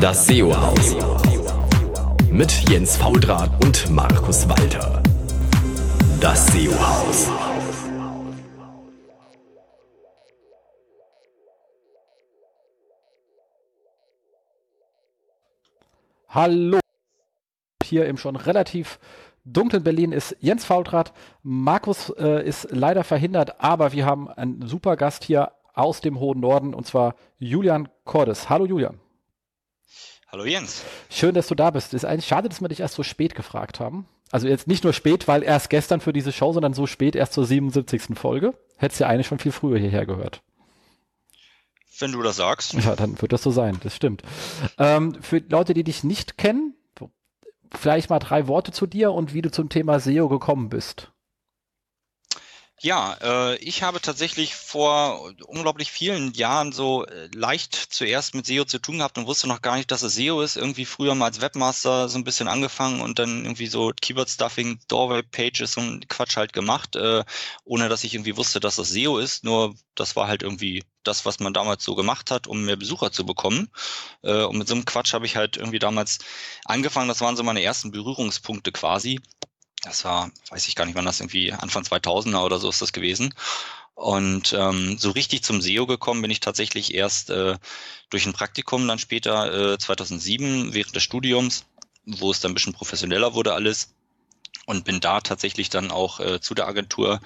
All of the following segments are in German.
Das SEO-Haus. Mit Jens Faudrat und Markus Walter. Das SEO-Haus. Hallo. Hier im schon relativ dunklen Berlin ist Jens Faultrat. Markus äh, ist leider verhindert, aber wir haben einen super Gast hier aus dem hohen Norden und zwar Julian Cordes. Hallo Julian. Hallo Jens. Schön, dass du da bist. Ist eigentlich schade, dass wir dich erst so spät gefragt haben. Also jetzt nicht nur spät, weil erst gestern für diese Show, sondern so spät erst zur 77. Folge. Hättest ja eigentlich schon viel früher hierher gehört. Wenn du das sagst. Ja, dann wird das so sein, das stimmt. Ähm, für Leute, die dich nicht kennen, vielleicht mal drei Worte zu dir und wie du zum Thema SEO gekommen bist. Ja, äh, ich habe tatsächlich vor unglaublich vielen Jahren so äh, leicht zuerst mit SEO zu tun gehabt und wusste noch gar nicht, dass es SEO ist. Irgendwie früher mal als Webmaster so ein bisschen angefangen und dann irgendwie so Keyword-Stuffing, Doorway-Pages und Quatsch halt gemacht, äh, ohne dass ich irgendwie wusste, dass das SEO ist. Nur das war halt irgendwie das, was man damals so gemacht hat, um mehr Besucher zu bekommen. Äh, und mit so einem Quatsch habe ich halt irgendwie damals angefangen. Das waren so meine ersten Berührungspunkte quasi das war, weiß ich gar nicht, wann das irgendwie Anfang 2000er oder so ist das gewesen. Und ähm, so richtig zum SEO gekommen bin ich tatsächlich erst äh, durch ein Praktikum dann später äh, 2007 während des Studiums, wo es dann ein bisschen professioneller wurde alles und bin da tatsächlich dann auch äh, zu der Agentur,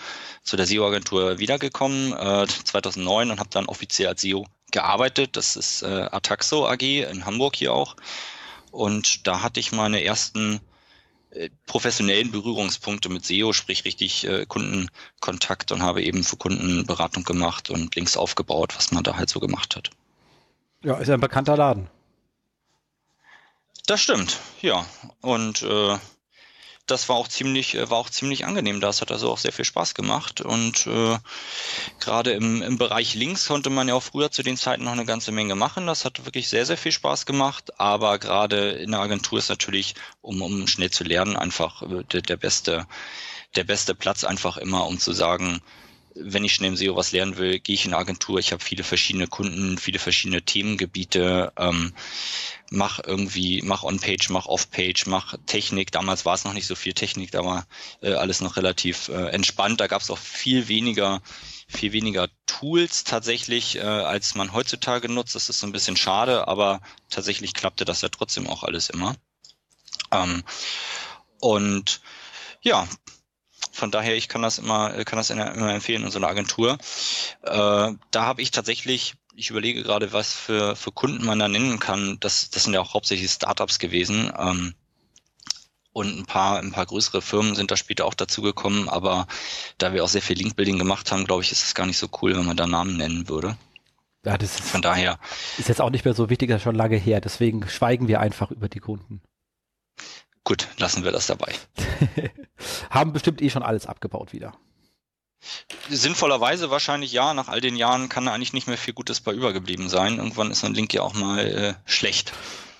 zu der SEO-Agentur wiedergekommen äh, 2009 und habe dann offiziell als SEO gearbeitet. Das ist äh, Ataxo AG in Hamburg hier auch. Und da hatte ich meine ersten professionellen Berührungspunkte mit SEO, sprich richtig äh, Kundenkontakt und habe eben für Kunden Beratung gemacht und Links aufgebaut, was man da halt so gemacht hat. Ja, ist ja ein bekannter Laden. Das stimmt, ja. Und äh, das war auch ziemlich, äh, war auch ziemlich angenehm. Das hat also auch sehr viel Spaß gemacht. Und äh, gerade im, im Bereich Links konnte man ja auch früher zu den Zeiten noch eine ganze Menge machen. Das hat wirklich sehr, sehr viel Spaß gemacht. Aber gerade in der Agentur ist natürlich, um, um schnell zu lernen, einfach äh, der, der beste, der beste Platz einfach immer, um zu sagen, wenn ich schnell im SEO was lernen will, gehe ich in eine Agentur. Ich habe viele verschiedene Kunden, viele verschiedene Themengebiete, ähm, mach irgendwie, mach On-Page, mach Off-Page, mach Technik. Damals war es noch nicht so viel Technik, da war äh, alles noch relativ äh, entspannt. Da gab es auch viel weniger, viel weniger Tools tatsächlich, äh, als man heutzutage nutzt. Das ist so ein bisschen schade, aber tatsächlich klappte das ja trotzdem auch alles immer. Ähm, und ja, von daher, ich kann das immer, kann das immer empfehlen in so einer Agentur. Äh, da habe ich tatsächlich, ich überlege gerade, was für, für Kunden man da nennen kann. Das, das sind ja auch hauptsächlich Startups gewesen. Ähm, und ein paar, ein paar größere Firmen sind da später auch dazu gekommen, aber da wir auch sehr viel Linkbuilding gemacht haben, glaube ich, ist es gar nicht so cool, wenn man da Namen nennen würde. Ja, das ist, von daher. Ist jetzt auch nicht mehr so wichtig, das ist schon lange her, deswegen schweigen wir einfach über die Kunden. Gut, lassen wir das dabei. Haben bestimmt eh schon alles abgebaut wieder. Sinnvollerweise wahrscheinlich ja. Nach all den Jahren kann da eigentlich nicht mehr viel Gutes bei übergeblieben sein. Irgendwann ist ein Link ja auch mal äh, schlecht.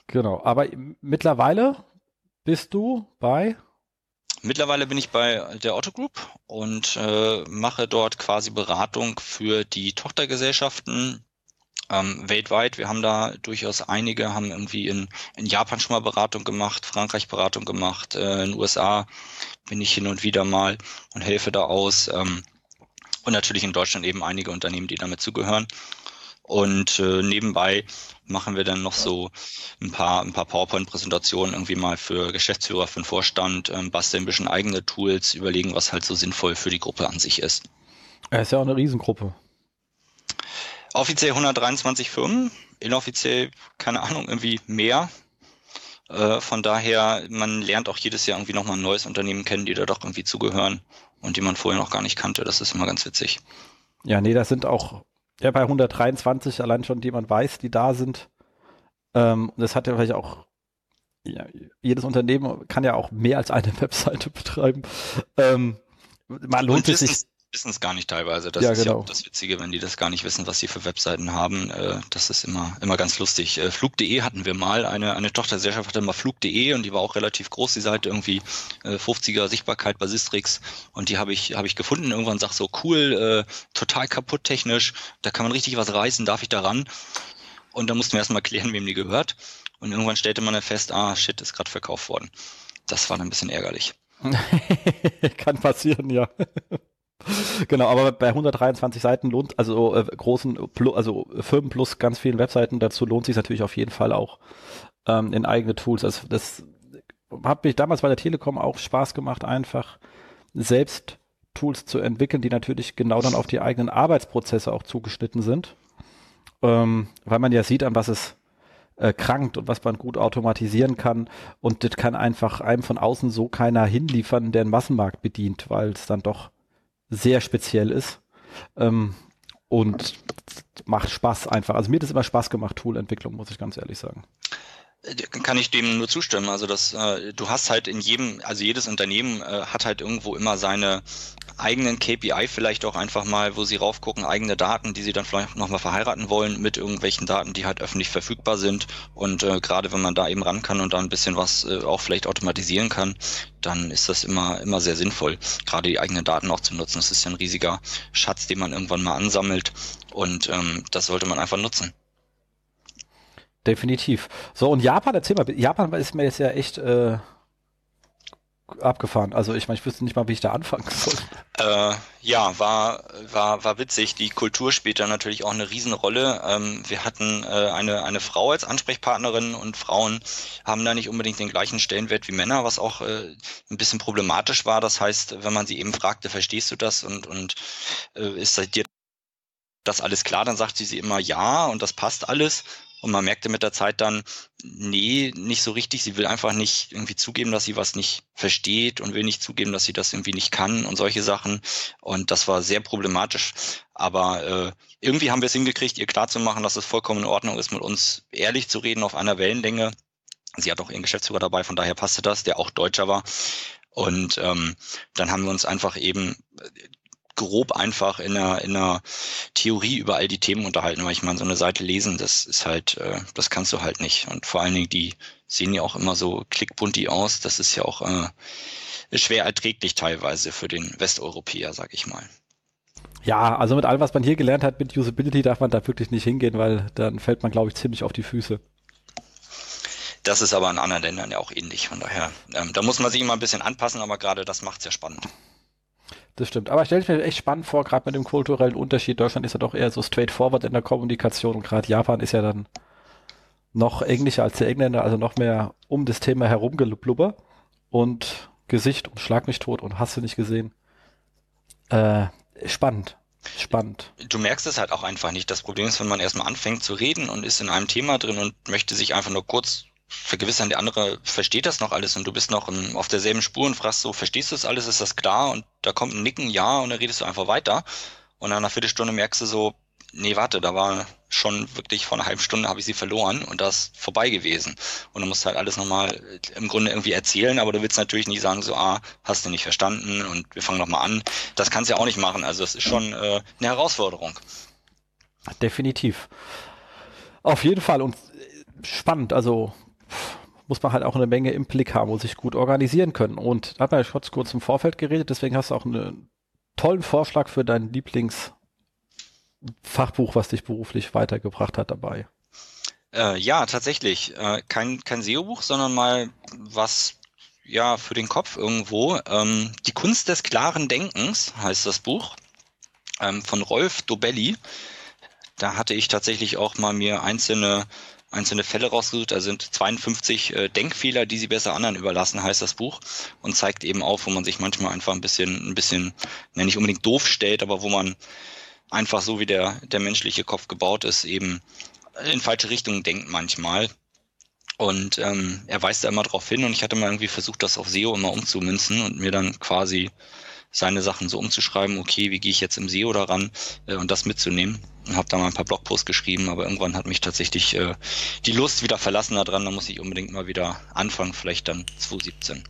Genau, aber mittlerweile bist du bei? Mittlerweile bin ich bei der Otto Group und äh, mache dort quasi Beratung für die Tochtergesellschaften ähm, weltweit. Wir haben da durchaus einige, haben irgendwie in, in Japan schon mal Beratung gemacht, Frankreich Beratung gemacht, äh, in den USA bin ich hin und wieder mal und helfe da aus. Ähm, und natürlich in Deutschland eben einige Unternehmen, die damit zugehören. Und äh, nebenbei machen wir dann noch so ein paar, ein paar PowerPoint-Präsentationen irgendwie mal für Geschäftsführer, für den Vorstand, ähm, basteln ein bisschen eigene Tools, überlegen, was halt so sinnvoll für die Gruppe an sich ist. Er ist ja auch eine Riesengruppe. Offiziell 123 Firmen, inoffiziell, keine Ahnung, irgendwie mehr. Äh, von daher, man lernt auch jedes Jahr irgendwie nochmal ein neues Unternehmen kennen, die da doch irgendwie zugehören und die man vorher noch gar nicht kannte. Das ist immer ganz witzig. Ja, nee, das sind auch ja bei 123 allein schon, die man weiß, die da sind. Ähm, das hat ja vielleicht auch ja, jedes Unternehmen kann ja auch mehr als eine Webseite betreiben. Ähm, man lohnt es sich wissen es gar nicht teilweise. Das ja, ist genau. ja auch das Witzige, wenn die das gar nicht wissen, was sie für Webseiten haben. Äh, das ist immer, immer ganz lustig. Äh, Flug.de hatten wir mal, eine, eine Tochtergesellschaft hatte mal Flug.de und die war auch relativ groß, die Seite irgendwie äh, 50er Sichtbarkeit bei Sistrix und die habe ich, habe ich gefunden. Irgendwann sagt so, cool, äh, total kaputt technisch, da kann man richtig was reißen, darf ich daran? Und da mussten wir erstmal klären, wem die gehört. und irgendwann stellte man dann fest, ah, shit, ist gerade verkauft worden. Das war dann ein bisschen ärgerlich. Kann passieren, ja. Genau, aber bei 123 Seiten lohnt, also äh, großen, also Firmen plus ganz vielen Webseiten dazu lohnt sich natürlich auf jeden Fall auch ähm, in eigene Tools. Also das hat mich damals bei der Telekom auch Spaß gemacht, einfach selbst Tools zu entwickeln, die natürlich genau dann auf die eigenen Arbeitsprozesse auch zugeschnitten sind, ähm, weil man ja sieht, an was es äh, krankt und was man gut automatisieren kann. Und das kann einfach einem von außen so keiner hinliefern, der einen Massenmarkt bedient, weil es dann doch sehr speziell ist. Ähm, und macht Spaß einfach. Also mir hat es immer Spaß gemacht, Toolentwicklung, muss ich ganz ehrlich sagen. Kann ich dem nur zustimmen. Also das, äh, du hast halt in jedem, also jedes Unternehmen äh, hat halt irgendwo immer seine eigenen KPI vielleicht auch einfach mal, wo sie raufgucken, eigene Daten, die sie dann vielleicht nochmal verheiraten wollen mit irgendwelchen Daten, die halt öffentlich verfügbar sind. Und äh, gerade wenn man da eben ran kann und da ein bisschen was äh, auch vielleicht automatisieren kann, dann ist das immer, immer sehr sinnvoll, gerade die eigenen Daten auch zu nutzen. Das ist ja ein riesiger Schatz, den man irgendwann mal ansammelt und ähm, das sollte man einfach nutzen. Definitiv. So, und Japan, erzähl mal, Japan ist mir jetzt ja echt äh, abgefahren. Also ich meine, ich wüsste nicht mal, wie ich da anfangen soll. Äh, ja, war, war, war witzig. Die Kultur spielt da natürlich auch eine Riesenrolle. Ähm, wir hatten äh, eine, eine Frau als Ansprechpartnerin und Frauen haben da nicht unbedingt den gleichen Stellenwert wie Männer, was auch äh, ein bisschen problematisch war. Das heißt, wenn man sie eben fragte, verstehst du das und, und äh, ist dir das alles klar, dann sagt sie sie immer ja und das passt alles. Und man merkte mit der Zeit dann, nee, nicht so richtig. Sie will einfach nicht irgendwie zugeben, dass sie was nicht versteht und will nicht zugeben, dass sie das irgendwie nicht kann und solche Sachen. Und das war sehr problematisch. Aber äh, irgendwie haben wir es hingekriegt, ihr klarzumachen, dass es vollkommen in Ordnung ist, mit uns ehrlich zu reden auf einer Wellenlänge. Sie hat auch ihren Geschäftsführer dabei, von daher passte das, der auch Deutscher war. Und ähm, dann haben wir uns einfach eben grob einfach in einer, in einer Theorie über all die Themen unterhalten, weil ich meine, so eine Seite lesen, das ist halt, äh, das kannst du halt nicht. Und vor allen Dingen, die sehen ja auch immer so klickbunti aus, das ist ja auch äh, schwer erträglich teilweise für den Westeuropäer, sag ich mal. Ja, also mit allem, was man hier gelernt hat mit Usability, darf man da wirklich nicht hingehen, weil dann fällt man, glaube ich, ziemlich auf die Füße. Das ist aber in anderen Ländern ja auch ähnlich. Von daher, ähm, da muss man sich immer ein bisschen anpassen, aber gerade das macht es ja spannend. Das stimmt. Aber ich stelle mir echt spannend vor, gerade mit dem kulturellen Unterschied. Deutschland ist ja doch eher so straightforward in der Kommunikation und gerade Japan ist ja dann noch englischer als der Engländer, also noch mehr um das Thema herum geblubber und Gesicht und Schlag mich tot und hast du nicht gesehen. Äh, spannend. Spannend. Du merkst es halt auch einfach nicht. Das Problem ist, wenn man erstmal anfängt zu reden und ist in einem Thema drin und möchte sich einfach nur kurz vergewissern, der andere versteht das noch alles und du bist noch im, auf derselben Spur und fragst so, verstehst du das alles, ist das klar? Und da kommt ein Nicken, ja, und dann redest du einfach weiter. Und nach einer Viertelstunde merkst du so, nee, warte, da war schon wirklich vor einer halben Stunde habe ich sie verloren und das vorbei gewesen. Und du musst halt alles nochmal im Grunde irgendwie erzählen, aber du willst natürlich nicht sagen, so, ah, hast du nicht verstanden und wir fangen nochmal an. Das kannst du ja auch nicht machen. Also es ist schon äh, eine Herausforderung. Definitiv. Auf jeden Fall und spannend. Also muss man halt auch eine Menge im Blick haben und sich gut organisieren können. Und da hat man ja kurz, kurz im Vorfeld geredet, deswegen hast du auch einen tollen Vorschlag für dein Lieblingsfachbuch, was dich beruflich weitergebracht hat dabei. Äh, ja, tatsächlich. Äh, kein kein SEO-Buch, sondern mal was ja für den Kopf irgendwo. Ähm, Die Kunst des klaren Denkens heißt das Buch ähm, von Rolf Dobelli. Da hatte ich tatsächlich auch mal mir einzelne einzelne Fälle rausgesucht. Da sind 52 äh, Denkfehler, die sie besser anderen überlassen, heißt das Buch und zeigt eben auf, wo man sich manchmal einfach ein bisschen, ein bisschen, ne, nicht unbedingt doof stellt, aber wo man einfach so wie der, der menschliche Kopf gebaut ist, eben in falsche Richtungen denkt manchmal. Und ähm, er weist da immer drauf hin und ich hatte mal irgendwie versucht, das auf SEO immer umzumünzen und mir dann quasi seine Sachen so umzuschreiben, okay, wie gehe ich jetzt im SEO daran äh, und das mitzunehmen. Und habe da mal ein paar Blogposts geschrieben, aber irgendwann hat mich tatsächlich äh, die Lust wieder verlassen daran, da muss ich unbedingt mal wieder anfangen, vielleicht dann 2017.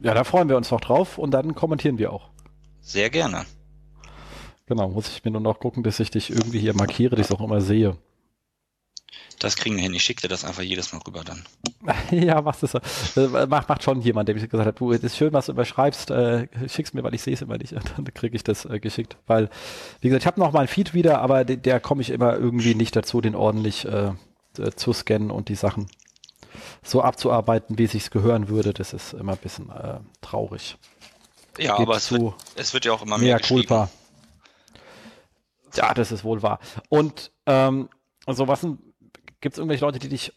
Ja, da freuen wir uns noch drauf und dann kommentieren wir auch. Sehr gerne. Genau, muss ich mir nur noch gucken, dass ich dich irgendwie hier markiere, dass ich es auch immer sehe. Das kriegen wir hin. Ich schicke dir das einfach jedes Mal rüber dann. ja, machst es. Äh, macht, macht schon jemand, der mir gesagt hat, du, es ist schön, was du überschreibst, äh, schick's mir, weil ich sehe es immer nicht. Dann kriege ich das äh, geschickt. Weil, wie gesagt, ich habe noch mal ein Feed wieder, aber de, der komme ich immer irgendwie nicht dazu, den ordentlich äh, zu scannen und die Sachen so abzuarbeiten, wie es sich gehören würde, das ist immer ein bisschen äh, traurig. Ja, Gibt aber es wird, es wird ja auch immer mehr, mehr culpa. Ja, das ist wohl wahr. Und ähm, also was gibt es irgendwelche Leute, die dich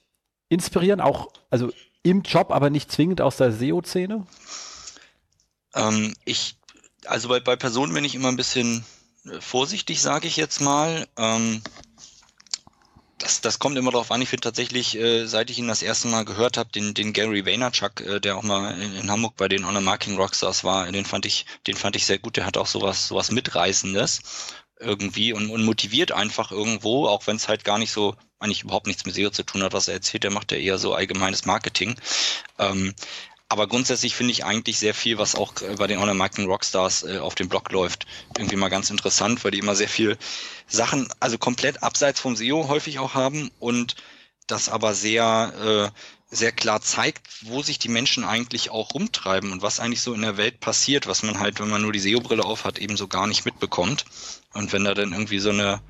inspirieren, auch also im Job, aber nicht zwingend aus der SEO-Szene? Ähm, ich, also bei, bei Personen bin ich immer ein bisschen äh, vorsichtig, sage ich jetzt mal. Ähm, das, das kommt immer darauf an. Ich finde tatsächlich, äh, seit ich ihn das erste Mal gehört habe, den, den Gary Vaynerchuk, äh, der auch mal in, in, Hamburg bei den Honor Marking Rockstars war, den fand ich, den fand ich sehr gut. Der hat auch sowas, sowas Mitreißendes irgendwie und, und motiviert einfach irgendwo, auch wenn es halt gar nicht so eigentlich überhaupt nichts mit SEO zu tun hat, was er erzählt. Der macht ja eher so allgemeines Marketing. Ähm, aber grundsätzlich finde ich eigentlich sehr viel, was auch bei den Online-Marketing Rockstars äh, auf dem Blog läuft, irgendwie mal ganz interessant, weil die immer sehr viel Sachen, also komplett abseits vom SEO häufig auch haben und das aber sehr, äh, sehr klar zeigt, wo sich die Menschen eigentlich auch rumtreiben und was eigentlich so in der Welt passiert, was man halt, wenn man nur die SEO-Brille aufhat, eben so gar nicht mitbekommt. Und wenn da dann irgendwie so eine,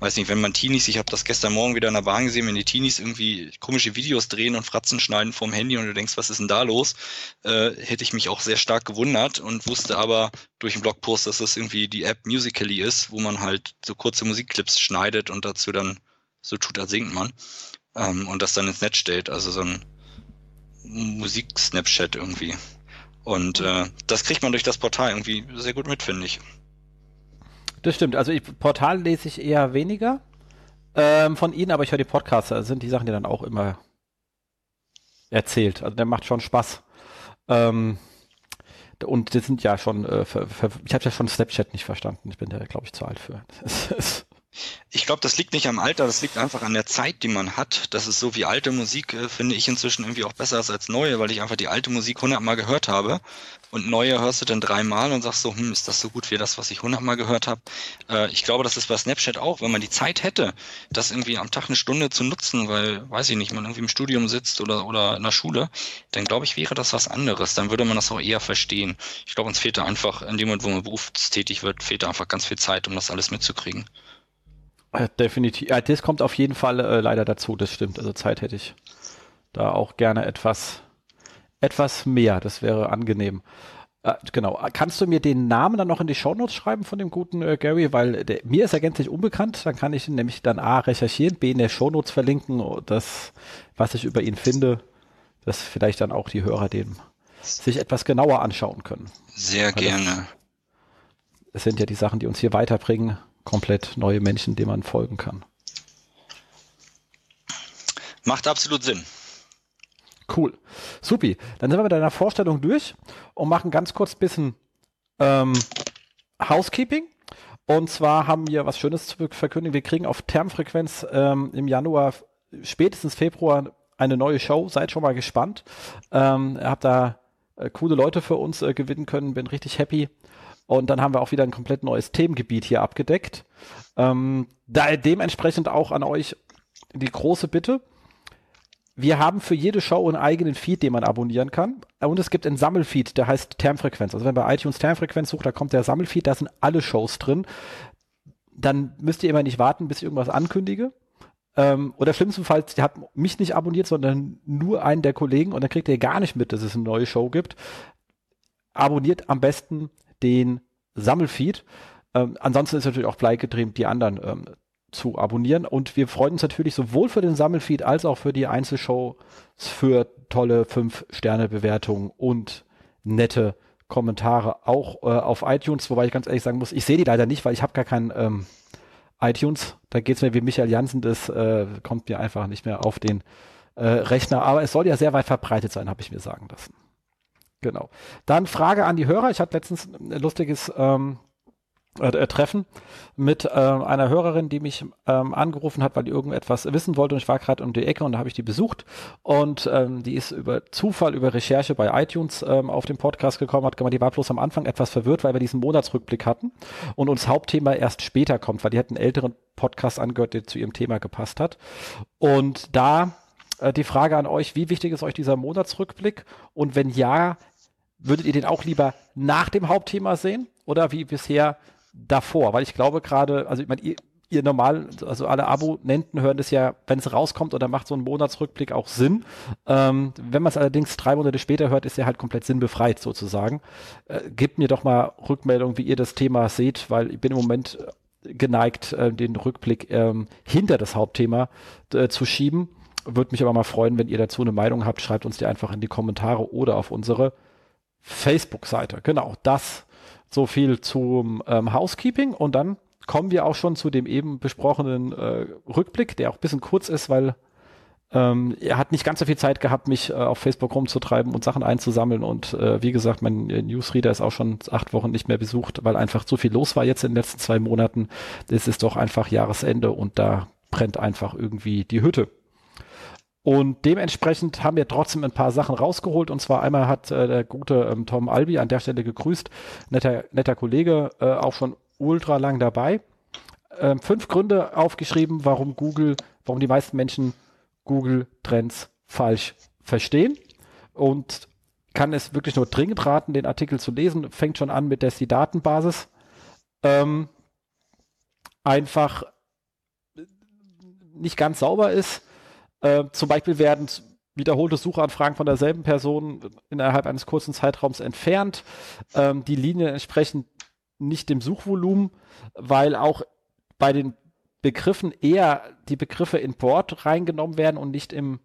weiß nicht, wenn man Teenies, ich habe das gestern Morgen wieder in der Bahn gesehen, wenn die Teenies irgendwie komische Videos drehen und Fratzen schneiden vom Handy und du denkst, was ist denn da los, äh, hätte ich mich auch sehr stark gewundert und wusste aber durch den Blogpost, dass das irgendwie die App Musically ist, wo man halt so kurze Musikclips schneidet und dazu dann so tut, als singt man ähm, und das dann ins Netz stellt, also so ein Musik-Snapchat irgendwie. Und äh, das kriegt man durch das Portal irgendwie sehr gut mit, finde ich. Das stimmt. Also ich, Portal lese ich eher weniger ähm, von Ihnen, aber ich höre die Podcasts. Da sind die Sachen, die dann auch immer erzählt. Also der macht schon Spaß. Ähm, und das sind ja schon, äh, ver, ver, ich habe ja schon Snapchat nicht verstanden. Ich bin da, glaube ich, zu alt für. Ich glaube, das liegt nicht am Alter, das liegt einfach an der Zeit, die man hat. Das ist so wie alte Musik, äh, finde ich inzwischen irgendwie auch besser als neue, weil ich einfach die alte Musik hundertmal gehört habe und neue hörst du dann dreimal und sagst so, hm, ist das so gut wie das, was ich hundertmal gehört habe? Äh, ich glaube, das ist bei Snapchat auch, wenn man die Zeit hätte, das irgendwie am Tag eine Stunde zu nutzen, weil, weiß ich nicht, man irgendwie im Studium sitzt oder, oder in der Schule, dann glaube ich, wäre das was anderes. Dann würde man das auch eher verstehen. Ich glaube, uns fehlt da einfach, in dem Moment, wo man berufstätig wird, fehlt da einfach ganz viel Zeit, um das alles mitzukriegen. Äh, definitiv. Ja, das kommt auf jeden Fall äh, leider dazu, das stimmt. Also Zeit hätte ich da auch gerne etwas, etwas mehr. Das wäre angenehm. Äh, genau. Kannst du mir den Namen dann noch in die Shownotes schreiben von dem guten äh, Gary? Weil der, mir ist er gänzlich unbekannt. Dann kann ich ihn nämlich dann A recherchieren, B in der Shownotes verlinken, das, was ich über ihn finde, dass vielleicht dann auch die Hörer den sich etwas genauer anschauen können. Sehr Weil gerne. Es sind ja die Sachen, die uns hier weiterbringen komplett neue Menschen, denen man folgen kann. Macht absolut Sinn. Cool. Supi. Dann sind wir mit deiner Vorstellung durch und machen ganz kurz ein bisschen ähm, Housekeeping. Und zwar haben wir was Schönes zu verkündigen. Wir kriegen auf Termfrequenz ähm, im Januar, spätestens Februar, eine neue Show. Seid schon mal gespannt. Ähm, ihr habt da äh, coole Leute für uns äh, gewinnen können. Bin richtig happy. Und dann haben wir auch wieder ein komplett neues Themengebiet hier abgedeckt. Ähm, da dementsprechend auch an euch die große Bitte. Wir haben für jede Show einen eigenen Feed, den man abonnieren kann. Und es gibt einen Sammelfeed, der heißt Termfrequenz. Also wenn bei iTunes Termfrequenz sucht, da kommt der Sammelfeed, da sind alle Shows drin. Dann müsst ihr immer nicht warten, bis ich irgendwas ankündige. Ähm, oder schlimmstenfalls, ihr habt mich nicht abonniert, sondern nur einen der Kollegen und dann kriegt ihr gar nicht mit, dass es eine neue Show gibt. Abonniert am besten den Sammelfeed. Ähm, ansonsten ist natürlich auch bleigetrieben, die anderen ähm, zu abonnieren. Und wir freuen uns natürlich sowohl für den Sammelfeed als auch für die Einzelshows für tolle 5-Sterne-Bewertungen und nette Kommentare auch äh, auf iTunes, wobei ich ganz ehrlich sagen muss, ich sehe die leider nicht, weil ich habe gar keinen ähm, iTunes. Da geht es mir wie Michael Jansen, das äh, kommt mir einfach nicht mehr auf den äh, Rechner. Aber es soll ja sehr weit verbreitet sein, habe ich mir sagen lassen. Genau. Dann Frage an die Hörer. Ich hatte letztens ein lustiges ähm, äh, äh, Treffen mit äh, einer Hörerin, die mich ähm, angerufen hat, weil die irgendetwas wissen wollte und ich war gerade um die Ecke und da habe ich die besucht und ähm, die ist über Zufall, über Recherche bei iTunes ähm, auf den Podcast gekommen, hat gemeint, die war bloß am Anfang etwas verwirrt, weil wir diesen Monatsrückblick hatten und uns Hauptthema erst später kommt, weil die hat einen älteren Podcast angehört, der zu ihrem Thema gepasst hat und da äh, die Frage an euch, wie wichtig ist euch dieser Monatsrückblick? Und wenn ja, würdet ihr den auch lieber nach dem Hauptthema sehen oder wie bisher davor? Weil ich glaube gerade, also ich meine, ihr, ihr normal, also alle Abonnenten hören das ja, wenn es rauskommt oder macht so einen Monatsrückblick auch Sinn. Ähm, wenn man es allerdings drei Monate später hört, ist er halt komplett sinnbefreit sozusagen. Äh, gebt mir doch mal Rückmeldung, wie ihr das Thema seht, weil ich bin im Moment geneigt, äh, den Rückblick ähm, hinter das Hauptthema äh, zu schieben. Würde mich aber mal freuen, wenn ihr dazu eine Meinung habt. Schreibt uns die einfach in die Kommentare oder auf unsere Facebook-Seite. Genau, das so viel zum ähm, Housekeeping und dann kommen wir auch schon zu dem eben besprochenen äh, Rückblick, der auch ein bisschen kurz ist, weil ähm, er hat nicht ganz so viel Zeit gehabt, mich äh, auf Facebook rumzutreiben und Sachen einzusammeln. Und äh, wie gesagt, mein äh, Newsreader ist auch schon acht Wochen nicht mehr besucht, weil einfach zu viel los war jetzt in den letzten zwei Monaten. Es ist doch einfach Jahresende und da brennt einfach irgendwie die Hütte. Und dementsprechend haben wir trotzdem ein paar Sachen rausgeholt. Und zwar einmal hat äh, der gute ähm, Tom Albi an der Stelle gegrüßt, netter, netter Kollege, äh, auch schon ultra lang dabei. Ähm, fünf Gründe aufgeschrieben, warum Google, warum die meisten Menschen Google Trends falsch verstehen. Und kann es wirklich nur dringend raten, den Artikel zu lesen. Fängt schon an mit, dass die Datenbasis ähm, einfach nicht ganz sauber ist äh, zum Beispiel werden wiederholte Suchanfragen von derselben Person innerhalb eines kurzen Zeitraums entfernt. Ähm, die Linien entsprechen nicht dem Suchvolumen, weil auch bei den Begriffen eher die Begriffe in Board reingenommen werden und nicht im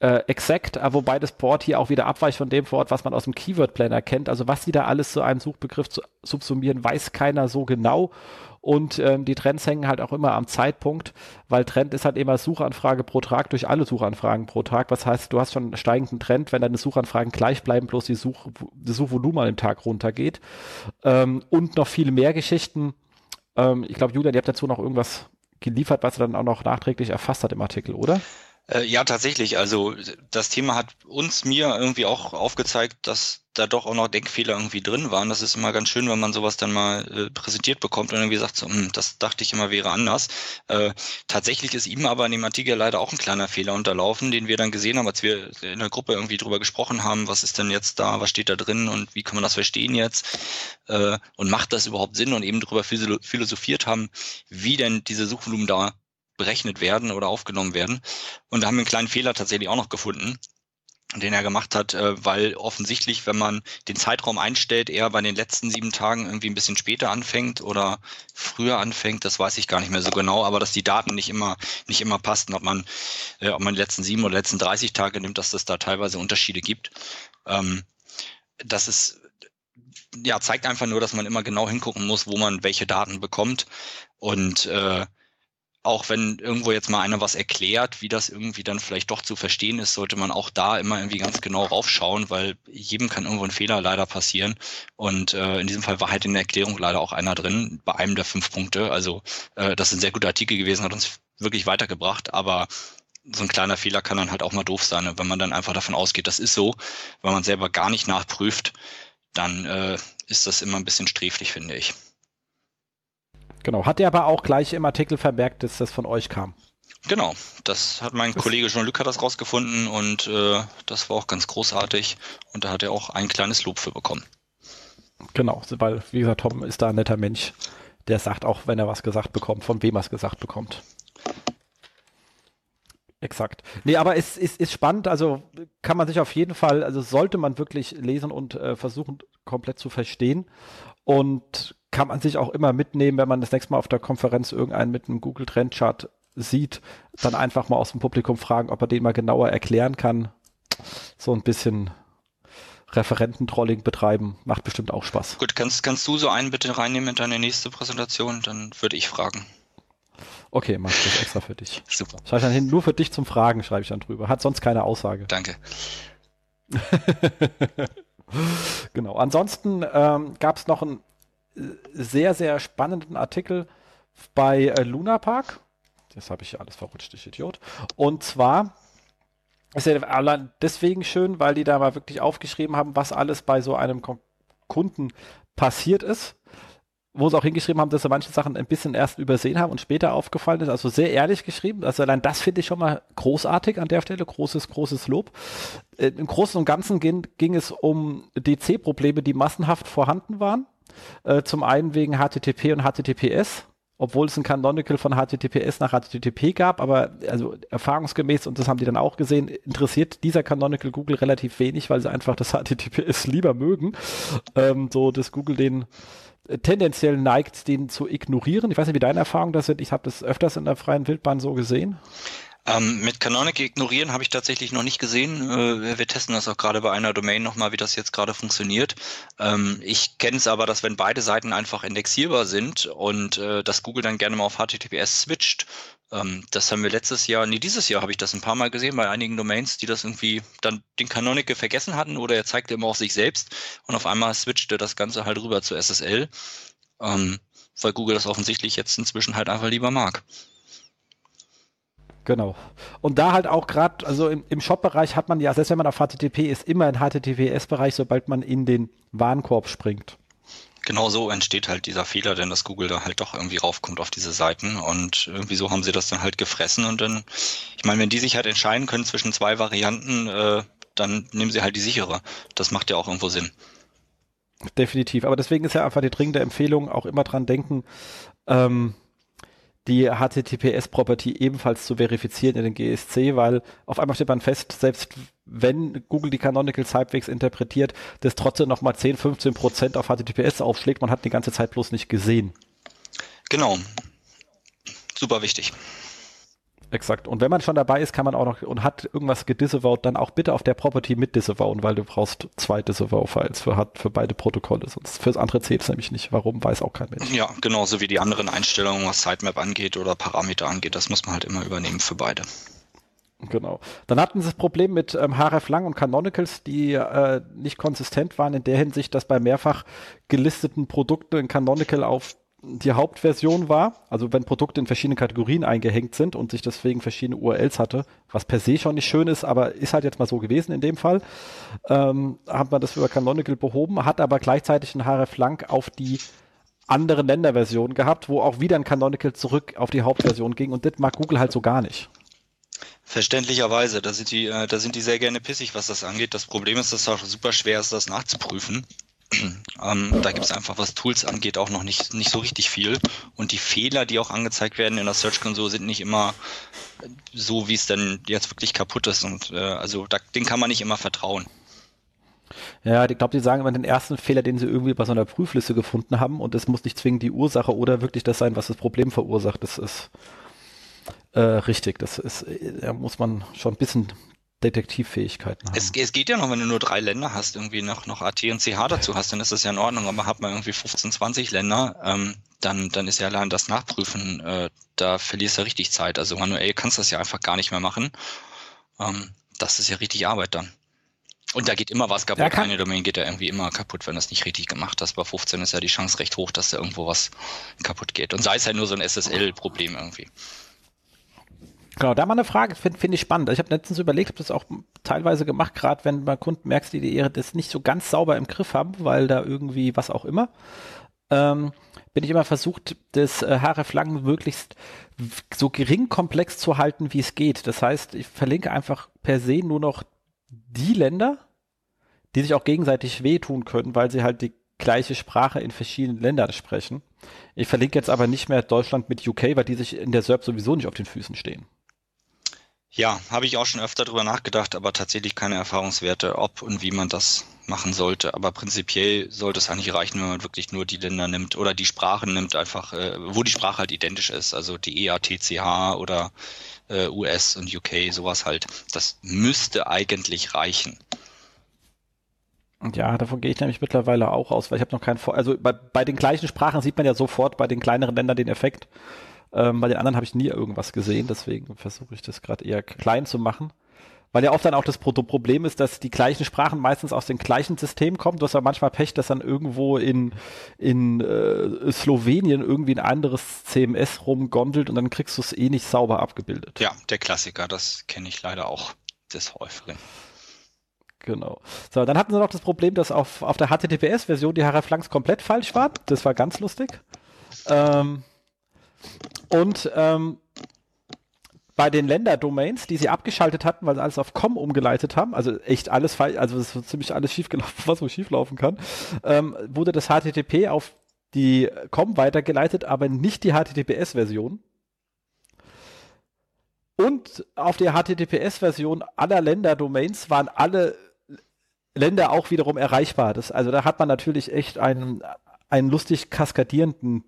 äh, Exact, äh, wobei das Board hier auch wieder abweicht von dem Wort, was man aus dem Keyword Planner kennt. Also was die da alles zu einem Suchbegriff zu subsumieren, weiß keiner so genau. Und ähm, die Trends hängen halt auch immer am Zeitpunkt, weil Trend ist halt immer Suchanfrage pro Tag durch alle Suchanfragen pro Tag. Was heißt, du hast schon einen steigenden Trend, wenn deine Suchanfragen gleich bleiben, bloß die Such, das Suchvolumen dem Tag runtergeht. Ähm, und noch viele mehr Geschichten. Ähm, ich glaube, Julian, ihr habt dazu noch irgendwas geliefert, was er dann auch noch nachträglich erfasst hat im Artikel, oder? Äh, ja, tatsächlich. Also das Thema hat uns, mir irgendwie auch aufgezeigt, dass da doch auch noch Denkfehler irgendwie drin waren. Das ist immer ganz schön, wenn man sowas dann mal äh, präsentiert bekommt und irgendwie sagt, so, hm, das dachte ich immer wäre anders. Äh, tatsächlich ist ihm aber in dem Artikel leider auch ein kleiner Fehler unterlaufen, den wir dann gesehen haben, als wir in der Gruppe irgendwie drüber gesprochen haben, was ist denn jetzt da, was steht da drin und wie kann man das verstehen jetzt äh, und macht das überhaupt Sinn und eben drüber philosophiert haben, wie denn diese Suchvolumen da berechnet werden oder aufgenommen werden. Und da haben wir einen kleinen Fehler tatsächlich auch noch gefunden, den er gemacht hat, äh, weil offensichtlich, wenn man den Zeitraum einstellt, er bei den letzten sieben Tagen irgendwie ein bisschen später anfängt oder früher anfängt, das weiß ich gar nicht mehr so genau, aber dass die Daten nicht immer, nicht immer passten, ob man, äh, ob man die letzten sieben oder letzten 30 Tage nimmt, dass es da teilweise Unterschiede gibt. Ähm, das ist, ja, zeigt einfach nur, dass man immer genau hingucken muss, wo man welche Daten bekommt und äh, auch wenn irgendwo jetzt mal einer was erklärt, wie das irgendwie dann vielleicht doch zu verstehen ist, sollte man auch da immer irgendwie ganz genau raufschauen, weil jedem kann irgendwo ein Fehler leider passieren. Und äh, in diesem Fall war halt in der Erklärung leider auch einer drin, bei einem der fünf Punkte. Also äh, das ist ein sehr guter Artikel gewesen, hat uns wirklich weitergebracht, aber so ein kleiner Fehler kann dann halt auch mal doof sein, ne? wenn man dann einfach davon ausgeht, das ist so, weil man selber gar nicht nachprüft, dann äh, ist das immer ein bisschen sträflich, finde ich. Genau, hat er aber auch gleich im Artikel vermerkt, dass das von euch kam. Genau, das hat mein das Kollege Jean-Luc hat das rausgefunden und äh, das war auch ganz großartig und da hat er auch ein kleines Lob für bekommen. Genau, weil, wie gesagt, Tom ist da ein netter Mensch, der sagt auch, wenn er was gesagt bekommt, von wem er es gesagt bekommt. Exakt. Nee, aber es ist, ist spannend, also kann man sich auf jeden Fall, also sollte man wirklich lesen und äh, versuchen komplett zu verstehen und kann man sich auch immer mitnehmen, wenn man das nächste Mal auf der Konferenz irgendeinen mit einem Google Trend Chart sieht, dann einfach mal aus dem Publikum fragen, ob er den mal genauer erklären kann. So ein bisschen Referententrolling betreiben, macht bestimmt auch Spaß. Gut, kannst, kannst du so einen bitte reinnehmen in deine nächste Präsentation, dann würde ich fragen. Okay, mach ich das extra für dich. Super. Schreibe dann hin, nur für dich zum Fragen, schreibe ich dann drüber. Hat sonst keine Aussage. Danke. genau. Ansonsten ähm, gab es noch einen sehr, sehr spannenden Artikel bei äh, Luna Park. Das habe ich ja alles verrutscht, ich Idiot. Und zwar ist ja allein deswegen schön, weil die da mal wirklich aufgeschrieben haben, was alles bei so einem Kunden passiert ist. Wo sie auch hingeschrieben haben, dass sie manche Sachen ein bisschen erst übersehen haben und später aufgefallen ist. Also sehr ehrlich geschrieben. Also allein das finde ich schon mal großartig an der Stelle. Großes, großes Lob. Äh, Im Großen und Ganzen ging, ging es um DC-Probleme, die massenhaft vorhanden waren. Äh, zum einen wegen HTTP und HTTPS obwohl es ein Canonical von HTTPS nach HTTP gab, aber also erfahrungsgemäß, und das haben die dann auch gesehen, interessiert dieser Canonical Google relativ wenig, weil sie einfach das HTTPS lieber mögen. Ähm, so, dass Google den tendenziell neigt, den zu ignorieren. Ich weiß nicht, wie deine Erfahrungen das sind. Ich habe das öfters in der freien Wildbahn so gesehen. Ähm, mit Canonical ignorieren habe ich tatsächlich noch nicht gesehen. Äh, wir testen das auch gerade bei einer Domain nochmal, wie das jetzt gerade funktioniert. Ähm, ich kenne es aber, dass wenn beide Seiten einfach indexierbar sind und äh, dass Google dann gerne mal auf HTTPS switcht, ähm, das haben wir letztes Jahr, nee, dieses Jahr habe ich das ein paar Mal gesehen bei einigen Domains, die das irgendwie dann den Canonical vergessen hatten oder er zeigte immer auf sich selbst und auf einmal switchte das Ganze halt rüber zu SSL, ähm, weil Google das offensichtlich jetzt inzwischen halt einfach lieber mag. Genau. Und da halt auch gerade, also im, im Shop-Bereich hat man ja, selbst wenn man auf HTTP ist, immer ein HTTPS-Bereich, sobald man in den Warenkorb springt. Genau so entsteht halt dieser Fehler, denn dass Google da halt doch irgendwie raufkommt auf diese Seiten und irgendwie so haben sie das dann halt gefressen und dann, ich meine, wenn die sich halt entscheiden können zwischen zwei Varianten, äh, dann nehmen sie halt die sichere. Das macht ja auch irgendwo Sinn. Definitiv. Aber deswegen ist ja einfach die dringende Empfehlung, auch immer dran denken, ähm, die HTTPS-Property ebenfalls zu verifizieren in den GSC, weil auf einmal steht man fest, selbst wenn Google die Canonicals halbwegs interpretiert, das trotzdem nochmal 10, 15 Prozent auf HTTPS aufschlägt. Man hat die ganze Zeit bloß nicht gesehen. Genau. Super wichtig. Exakt. Und wenn man schon dabei ist, kann man auch noch und hat irgendwas gedisavowed, dann auch bitte auf der Property mit disavowen, weil du brauchst zwei Disavow-Files für, für beide Protokolle. Sonst fürs andere zählt es nämlich nicht. Warum, weiß auch kein Mensch. Ja, genauso wie die anderen Einstellungen, was Sitemap angeht oder Parameter angeht. Das muss man halt immer übernehmen für beide. Genau. Dann hatten sie das Problem mit ähm, href lang und Canonicals, die äh, nicht konsistent waren in der Hinsicht, dass bei mehrfach gelisteten Produkten ein Canonical auf die Hauptversion war, also wenn Produkte in verschiedene Kategorien eingehängt sind und sich deswegen verschiedene URLs hatte, was per se schon nicht schön ist, aber ist halt jetzt mal so gewesen in dem Fall, ähm, hat man das über Canonical behoben, hat aber gleichzeitig ein href-lang auf die andere Länderversion gehabt, wo auch wieder ein Canonical zurück auf die Hauptversion ging und das mag Google halt so gar nicht. Verständlicherweise, da sind die, äh, da sind die sehr gerne pissig, was das angeht. Das Problem ist, dass es auch super schwer ist, das nachzuprüfen. Ähm, da gibt es einfach, was Tools angeht, auch noch nicht, nicht so richtig viel. Und die Fehler, die auch angezeigt werden in der Search Console, sind nicht immer so, wie es dann jetzt wirklich kaputt ist. Und äh, also da, den kann man nicht immer vertrauen. Ja, ich glaube, die sagen immer den ersten Fehler, den sie irgendwie bei so einer Prüfliste gefunden haben. Und es muss nicht zwingend die Ursache oder wirklich das sein, was das Problem verursacht. Das ist äh, richtig. Das ist, äh, da muss man schon ein bisschen Detektivfähigkeiten haben. Es, es, geht ja noch, wenn du nur drei Länder hast, irgendwie noch, noch AT und CH dazu hast, dann ist das ja in Ordnung, aber hat man irgendwie 15, 20 Länder, ähm, dann, dann ist ja allein das Nachprüfen, äh, da verlierst du richtig Zeit. Also manuell kannst du das ja einfach gar nicht mehr machen. Ähm, das ist ja richtig Arbeit dann. Und da geht immer was kaputt. Ja, Eine Domain geht ja irgendwie immer kaputt, wenn du es nicht richtig gemacht hast. Bei 15 ist ja die Chance recht hoch, dass da irgendwo was kaputt geht. Und sei es halt nur so ein SSL-Problem irgendwie. Genau, da mal eine Frage, finde find ich spannend. Ich habe letztens überlegt, habe das auch teilweise gemacht, gerade wenn man Kunden merkst, die die das nicht so ganz sauber im Griff haben, weil da irgendwie was auch immer. Ähm, bin ich immer versucht, das äh, href-lang möglichst so gering komplex zu halten, wie es geht. Das heißt, ich verlinke einfach per se nur noch die Länder, die sich auch gegenseitig wehtun können, weil sie halt die gleiche Sprache in verschiedenen Ländern sprechen. Ich verlinke jetzt aber nicht mehr Deutschland mit UK, weil die sich in der SERP sowieso nicht auf den Füßen stehen. Ja, habe ich auch schon öfter drüber nachgedacht, aber tatsächlich keine Erfahrungswerte, ob und wie man das machen sollte. Aber prinzipiell sollte es eigentlich reichen, wenn man wirklich nur die Länder nimmt oder die Sprachen nimmt, einfach, äh, wo die Sprache halt identisch ist. Also die EATCH oder äh, US und UK, sowas halt. Das müsste eigentlich reichen. Ja, davon gehe ich nämlich mittlerweile auch aus, weil ich habe noch keinen Vor also bei, bei den gleichen Sprachen sieht man ja sofort bei den kleineren Ländern den Effekt. Ähm, bei den anderen habe ich nie irgendwas gesehen, deswegen versuche ich das gerade eher klein zu machen. Weil ja oft dann auch das Problem ist, dass die gleichen Sprachen meistens aus dem gleichen System kommen. Du hast ja manchmal Pech, dass dann irgendwo in, in äh, Slowenien irgendwie ein anderes CMS rumgondelt und dann kriegst du es eh nicht sauber abgebildet. Ja, der Klassiker, das kenne ich leider auch des Häufigen. Genau. So, dann hatten sie noch das Problem, dass auf, auf der HTTPS-Version die href-langs komplett falsch waren. Das war ganz lustig. Ähm, und ähm, bei den Länderdomains, die sie abgeschaltet hatten, weil sie alles auf com umgeleitet haben, also echt alles falsch, also es ist ziemlich alles schiefgelaufen, was so schieflaufen kann, ähm, wurde das HTTP auf die kommen weitergeleitet, aber nicht die HTTPS-Version. Und auf der HTTPS-Version aller Länder-Domains waren alle Länder auch wiederum erreichbar. Das, also da hat man natürlich echt einen, einen lustig kaskadierenden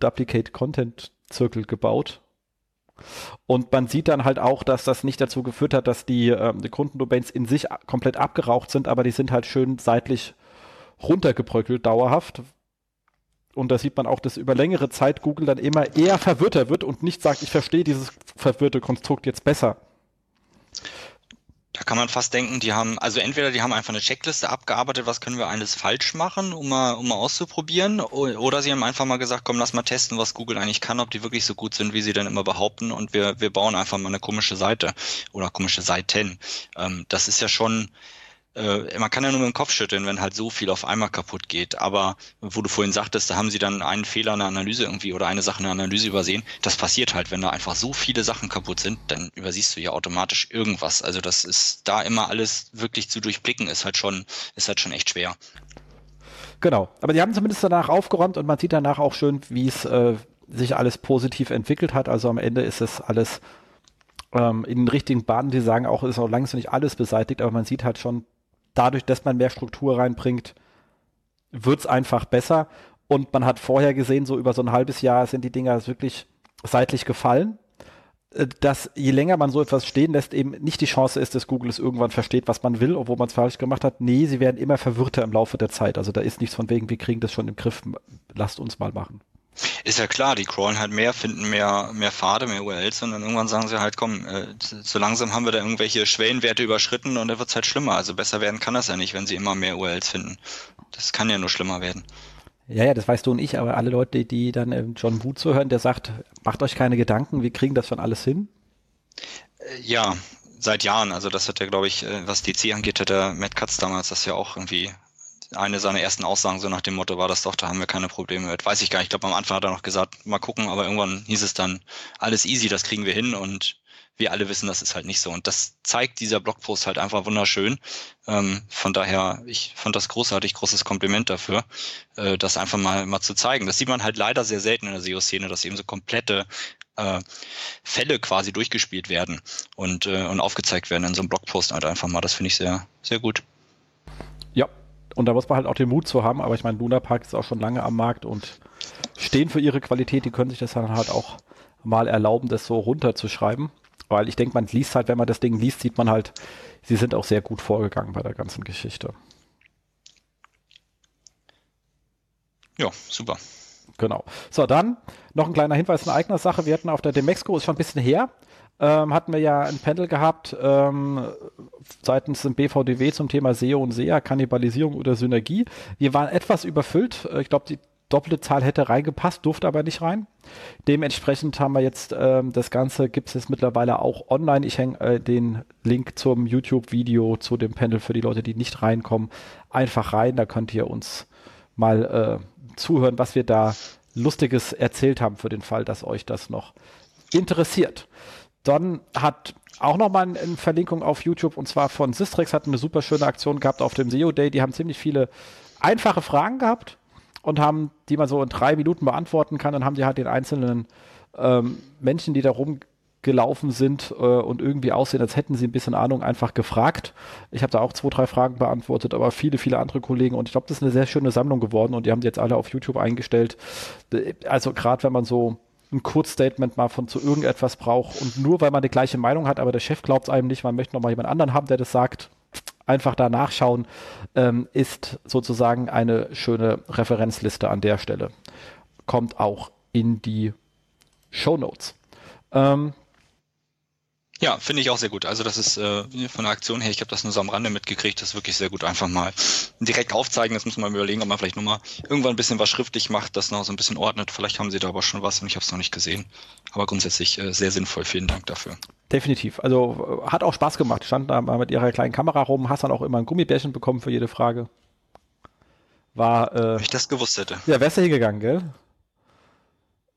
Duplicate-Content-Zirkel gebaut. Und man sieht dann halt auch, dass das nicht dazu geführt hat, dass die, ähm, die Kundendomains in sich komplett abgeraucht sind, aber die sind halt schön seitlich runtergebröckelt dauerhaft. Und da sieht man auch, dass über längere Zeit Google dann immer eher verwirrter wird und nicht sagt, ich verstehe dieses verwirrte Konstrukt jetzt besser. Da kann man fast denken, die haben, also entweder die haben einfach eine Checkliste abgearbeitet, was können wir alles falsch machen, um mal, um mal auszuprobieren, oder sie haben einfach mal gesagt, komm, lass mal testen, was Google eigentlich kann, ob die wirklich so gut sind, wie sie dann immer behaupten, und wir, wir bauen einfach mal eine komische Seite oder komische Seiten. Ähm, das ist ja schon, äh, man kann ja nur mit dem Kopf schütteln, wenn halt so viel auf einmal kaputt geht. Aber wo du vorhin sagtest, da haben sie dann einen Fehler in der Analyse irgendwie oder eine Sache in der Analyse übersehen. Das passiert halt, wenn da einfach so viele Sachen kaputt sind, dann übersiehst du ja automatisch irgendwas. Also das ist da immer alles wirklich zu durchblicken, ist halt schon, ist halt schon echt schwer. Genau. Aber die haben zumindest danach aufgeräumt und man sieht danach auch schön, wie es äh, sich alles positiv entwickelt hat. Also am Ende ist es alles ähm, in den richtigen Bahnen. Die sagen auch, ist auch langsam nicht alles beseitigt, aber man sieht halt schon, dadurch, dass man mehr Struktur reinbringt, wird es einfach besser. Und man hat vorher gesehen, so über so ein halbes Jahr sind die Dinger wirklich seitlich gefallen. Äh, dass je länger man so etwas stehen lässt, eben nicht die Chance ist, dass Google es irgendwann versteht, was man will, obwohl man es falsch gemacht hat. Nee, sie werden immer verwirrter im Laufe der Zeit. Also da ist nichts von wegen, wir kriegen das schon im Griff, lasst uns mal machen. Ist ja klar, die crawlen halt mehr, finden mehr, mehr Pfade, mehr URLs und dann irgendwann sagen sie halt, komm, äh, so langsam haben wir da irgendwelche Schwellenwerte überschritten und dann wird's halt schlimmer. Also besser werden kann das ja nicht, wenn sie immer mehr URLs finden. Das kann ja nur schlimmer werden. Ja, ja, das weißt du und ich, aber alle Leute, die dann ähm, John Wu zuhören, der sagt, macht euch keine Gedanken, wir kriegen das schon alles hin. Äh, ja, seit Jahren. Also das hat ja, glaube ich, äh, was DC angeht, hat der Matt Katz damals das ja auch irgendwie eine seiner ersten Aussagen so nach dem Motto war das doch, da haben wir keine Probleme mit. Weiß ich gar nicht. Ich glaube, am Anfang hat er noch gesagt, mal gucken, aber irgendwann hieß es dann, alles easy, das kriegen wir hin und wir alle wissen, das ist halt nicht so. Und das zeigt dieser Blogpost halt einfach wunderschön. Ähm, von daher, ich fand das großartig, großes Kompliment dafür, äh, das einfach mal, mal zu zeigen. Das sieht man halt leider sehr selten in der SEO-Szene, dass eben so komplette äh, Fälle quasi durchgespielt werden und, äh, und aufgezeigt werden in so einem Blogpost halt einfach mal. Das finde ich sehr, sehr gut. Und da muss man halt auch den Mut zu haben, aber ich meine, Luna Park ist auch schon lange am Markt und stehen für ihre Qualität, die können sich das dann halt auch mal erlauben, das so runterzuschreiben. Weil ich denke, man liest halt, wenn man das Ding liest, sieht man halt, sie sind auch sehr gut vorgegangen bei der ganzen Geschichte. Ja, super. Genau. So, dann noch ein kleiner Hinweis in eigener Sache. Wir hatten auf der Demexco, ist schon ein bisschen her, ähm, hatten wir ja ein Panel gehabt ähm, seitens dem BVDW zum Thema SEO und SEA, Kannibalisierung oder Synergie. Wir waren etwas überfüllt. Äh, ich glaube, die doppelte Zahl hätte reingepasst, durfte aber nicht rein. Dementsprechend haben wir jetzt ähm, das Ganze, gibt es jetzt mittlerweile auch online. Ich hänge äh, den Link zum YouTube-Video zu dem Panel für die Leute, die nicht reinkommen, einfach rein. Da könnt ihr uns mal äh, zuhören, was wir da Lustiges erzählt haben für den Fall, dass euch das noch interessiert. Dann hat auch nochmal eine Verlinkung auf YouTube und zwar von Sistrix hat eine super schöne Aktion gehabt auf dem SEO Day. Die haben ziemlich viele einfache Fragen gehabt und haben, die man so in drei Minuten beantworten kann. Dann haben sie halt den einzelnen ähm, Menschen, die da rumgelaufen sind äh, und irgendwie aussehen, als hätten sie ein bisschen Ahnung, einfach gefragt. Ich habe da auch zwei, drei Fragen beantwortet, aber viele, viele andere Kollegen und ich glaube, das ist eine sehr schöne Sammlung geworden und die haben die jetzt alle auf YouTube eingestellt. Also gerade wenn man so ein Kurzstatement mal von zu irgendetwas braucht und nur weil man die gleiche Meinung hat, aber der Chef glaubt es einem nicht, man möchte noch mal jemand anderen haben, der das sagt, einfach da nachschauen, ähm, ist sozusagen eine schöne Referenzliste an der Stelle. Kommt auch in die Show Notes. Ähm, ja, finde ich auch sehr gut. Also das ist äh, von der Aktion her, ich habe das nur so am Rande mitgekriegt, das ist wirklich sehr gut. Einfach mal direkt aufzeigen, das muss man überlegen, ob man vielleicht nochmal irgendwann ein bisschen was schriftlich macht, das noch so ein bisschen ordnet. Vielleicht haben sie da aber schon was und ich habe es noch nicht gesehen. Aber grundsätzlich äh, sehr sinnvoll. Vielen Dank dafür. Definitiv. Also äh, hat auch Spaß gemacht. Stand da mal mit ihrer kleinen Kamera rum, hast dann auch immer ein Gummibärchen bekommen für jede Frage. War. Äh, Wenn ich das gewusst hätte. Ja, wärst du hingegangen, gell?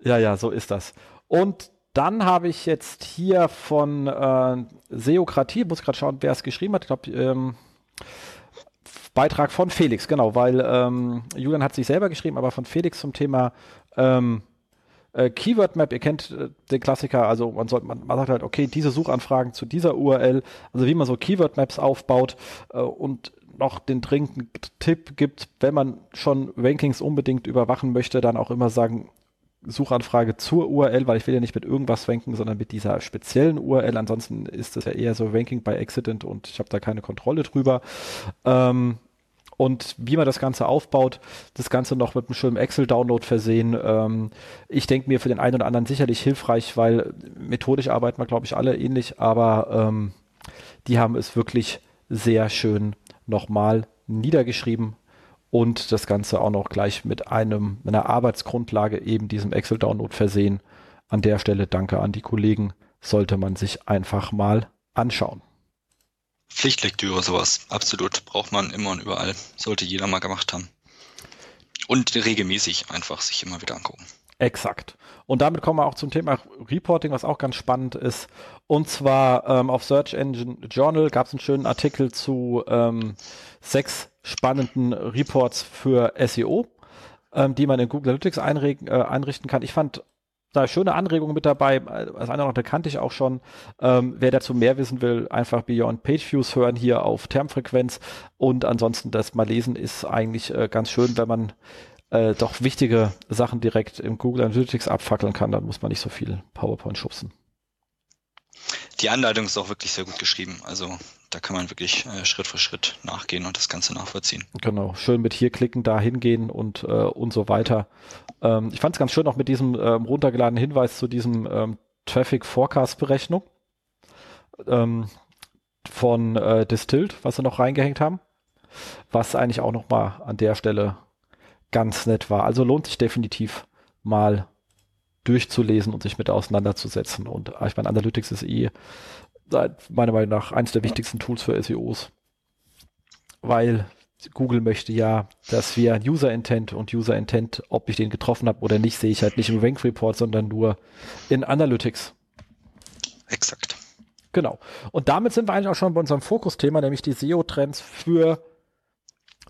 Ja, ja, so ist das. Und dann habe ich jetzt hier von äh, Seokratie, muss gerade schauen, wer es geschrieben hat. Ich glaube, ähm, Beitrag von Felix, genau, weil ähm, Julian hat sich selber geschrieben, aber von Felix zum Thema ähm, äh, Keyword Map, ihr kennt äh, den Klassiker, also man, soll, man, man sagt halt, okay, diese Suchanfragen zu dieser URL, also wie man so Keyword Maps aufbaut äh, und noch den dringenden Tipp gibt, wenn man schon Rankings unbedingt überwachen möchte, dann auch immer sagen, Suchanfrage zur URL, weil ich will ja nicht mit irgendwas ranken, sondern mit dieser speziellen URL. Ansonsten ist das ja eher so Ranking by Accident und ich habe da keine Kontrolle drüber. Ähm, und wie man das Ganze aufbaut, das Ganze noch mit einem schönen Excel-Download versehen. Ähm, ich denke mir für den einen oder anderen sicherlich hilfreich, weil methodisch arbeiten wir, glaube ich, alle ähnlich, aber ähm, die haben es wirklich sehr schön nochmal niedergeschrieben und das Ganze auch noch gleich mit einem, einer Arbeitsgrundlage, eben diesem Excel-Download versehen. An der Stelle danke an die Kollegen, sollte man sich einfach mal anschauen. Pflichtlektüre, sowas. Absolut. Braucht man immer und überall. Sollte jeder mal gemacht haben. Und regelmäßig einfach sich immer wieder angucken. Exakt. Und damit kommen wir auch zum Thema Reporting, was auch ganz spannend ist. Und zwar ähm, auf Search Engine Journal gab es einen schönen Artikel zu ähm, sechs spannenden Reports für SEO, ähm, die man in Google Analytics einregen, äh, einrichten kann. Ich fand da schöne Anregungen mit dabei. Als einer noch, der kannte ich auch schon. Ähm, wer dazu mehr wissen will, einfach Beyond Page Views hören hier auf Termfrequenz. Und ansonsten das mal lesen ist eigentlich äh, ganz schön, wenn man äh, doch wichtige Sachen direkt im Google Analytics abfackeln kann, dann muss man nicht so viel PowerPoint schubsen. Die Anleitung ist auch wirklich sehr gut geschrieben. Also da kann man wirklich äh, Schritt für Schritt nachgehen und das Ganze nachvollziehen. Genau, schön mit hier klicken, da hingehen und, äh, und so weiter. Ähm, ich fand es ganz schön auch mit diesem ähm, runtergeladenen Hinweis zu diesem ähm, Traffic Forecast Berechnung ähm, von äh, Distilled, was sie noch reingehängt haben, was eigentlich auch nochmal an der Stelle ganz nett war. Also lohnt sich definitiv mal durchzulesen und sich mit auseinanderzusetzen. Und ich meine, Analytics ist eh meiner Meinung nach eines der wichtigsten Tools für SEOs. Weil Google möchte ja, dass wir User Intent und User Intent, ob ich den getroffen habe oder nicht, sehe ich halt nicht im Rank Report, sondern nur in Analytics. Exakt. Genau. Und damit sind wir eigentlich auch schon bei unserem Fokusthema, nämlich die SEO-Trends für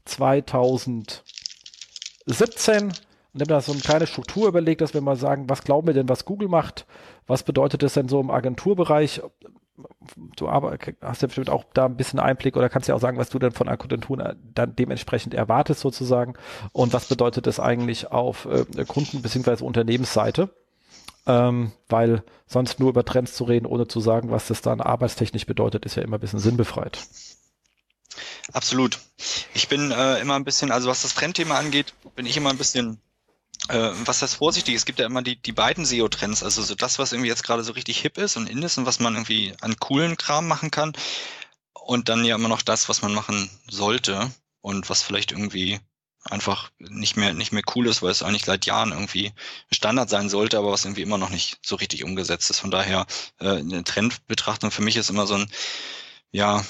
2017 und haben da so eine kleine Struktur überlegt, dass wir mal sagen, was glauben wir denn, was Google macht? Was bedeutet das denn so im Agenturbereich? Du hast ja bestimmt auch da ein bisschen Einblick oder kannst ja auch sagen, was du denn von Agenturen äh, dann dementsprechend erwartest sozusagen. Und was bedeutet das eigentlich auf äh, Kunden- bzw. Unternehmensseite? Ähm, weil sonst nur über Trends zu reden, ohne zu sagen, was das dann arbeitstechnisch bedeutet, ist ja immer ein bisschen sinnbefreit. Absolut. Ich bin äh, immer ein bisschen, also was das Trendthema angeht, bin ich immer ein bisschen äh, was heißt vorsichtig? Es gibt ja immer die, die beiden SEO-Trends, also so das, was irgendwie jetzt gerade so richtig hip ist und in ist und was man irgendwie an coolen Kram machen kann. Und dann ja immer noch das, was man machen sollte und was vielleicht irgendwie einfach nicht mehr, nicht mehr cool ist, weil es eigentlich seit Jahren irgendwie Standard sein sollte, aber was irgendwie immer noch nicht so richtig umgesetzt ist. Von daher, äh, eine Trendbetrachtung für mich ist immer so ein, ja,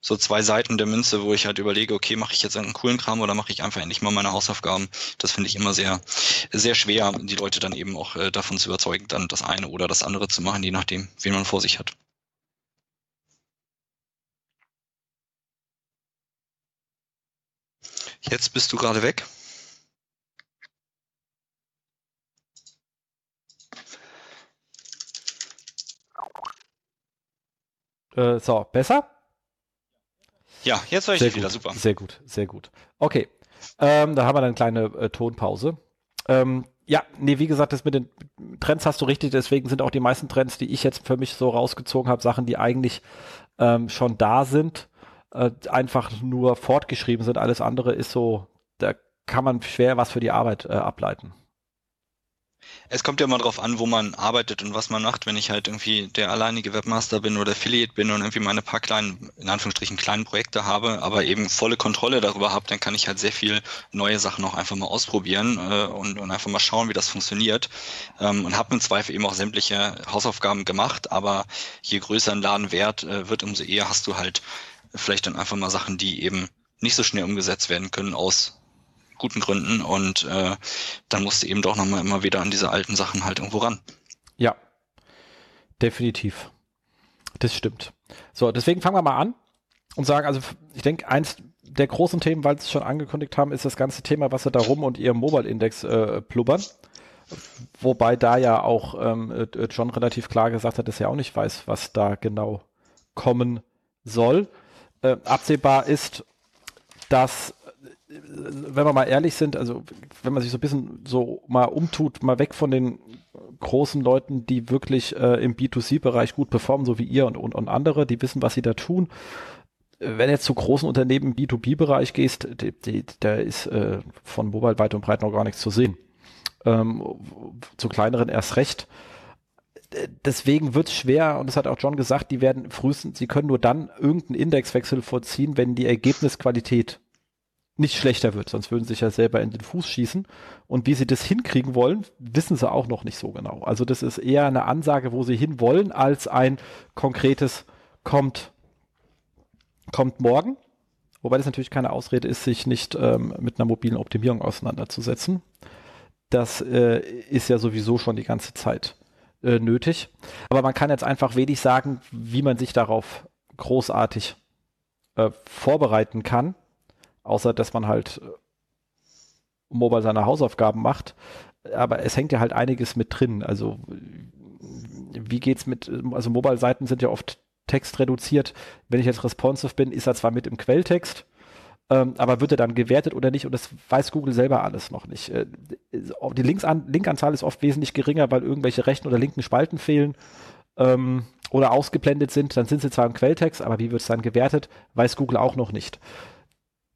so zwei Seiten der Münze, wo ich halt überlege, okay, mache ich jetzt einen coolen Kram oder mache ich einfach endlich mal meine Hausaufgaben. Das finde ich immer sehr, sehr schwer, die Leute dann eben auch äh, davon zu überzeugen, dann das eine oder das andere zu machen, je nachdem, wen man vor sich hat. Jetzt bist du gerade weg. Äh, so, besser? Ja, jetzt höre ich sehr dich wieder, super. Sehr gut, sehr gut. Okay, ähm, da haben wir dann eine kleine äh, Tonpause. Ähm, ja, nee, wie gesagt, das mit den Trends hast du richtig, deswegen sind auch die meisten Trends, die ich jetzt für mich so rausgezogen habe, Sachen, die eigentlich ähm, schon da sind, äh, einfach nur fortgeschrieben sind. Alles andere ist so, da kann man schwer was für die Arbeit äh, ableiten. Es kommt ja immer drauf an, wo man arbeitet und was man macht. Wenn ich halt irgendwie der alleinige Webmaster bin oder Affiliate bin und irgendwie meine paar kleinen, in Anführungsstrichen kleinen Projekte habe, aber eben volle Kontrolle darüber habe, dann kann ich halt sehr viel neue Sachen auch einfach mal ausprobieren äh, und, und einfach mal schauen, wie das funktioniert. Ähm, und habe im Zweifel eben auch sämtliche Hausaufgaben gemacht, aber je größer ein Laden wert äh, wird, umso eher hast du halt vielleicht dann einfach mal Sachen, die eben nicht so schnell umgesetzt werden können aus guten Gründen und äh, dann musste eben doch nochmal immer wieder an diese alten Sachen halt irgendwo ran. Ja, definitiv. Das stimmt. So, deswegen fangen wir mal an und sagen, also ich denke, eins der großen Themen, weil sie es schon angekündigt haben, ist das ganze Thema, was sie da rum und ihrem Mobile-Index äh, plubbern. Wobei da ja auch ähm, äh, John relativ klar gesagt hat, dass er auch nicht weiß, was da genau kommen soll. Äh, absehbar ist, dass, äh, wenn wir mal ehrlich sind, also wenn man sich so ein bisschen so mal umtut, mal weg von den großen Leuten, die wirklich äh, im B2C-Bereich gut performen, so wie ihr und, und, und andere, die wissen, was sie da tun. Wenn jetzt zu großen Unternehmen im B2B-Bereich gehst, da ist äh, von Mobile weit und breit noch gar nichts zu sehen ähm, zu kleineren erst recht. Deswegen wird es schwer, und das hat auch John gesagt, die werden frühestens, sie können nur dann irgendeinen Indexwechsel vorziehen, wenn die Ergebnisqualität nicht schlechter wird, sonst würden sie sich ja selber in den Fuß schießen. Und wie sie das hinkriegen wollen, wissen sie auch noch nicht so genau. Also das ist eher eine Ansage, wo sie hinwollen, als ein konkretes kommt, kommt morgen. Wobei das natürlich keine Ausrede ist, sich nicht ähm, mit einer mobilen Optimierung auseinanderzusetzen das äh, ist ja sowieso schon die ganze Zeit äh, nötig. Aber man kann jetzt einfach wenig sagen, wie man sich darauf großartig äh, vorbereiten kann, außer dass man halt äh, Mobile seine Hausaufgaben macht. Aber es hängt ja halt einiges mit drin. Also wie geht's mit, also Mobile-Seiten sind ja oft textreduziert. Wenn ich jetzt responsive bin, ist er zwar mit im Quelltext, ähm, aber wird er dann gewertet oder nicht? Und das weiß Google selber alles noch nicht. Äh, die Linksan Linkanzahl ist oft wesentlich geringer, weil irgendwelche rechten oder linken Spalten fehlen ähm, oder ausgeblendet sind. Dann sind sie zwar im Quelltext, aber wie wird es dann gewertet, weiß Google auch noch nicht.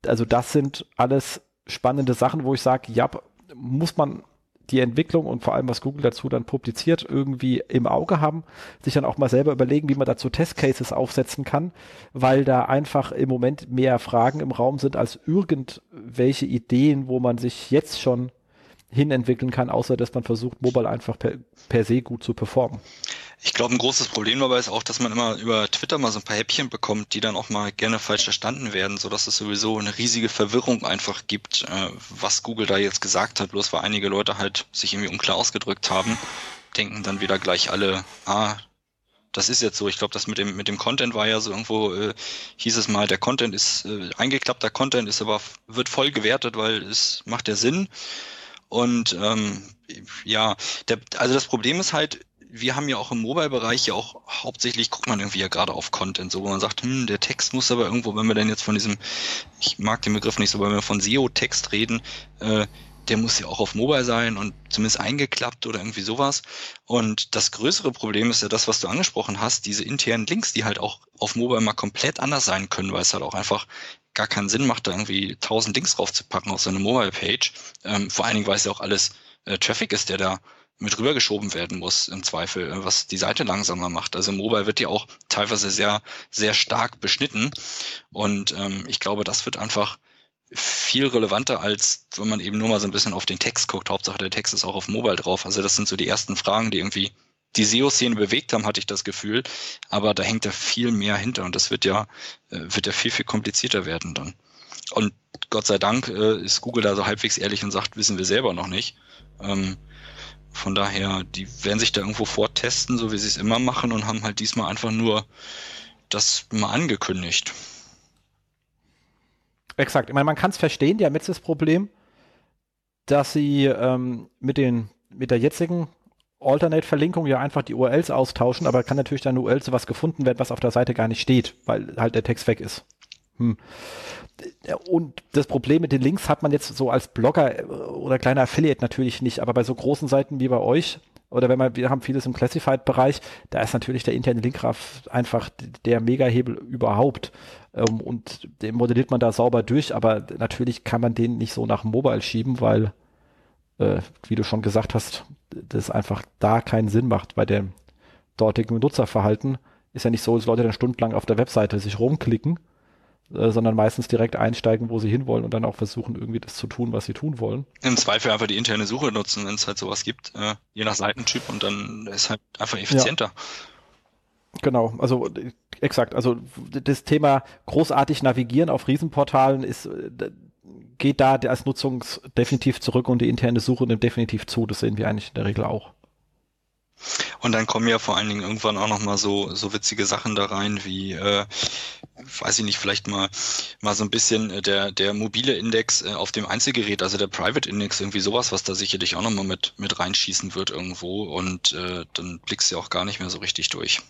Also das sind alles spannende Sachen, wo ich sage, ja, muss man die Entwicklung und vor allem, was Google dazu dann publiziert, irgendwie im Auge haben, sich dann auch mal selber überlegen, wie man dazu Testcases aufsetzen kann, weil da einfach im Moment mehr Fragen im Raum sind als irgendwelche Ideen, wo man sich jetzt schon hinentwickeln kann, außer dass man versucht, Mobile einfach per, per se gut zu performen. Ich glaube, ein großes Problem dabei ist auch, dass man immer über Twitter mal so ein paar Häppchen bekommt, die dann auch mal gerne falsch verstanden werden, so dass es sowieso eine riesige Verwirrung einfach gibt, äh, was Google da jetzt gesagt hat, bloß weil einige Leute halt sich irgendwie unklar ausgedrückt haben, denken dann wieder gleich alle, ah, das ist jetzt so. Ich glaube, das mit dem mit dem Content war ja so irgendwo äh, hieß es mal, der Content ist äh, eingeklappter Content ist aber wird voll gewertet, weil es macht der Sinn. Und ähm, ja, der, also das Problem ist halt, wir haben ja auch im Mobile-Bereich ja auch hauptsächlich, guckt man irgendwie ja gerade auf Content, so wo man sagt, hm, der Text muss aber irgendwo, wenn wir denn jetzt von diesem, ich mag den Begriff nicht so, wenn wir von SEO-Text reden, äh, der muss ja auch auf Mobile sein und zumindest eingeklappt oder irgendwie sowas. Und das größere Problem ist ja das, was du angesprochen hast, diese internen Links, die halt auch auf Mobile mal komplett anders sein können, weil es halt auch einfach gar keinen Sinn macht, da irgendwie tausend Links draufzupacken auf so eine Mobile-Page. Ähm, vor allen Dingen, weil es ja auch alles äh, Traffic ist, der da mit rübergeschoben werden muss im Zweifel, was die Seite langsamer macht. Also Mobile wird ja auch teilweise sehr, sehr stark beschnitten. Und ähm, ich glaube, das wird einfach viel relevanter, als wenn man eben nur mal so ein bisschen auf den Text guckt. Hauptsache der Text ist auch auf Mobile drauf. Also das sind so die ersten Fragen, die irgendwie die SEO-Szene bewegt haben, hatte ich das Gefühl. Aber da hängt da viel mehr hinter und das wird ja, äh, wird ja viel, viel komplizierter werden dann. Und Gott sei Dank äh, ist Google da so halbwegs ehrlich und sagt, wissen wir selber noch nicht. Ähm, von daher, die werden sich da irgendwo vortesten, so wie sie es immer machen und haben halt diesmal einfach nur das mal angekündigt. Exakt. Ich meine, man kann es verstehen, die haben jetzt das Problem, dass sie ähm, mit den mit der jetzigen Alternate-Verlinkung ja einfach die URLs austauschen, aber kann natürlich dann URL zu was gefunden werden, was auf der Seite gar nicht steht, weil halt der Text weg ist. Hm. Und das Problem mit den Links hat man jetzt so als Blogger äh, oder kleiner Affiliate natürlich nicht, aber bei so großen Seiten wie bei euch, oder wenn man, wir haben vieles im Classified-Bereich, da ist natürlich der interne Linkgraph einfach der Megahebel überhaupt. Ähm, und den modelliert man da sauber durch, aber natürlich kann man den nicht so nach Mobile schieben, weil äh, wie du schon gesagt hast, das einfach da keinen Sinn macht bei dem dortigen Nutzerverhalten. Ist ja nicht so, dass Leute dann stundenlang auf der Webseite sich rumklicken, äh, sondern meistens direkt einsteigen, wo sie hinwollen und dann auch versuchen, irgendwie das zu tun, was sie tun wollen. Im Zweifel einfach die interne Suche nutzen, wenn es halt sowas gibt, äh, je nach Seitentyp und dann ist halt einfach effizienter. Ja. Genau, also exakt. Also das Thema großartig navigieren auf Riesenportalen ist äh, geht da als Nutzung definitiv zurück und die interne Suche nimmt definitiv zu. Das sehen wir eigentlich in der Regel auch. Und dann kommen ja vor allen Dingen irgendwann auch nochmal so, so witzige Sachen da rein, wie äh, weiß ich nicht, vielleicht mal, mal so ein bisschen äh, der, der mobile Index äh, auf dem Einzelgerät, also der Private Index, irgendwie sowas, was da sicherlich auch nochmal mit, mit reinschießen wird irgendwo und äh, dann blickst du auch gar nicht mehr so richtig durch.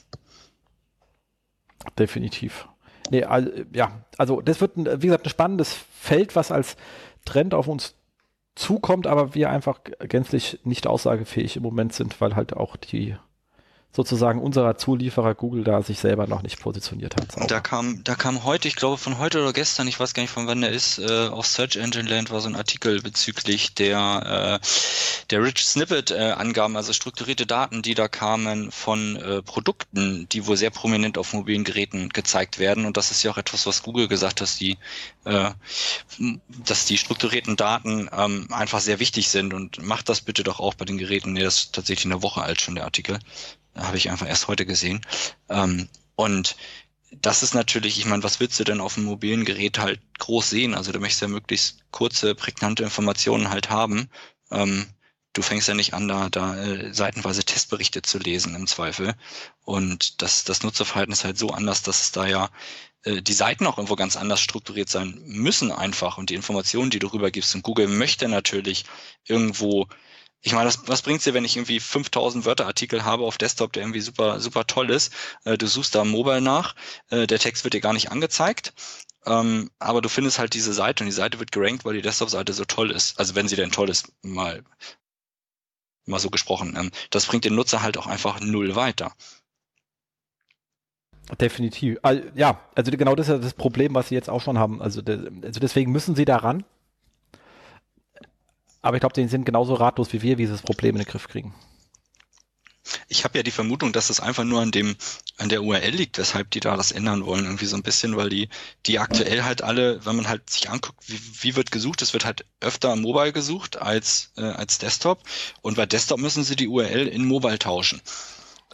Definitiv. Nee, also, ja, also das wird, wie gesagt, ein spannendes Feld, was als Trend auf uns zukommt, aber wir einfach gänzlich nicht aussagefähig im Moment sind, weil halt auch die sozusagen unserer Zulieferer Google da sich selber noch nicht positioniert hat. Sauber. Da kam, da kam heute, ich glaube von heute oder gestern, ich weiß gar nicht von wann der ist, äh, auf Search Engine Land war so ein Artikel bezüglich der, äh, der Rich Snippet äh, Angaben, also strukturierte Daten, die da kamen von äh, Produkten, die wohl sehr prominent auf mobilen Geräten gezeigt werden. Und das ist ja auch etwas, was Google gesagt hat, dass die, äh, dass die strukturierten Daten ähm, einfach sehr wichtig sind und macht das bitte doch auch bei den Geräten. Nee, das ist tatsächlich eine Woche alt schon der Artikel. Habe ich einfach erst heute gesehen. Ähm, und das ist natürlich, ich meine, was willst du denn auf einem mobilen Gerät halt groß sehen? Also du möchtest ja möglichst kurze, prägnante Informationen halt haben. Ähm, du fängst ja nicht an, da, da äh, seitenweise Testberichte zu lesen im Zweifel. Und das, das Nutzerverhalten ist halt so anders, dass es da ja äh, die Seiten auch irgendwo ganz anders strukturiert sein müssen einfach und die Informationen, die du rübergibst. Und Google möchte natürlich irgendwo ich meine, was, was bringt's dir, wenn ich irgendwie 5000 Wörter Artikel habe auf Desktop, der irgendwie super, super toll ist? Äh, du suchst da Mobile nach, äh, der Text wird dir gar nicht angezeigt. Ähm, aber du findest halt diese Seite und die Seite wird gerankt, weil die Desktop-Seite so toll ist. Also wenn sie denn toll ist, mal, mal so gesprochen. Ähm, das bringt den Nutzer halt auch einfach null weiter. Definitiv. Ja, also genau das ist ja das Problem, was sie jetzt auch schon haben. Also, also deswegen müssen sie daran. Aber ich glaube, die sind genauso ratlos wie wir, wie sie das Problem in den Griff kriegen. Ich habe ja die Vermutung, dass es einfach nur an dem an der URL liegt, weshalb die da das ändern wollen, irgendwie so ein bisschen, weil die die aktuell halt alle, wenn man halt sich anguckt, wie, wie wird gesucht, es wird halt öfter mobile gesucht als äh, als Desktop und bei Desktop müssen sie die URL in mobile tauschen.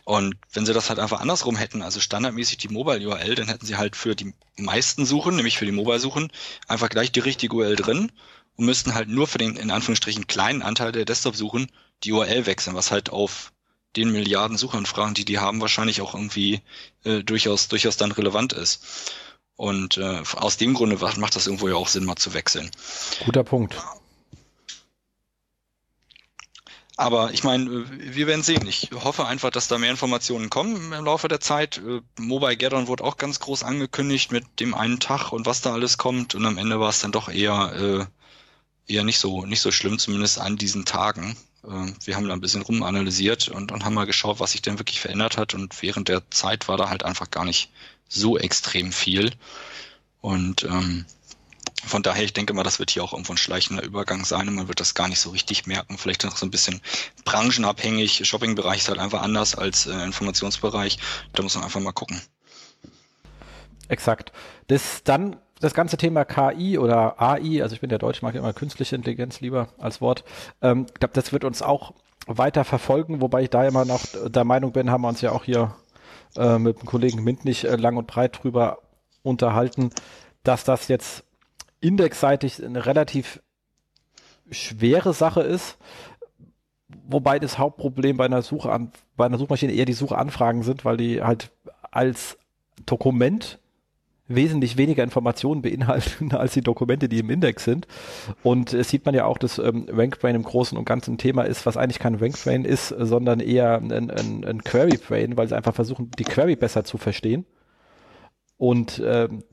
Und wenn sie das halt einfach andersrum hätten, also standardmäßig die Mobile URL, dann hätten sie halt für die meisten Suchen, nämlich für die Mobile Suchen, einfach gleich die richtige URL drin und müssten halt nur für den in Anführungsstrichen kleinen Anteil der Desktop-Suchen die URL wechseln, was halt auf den Milliarden Suchanfragen, die die haben, wahrscheinlich auch irgendwie äh, durchaus durchaus dann relevant ist. Und äh, aus dem Grunde macht das irgendwo ja auch Sinn, mal zu wechseln. Guter Punkt. Aber ich meine, äh, wir werden sehen. Ich hoffe einfach, dass da mehr Informationen kommen im Laufe der Zeit. Äh, Mobile Gathering wurde auch ganz groß angekündigt mit dem einen Tag und was da alles kommt. Und am Ende war es dann doch eher äh, eher nicht so, nicht so schlimm, zumindest an diesen Tagen. Ähm, wir haben da ein bisschen rumanalysiert und, und haben mal geschaut, was sich denn wirklich verändert hat. Und während der Zeit war da halt einfach gar nicht so extrem viel. Und ähm, von daher, ich denke mal, das wird hier auch irgendwo ein schleichender Übergang sein und man wird das gar nicht so richtig merken. Vielleicht noch so ein bisschen branchenabhängig. Shoppingbereich ist halt einfach anders als äh, Informationsbereich. Da muss man einfach mal gucken. Exakt. Das dann das ganze Thema KI oder AI, also ich bin der Deutsch, mag immer künstliche Intelligenz lieber als Wort. Ähm, ich glaube, das wird uns auch weiter verfolgen, wobei ich da immer noch der Meinung bin, haben wir uns ja auch hier äh, mit dem Kollegen Mint nicht äh, lang und breit drüber unterhalten, dass das jetzt indexseitig eine relativ schwere Sache ist, wobei das Hauptproblem bei einer Suche an, bei einer Suchmaschine eher die Suchanfragen sind, weil die halt als Dokument wesentlich weniger Informationen beinhalten als die Dokumente, die im Index sind. Und es sieht man ja auch, dass ähm, RankBrain im Großen und Ganzen ein Thema ist, was eigentlich kein RankBrain ist, sondern eher ein, ein, ein QueryBrain, weil sie einfach versuchen, die Query besser zu verstehen. Und ähm,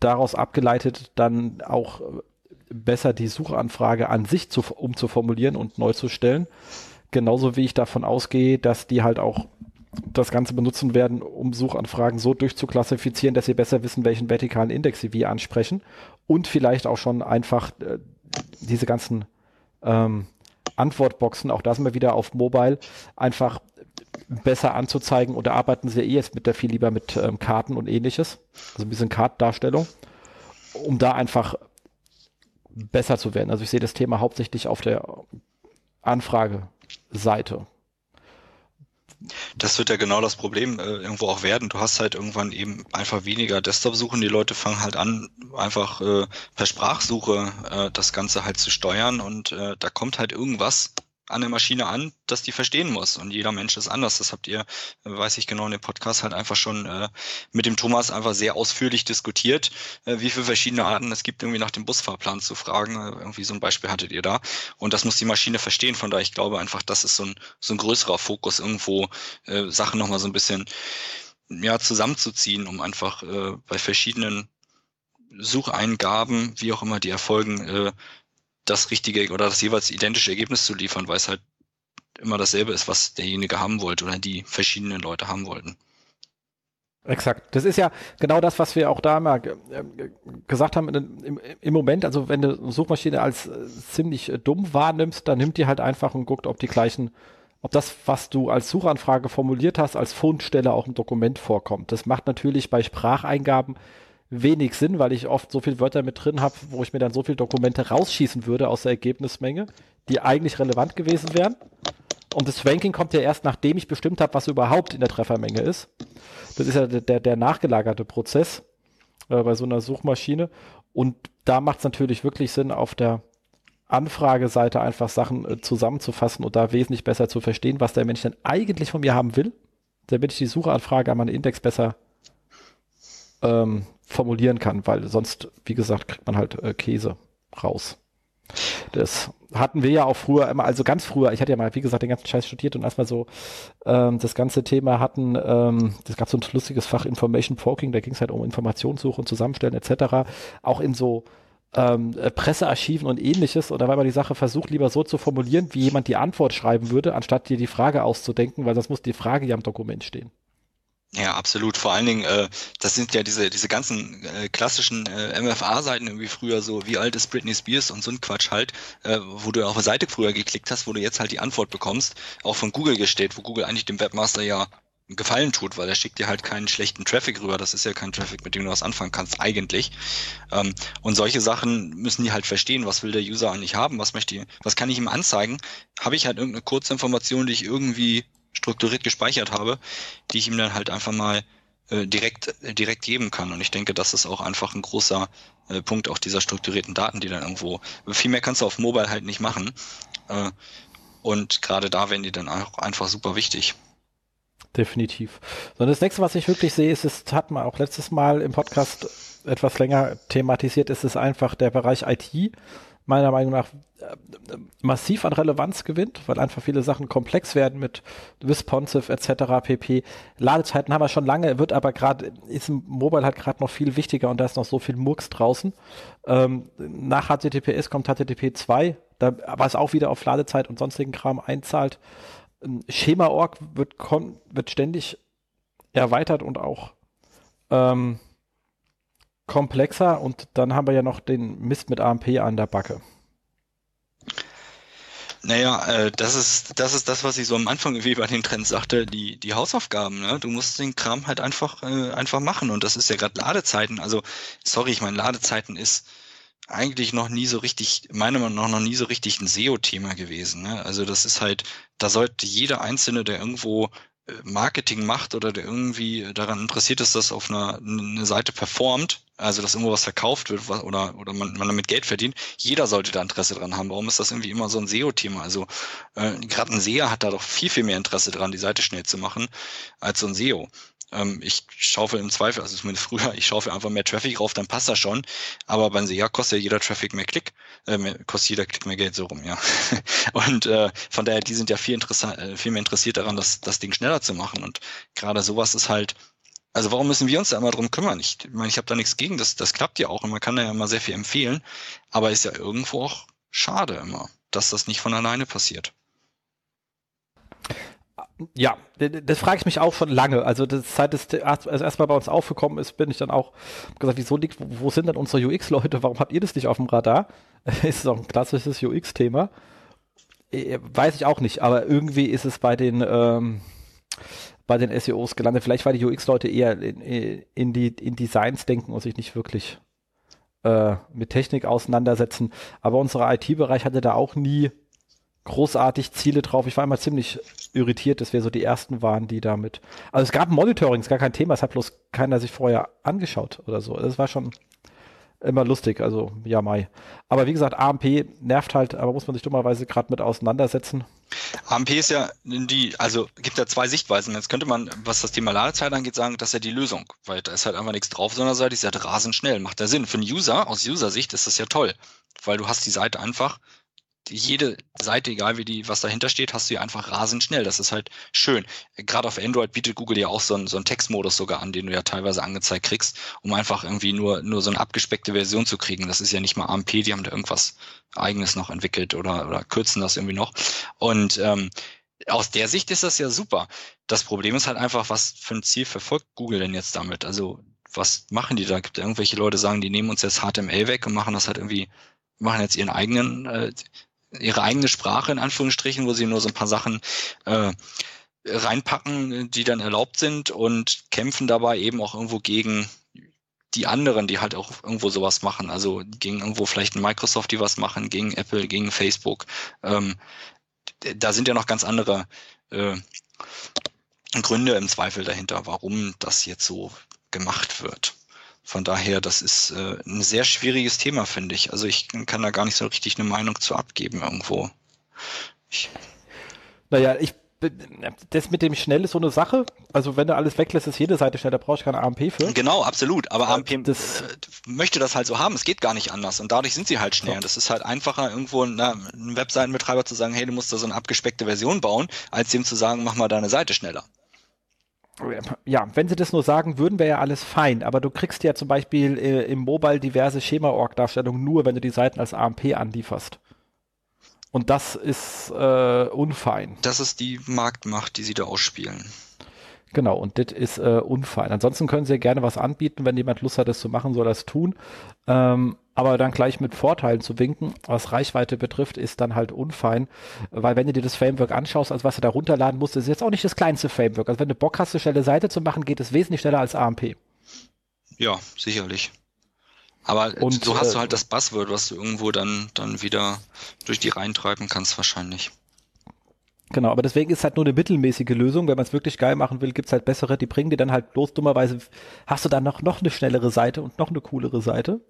daraus abgeleitet dann auch besser die Suchanfrage an sich zu, umzuformulieren und neu zu stellen. Genauso wie ich davon ausgehe, dass die halt auch das Ganze benutzen werden, um Suchanfragen so durchzuklassifizieren, dass sie besser wissen, welchen vertikalen Index sie wie ansprechen und vielleicht auch schon einfach äh, diese ganzen ähm, Antwortboxen, auch da sind wir wieder auf Mobile, einfach besser anzuzeigen oder arbeiten sie eh jetzt mit der viel lieber mit ähm, Karten und ähnliches, also ein bisschen Kartdarstellung, um da einfach besser zu werden. Also ich sehe das Thema hauptsächlich auf der Anfrageseite. Das wird ja genau das Problem äh, irgendwo auch werden. Du hast halt irgendwann eben einfach weniger Desktop-Suchen. Die Leute fangen halt an, einfach äh, per Sprachsuche äh, das Ganze halt zu steuern und äh, da kommt halt irgendwas an der Maschine an, dass die verstehen muss. Und jeder Mensch ist anders. Das habt ihr, weiß ich genau, in dem Podcast halt einfach schon äh, mit dem Thomas einfach sehr ausführlich diskutiert, äh, wie viele verschiedene Arten es gibt, irgendwie nach dem Busfahrplan zu fragen. Äh, irgendwie so ein Beispiel hattet ihr da. Und das muss die Maschine verstehen. Von daher, ich glaube einfach, das ist so ein, so ein größerer Fokus, irgendwo äh, Sachen nochmal so ein bisschen ja, zusammenzuziehen, um einfach äh, bei verschiedenen Sucheingaben, wie auch immer die erfolgen, äh, das richtige oder das jeweils identische Ergebnis zu liefern, weil es halt immer dasselbe ist, was derjenige haben wollte oder die verschiedenen Leute haben wollten. Exakt. Das ist ja genau das, was wir auch da mal äh, gesagt haben im, Moment. Also wenn du eine Suchmaschine als äh, ziemlich äh, dumm wahrnimmst, dann nimmt die halt einfach und guckt, ob die gleichen, ob das, was du als Suchanfrage formuliert hast, als Fundstelle auch im Dokument vorkommt. Das macht natürlich bei Spracheingaben wenig Sinn, weil ich oft so viele Wörter mit drin habe, wo ich mir dann so viele Dokumente rausschießen würde aus der Ergebnismenge, die eigentlich relevant gewesen wären. Und das Ranking kommt ja erst, nachdem ich bestimmt habe, was überhaupt in der Treffermenge ist. Das ist ja der, der, nachgelagerte Prozess äh, bei so einer Suchmaschine. Und da macht es natürlich wirklich Sinn, auf der Anfrageseite einfach Sachen äh, zusammenzufassen und da wesentlich besser zu verstehen, was der Mensch denn eigentlich von mir haben will, damit ich die Suchanfrage an meinen Index besser ähm, formulieren kann, weil sonst, wie gesagt, kriegt man halt äh, Käse raus. Das hatten wir ja auch früher immer, also ganz früher, ich hatte ja mal, wie gesagt, den ganzen Scheiß studiert und erstmal so ähm, das ganze Thema hatten, ähm, das gab so ein lustiges Fach Information Poking, da ging es halt um Informationssuche und Zusammenstellen etc. Auch in so ähm, äh, Pressearchiven und ähnliches. Und da war immer die Sache, versucht lieber so zu formulieren, wie jemand die Antwort schreiben würde, anstatt dir die Frage auszudenken, weil sonst muss die Frage ja im Dokument stehen. Ja, absolut. Vor allen Dingen, äh, das sind ja diese, diese ganzen äh, klassischen äh, MFA-Seiten irgendwie früher so, wie alt ist Britney Spears und so ein Quatsch halt, äh, wo du auf eine Seite früher geklickt hast, wo du jetzt halt die Antwort bekommst, auch von Google gestellt, wo Google eigentlich dem Webmaster ja Gefallen tut, weil er schickt dir halt keinen schlechten Traffic rüber. Das ist ja kein Traffic, mit dem du was anfangen kannst, eigentlich. Ähm, und solche Sachen müssen die halt verstehen. Was will der User eigentlich haben? Was möchte was kann ich ihm anzeigen? Habe ich halt irgendeine Kurzinformation, die ich irgendwie strukturiert gespeichert habe, die ich ihm dann halt einfach mal äh, direkt, direkt geben kann. Und ich denke, das ist auch einfach ein großer äh, Punkt auch dieser strukturierten Daten, die dann irgendwo, viel mehr kannst du auf Mobile halt nicht machen. Äh, und gerade da werden die dann auch einfach super wichtig. Definitiv. So, das nächste, was ich wirklich sehe, ist, es hat man auch letztes Mal im Podcast etwas länger thematisiert, ist es einfach der Bereich IT meiner Meinung nach äh, massiv an Relevanz gewinnt, weil einfach viele Sachen komplex werden mit responsive etc. pp. Ladezeiten haben wir schon lange, wird aber gerade, ist im Mobile halt gerade noch viel wichtiger und da ist noch so viel Murks draußen. Ähm, nach HTTPS kommt HTTP 2, da, was auch wieder auf Ladezeit und sonstigen Kram einzahlt. Ähm, Schema.org wird, wird ständig erweitert und auch ähm, komplexer und dann haben wir ja noch den Mist mit AMP an der Backe. Naja, äh, das ist das ist das, was ich so am Anfang wie bei den Trends sagte, die die Hausaufgaben. Ne? Du musst den Kram halt einfach äh, einfach machen und das ist ja gerade Ladezeiten. Also sorry, ich meine Ladezeiten ist eigentlich noch nie so richtig, meiner Meinung nach noch nie so richtig ein SEO-Thema gewesen. Ne? Also das ist halt, da sollte jeder Einzelne, der irgendwo Marketing macht oder der irgendwie daran interessiert ist, dass auf einer eine Seite performt, also dass irgendwo was verkauft wird oder, oder man, man damit Geld verdient, jeder sollte da Interesse dran haben. Warum ist das irgendwie immer so ein SEO-Thema? Also äh, gerade ein SEA hat da doch viel, viel mehr Interesse dran, die Seite schnell zu machen, als so ein SEO. Ähm, ich schaufel im Zweifel, also zumindest früher, ich schaufel einfach mehr Traffic rauf, dann passt das schon. Aber beim SEA kostet ja jeder Traffic mehr Klick, äh, mehr, kostet jeder Klick mehr Geld so rum, ja. Und äh, von daher, die sind ja viel, äh, viel mehr interessiert daran, das, das Ding schneller zu machen. Und gerade sowas ist halt, also warum müssen wir uns da immer drum kümmern? Ich meine, ich habe da nichts gegen, das, das klappt ja auch und man kann da ja immer sehr viel empfehlen, aber ist ja irgendwo auch schade immer, dass das nicht von alleine passiert. Ja, das frage ich mich auch schon lange. Also das, seit es also erstmal bei uns aufgekommen ist, bin ich dann auch gesagt, wieso liegt, wo, sind denn unsere UX-Leute? Warum habt ihr das nicht auf dem Radar? ist auch ein klassisches UX-Thema. Äh, weiß ich auch nicht, aber irgendwie ist es bei den ähm, bei den SEOs gelandet. Vielleicht, weil die UX-Leute eher in, in, die in Designs denken und sich nicht wirklich äh, mit Technik auseinandersetzen. Aber unser IT-Bereich hatte da auch nie großartig Ziele drauf. Ich war immer ziemlich irritiert, dass wir so die ersten waren, die damit. Also es gab Monitoring, ist gar kein Thema, es hat bloß keiner sich vorher angeschaut oder so. Das war schon immer lustig, also ja, Mai. Aber wie gesagt, AMP nervt halt, aber muss man sich dummerweise gerade mit auseinandersetzen. AMP ist ja die, also gibt ja zwei Sichtweisen. Jetzt könnte man, was das Thema Ladezeit angeht, sagen, das ist ja die Lösung, weil da ist halt einfach nichts drauf, sondern Seite ist halt rasend schnell. Macht ja Sinn. Für einen User, aus User-Sicht ist das ja toll, weil du hast die Seite einfach jede Seite, egal wie die, was dahinter steht, hast du ja einfach rasend schnell. Das ist halt schön. Gerade auf Android bietet Google ja auch so einen, so einen Textmodus sogar an, den du ja teilweise angezeigt kriegst, um einfach irgendwie nur, nur so eine abgespeckte Version zu kriegen. Das ist ja nicht mal AMP, die haben da irgendwas eigenes noch entwickelt oder, oder kürzen das irgendwie noch. Und ähm, aus der Sicht ist das ja super. Das Problem ist halt einfach, was für ein Ziel verfolgt Google denn jetzt damit? Also was machen die da? Gibt irgendwelche Leute sagen, die nehmen uns jetzt HTML weg und machen das halt irgendwie, machen jetzt ihren eigenen, äh, ihre eigene Sprache in Anführungsstrichen, wo sie nur so ein paar Sachen äh, reinpacken, die dann erlaubt sind und kämpfen dabei eben auch irgendwo gegen die anderen, die halt auch irgendwo sowas machen, also gegen irgendwo vielleicht Microsoft, die was machen, gegen Apple, gegen Facebook. Ähm, da sind ja noch ganz andere äh, Gründe im Zweifel dahinter, warum das jetzt so gemacht wird. Von daher, das ist äh, ein sehr schwieriges Thema, finde ich. Also ich kann da gar nicht so richtig eine Meinung zu abgeben irgendwo. Ich naja, ich das mit dem schnell ist so eine Sache. Also wenn du alles weglässt, ist jede Seite schnell, da brauchst du keine AMP für. Genau, absolut. Aber AMP das, äh, möchte das halt so haben. Es geht gar nicht anders. Und dadurch sind sie halt schnell. Und das ist halt einfacher, irgendwo na, einem Webseitenbetreiber zu sagen, hey, du musst da so eine abgespeckte Version bauen, als dem zu sagen, mach mal deine Seite schneller ja, wenn sie das nur sagen würden, wäre ja alles fein. Aber du kriegst ja zum Beispiel äh, im Mobile diverse Schema-Org-Darstellungen nur, wenn du die Seiten als AMP anlieferst. Und das ist äh, unfein. Das ist die Marktmacht, die sie da ausspielen. Genau, und das ist äh, unfein. Ansonsten können sie gerne was anbieten, wenn jemand Lust hat, das zu machen, soll das tun. Ähm, aber dann gleich mit Vorteilen zu winken, was Reichweite betrifft, ist dann halt unfein, weil wenn du dir das Framework anschaust, also was du da runterladen musst, ist jetzt auch nicht das kleinste Framework. Also wenn du Bock hast, eine schnelle Seite zu machen, geht es wesentlich schneller als AMP. Ja, sicherlich. Aber und, so hast äh, du halt das Buzzword, was du irgendwo dann, dann wieder durch die Reihen treiben kannst wahrscheinlich. Genau, aber deswegen ist halt nur eine mittelmäßige Lösung. Wenn man es wirklich geil machen will, gibt es halt bessere, die bringen dir dann halt bloß dummerweise, hast du dann noch, noch eine schnellere Seite und noch eine coolere Seite